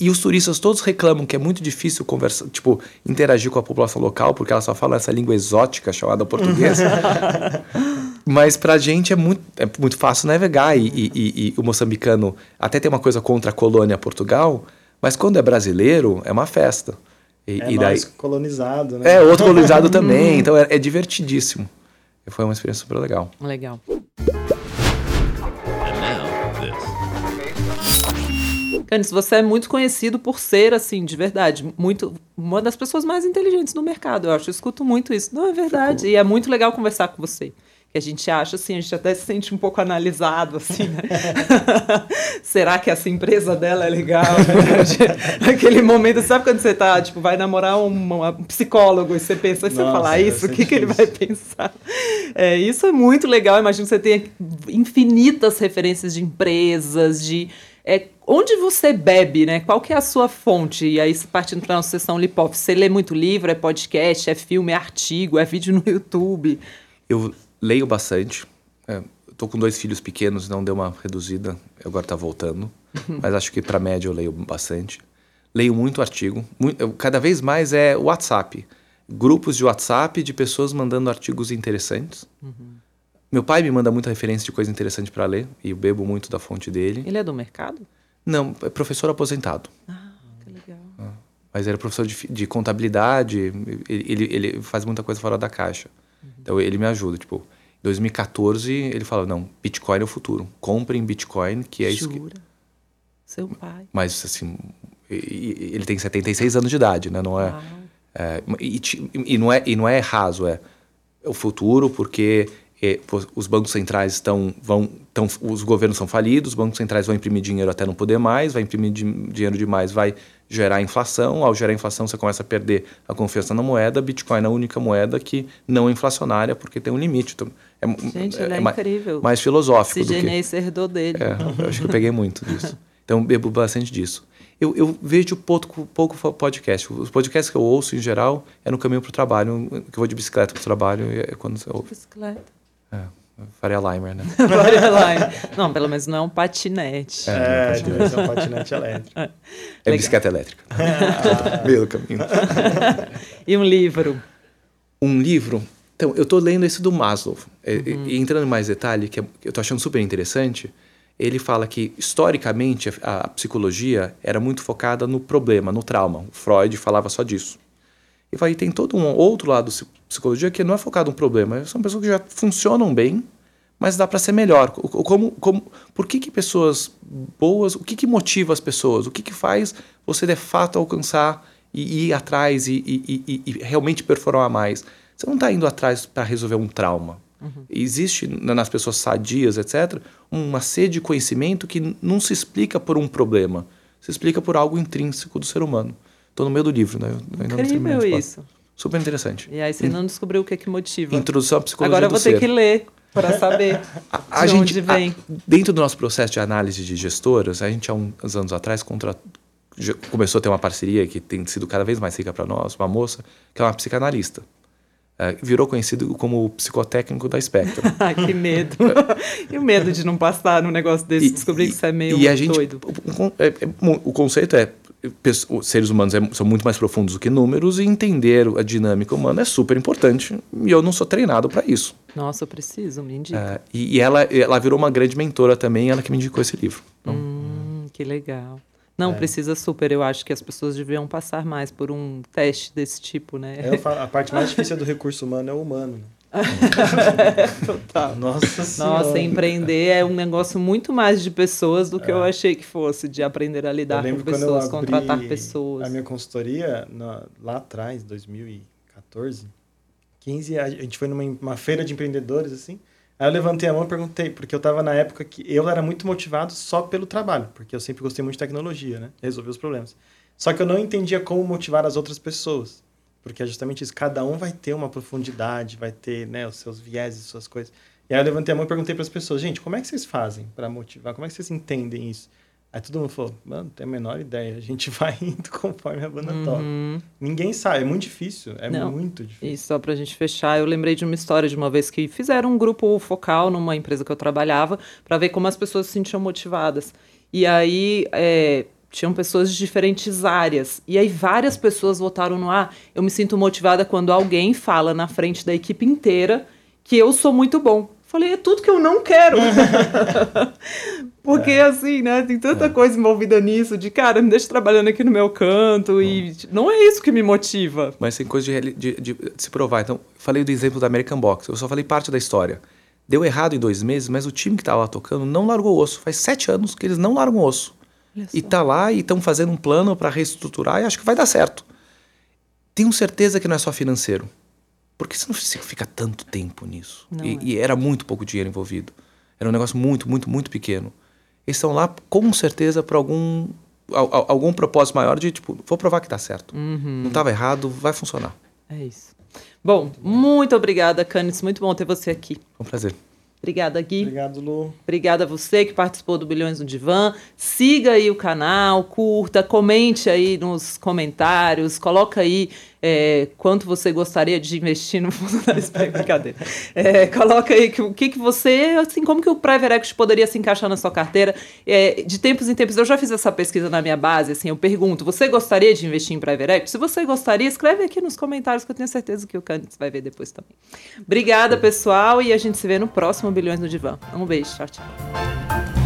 E, os turistas todos reclamam que é muito difícil conversar, tipo, interagir com a população local, porque ela só fala essa língua exótica chamada português. Mas pra gente é muito, é muito fácil navegar e, e, e, e, o moçambicano até tem uma coisa contra a colônia Portugal, mas quando é brasileiro é uma festa. E, é e daí colonizado, né? É, outro colonizado também, então é, é divertidíssimo. Foi uma experiência super legal. Legal. Canis, você é muito conhecido por ser, assim, de verdade, muito uma das pessoas mais inteligentes no mercado. Eu acho, eu escuto muito isso. Não é verdade. E é muito legal conversar com você que a gente acha assim, a gente até se sente um pouco analisado assim, né? Será que essa empresa dela é legal? Né? Aquele momento, sabe quando você tá, tipo, vai namorar um, um psicólogo e você pensa, se você falar isso, o que, que ele vai pensar? É, isso é muito legal, imagino que você tenha infinitas referências de empresas, de é, onde você bebe, né? Qual que é a sua fonte? E aí, partindo para a nossa sessão Lipoff, você lê muito livro, é podcast, é filme, é artigo, é vídeo no YouTube? Eu leio bastante. É, tô com dois filhos pequenos, não deu uma reduzida, agora está voltando. Mas acho que para média eu leio bastante. Leio muito artigo. Muito, cada vez mais é WhatsApp. Grupos de WhatsApp de pessoas mandando artigos interessantes. Uhum. Meu pai me manda muita referência de coisa interessante para ler e eu bebo muito da fonte dele. Ele é do mercado? Não, é professor aposentado. Ah, que legal. Ah, mas era professor de, de contabilidade, ele, ele, ele, faz muita coisa fora da caixa. Então ele me ajuda, tipo, 2014, ele falou: não, Bitcoin é o futuro. Comprem Bitcoin, que é Jura? isso que. Seu pai. Mas, assim, ele tem 76 anos de idade, né? Não é. é e, e, não é, e não é raso, é, é o futuro, porque é, os bancos centrais estão vão tão, os governos são falidos, os bancos centrais vão imprimir dinheiro até não poder mais, vai imprimir dinheiro demais, vai gerar inflação. Ao gerar inflação, você começa a perder a confiança na moeda. Bitcoin é a única moeda que não é inflacionária porque tem um limite. Então, é, Gente, é, ele é, é incrível. Mais filosófico. Sidney herdou dele. É, eu acho que eu peguei muito disso. Então, bebo bastante disso. Eu, eu vejo pouco, pouco podcast. Os podcasts que eu ouço, em geral, é no caminho para o trabalho, que eu vou de bicicleta para o trabalho, é quando você ouve. Bicicleta. É. Faria Limer, né? Faria Limer. Não, pelo menos não é um patinete. É, é deve ser um patinete elétrico. É, é bicicleta elétrica. Ah. Meio do caminho. e um livro? Um livro? Então, eu estou lendo esse do Maslow. É, uhum. E, entrando em mais detalhe, que eu estou achando super interessante, ele fala que, historicamente, a, a, psicologia era muito focada no problema, no trauma. O Freud falava só disso. E vai tem todo um outro lado da psicologia que não é focado no problema. São pessoas que já funcionam bem, mas dá para ser melhor. Como, como, por que, que pessoas boas, o que, que motiva as pessoas? O que, que faz você de fato alcançar e ir atrás e, e, e, e realmente performar mais? Você não está indo atrás para resolver um trauma. Uhum. Existe nas pessoas sadias, etc., uma sede de conhecimento que não se explica por um problema, se explica por algo intrínseco do ser humano. Estou no meio do livro, né? Eu Incrível isso. Super interessante. E aí você não descobriu o que é que motiva. Introdução à psicologia Agora eu vou ter que ler para saber a, a de gente, onde vem. A, dentro do nosso processo de análise de gestoras, a gente há uns anos atrás contra, começou a ter uma parceria que tem sido cada vez mais rica para nós, uma moça que é uma psicanalista. É, virou conhecido como psicotécnico da Spectrum. que medo. e o medo de não passar num negócio desse, e, descobrir e, que isso é meio e a gente, doido. O, é, o conceito é seres humanos é, são muito mais profundos do que números e entender a dinâmica humana é super importante e eu não sou treinado para isso. Nossa, eu preciso, me indica. É, e, ela, ela virou uma grande mentora também, ela que me indicou esse livro. Então, hum, que legal. Não, é. precisa super. Eu acho que as pessoas deviam passar mais por um teste desse tipo, né? É, a parte mais difícil do recurso humano é o humano. Total. Nossa Senhora. Nossa, empreender é um negócio muito mais de pessoas do que é. eu achei que fosse, de aprender a lidar com pessoas, contratar pessoas. A minha consultoria, na, lá atrás, 2014, 15, a gente foi numa feira de empreendedores, assim. Aí eu levantei a mão e perguntei, porque eu estava na época que eu era muito motivado só pelo trabalho, porque eu sempre gostei muito de tecnologia, né? Resolver os problemas. Só que eu não entendia como motivar as outras pessoas. Porque é justamente isso, cada um vai ter uma profundidade, vai ter né, os seus vieses, suas coisas. E aí eu levantei a mão e perguntei para as pessoas, gente, como é que vocês fazem para motivar? Como é que vocês entendem isso? Aí todo mundo falou, mano, não tenho a menor ideia, a gente vai indo conforme a banda uhum. toca. Ninguém sabe, é muito difícil, é não. muito difícil. E só pra gente fechar, eu lembrei de uma história de uma vez que fizeram um grupo focal numa empresa que eu trabalhava para ver como as pessoas se sentiam motivadas. E aí, é, tinham pessoas de diferentes áreas. E aí várias pessoas votaram no ah, eu me sinto motivada quando alguém fala na frente da equipe inteira que eu sou muito bom. Falei, é tudo que eu não quero. Porque, é. assim, né, tem tanta é. coisa envolvida nisso, de, cara, me deixa trabalhando aqui no meu canto, e não é isso que me motiva. Mas tem coisa de, de, de, se provar. Então, falei do exemplo da American Box, eu só falei parte da história. Deu errado em dois meses, mas o time que estava lá tocando não largou o osso. Faz sete anos que eles não largam o osso. E tá lá e estão fazendo um plano para reestruturar e acho que vai dar certo. Tenho certeza que não é só financeiro. Porque você não fica tanto tempo nisso. E, é. e, era muito pouco dinheiro envolvido. Era um negócio muito, muito, muito pequeno. Eles estão lá com certeza por algum algum propósito maior de tipo, vou provar que tá certo. Uhum. Não estava errado, vai funcionar. É isso. Bom, muito obrigada, Canis. Muito bom ter você aqui. Foi um prazer. Obrigada, Gui. Obrigado, Lu. Obrigada a você que participou do Bilhões no Divã. Siga aí o canal, curta, comente aí nos comentários, coloca aí é, quanto você gostaria de investir no fundo da brincadeira. É, coloca aí que, o que, que você, assim, como que o Private Equity poderia se encaixar na sua carteira. É, de tempos em tempos, eu já fiz essa pesquisa na minha base, assim, eu pergunto, você gostaria de investir em Private Equity? Se você gostaria, escreve aqui nos comentários que eu tenho certeza que o Candice vai ver depois também. Obrigada, pessoal, e a gente se vê no próximo Bilhões no Divã. Um beijo, tchau, tchau.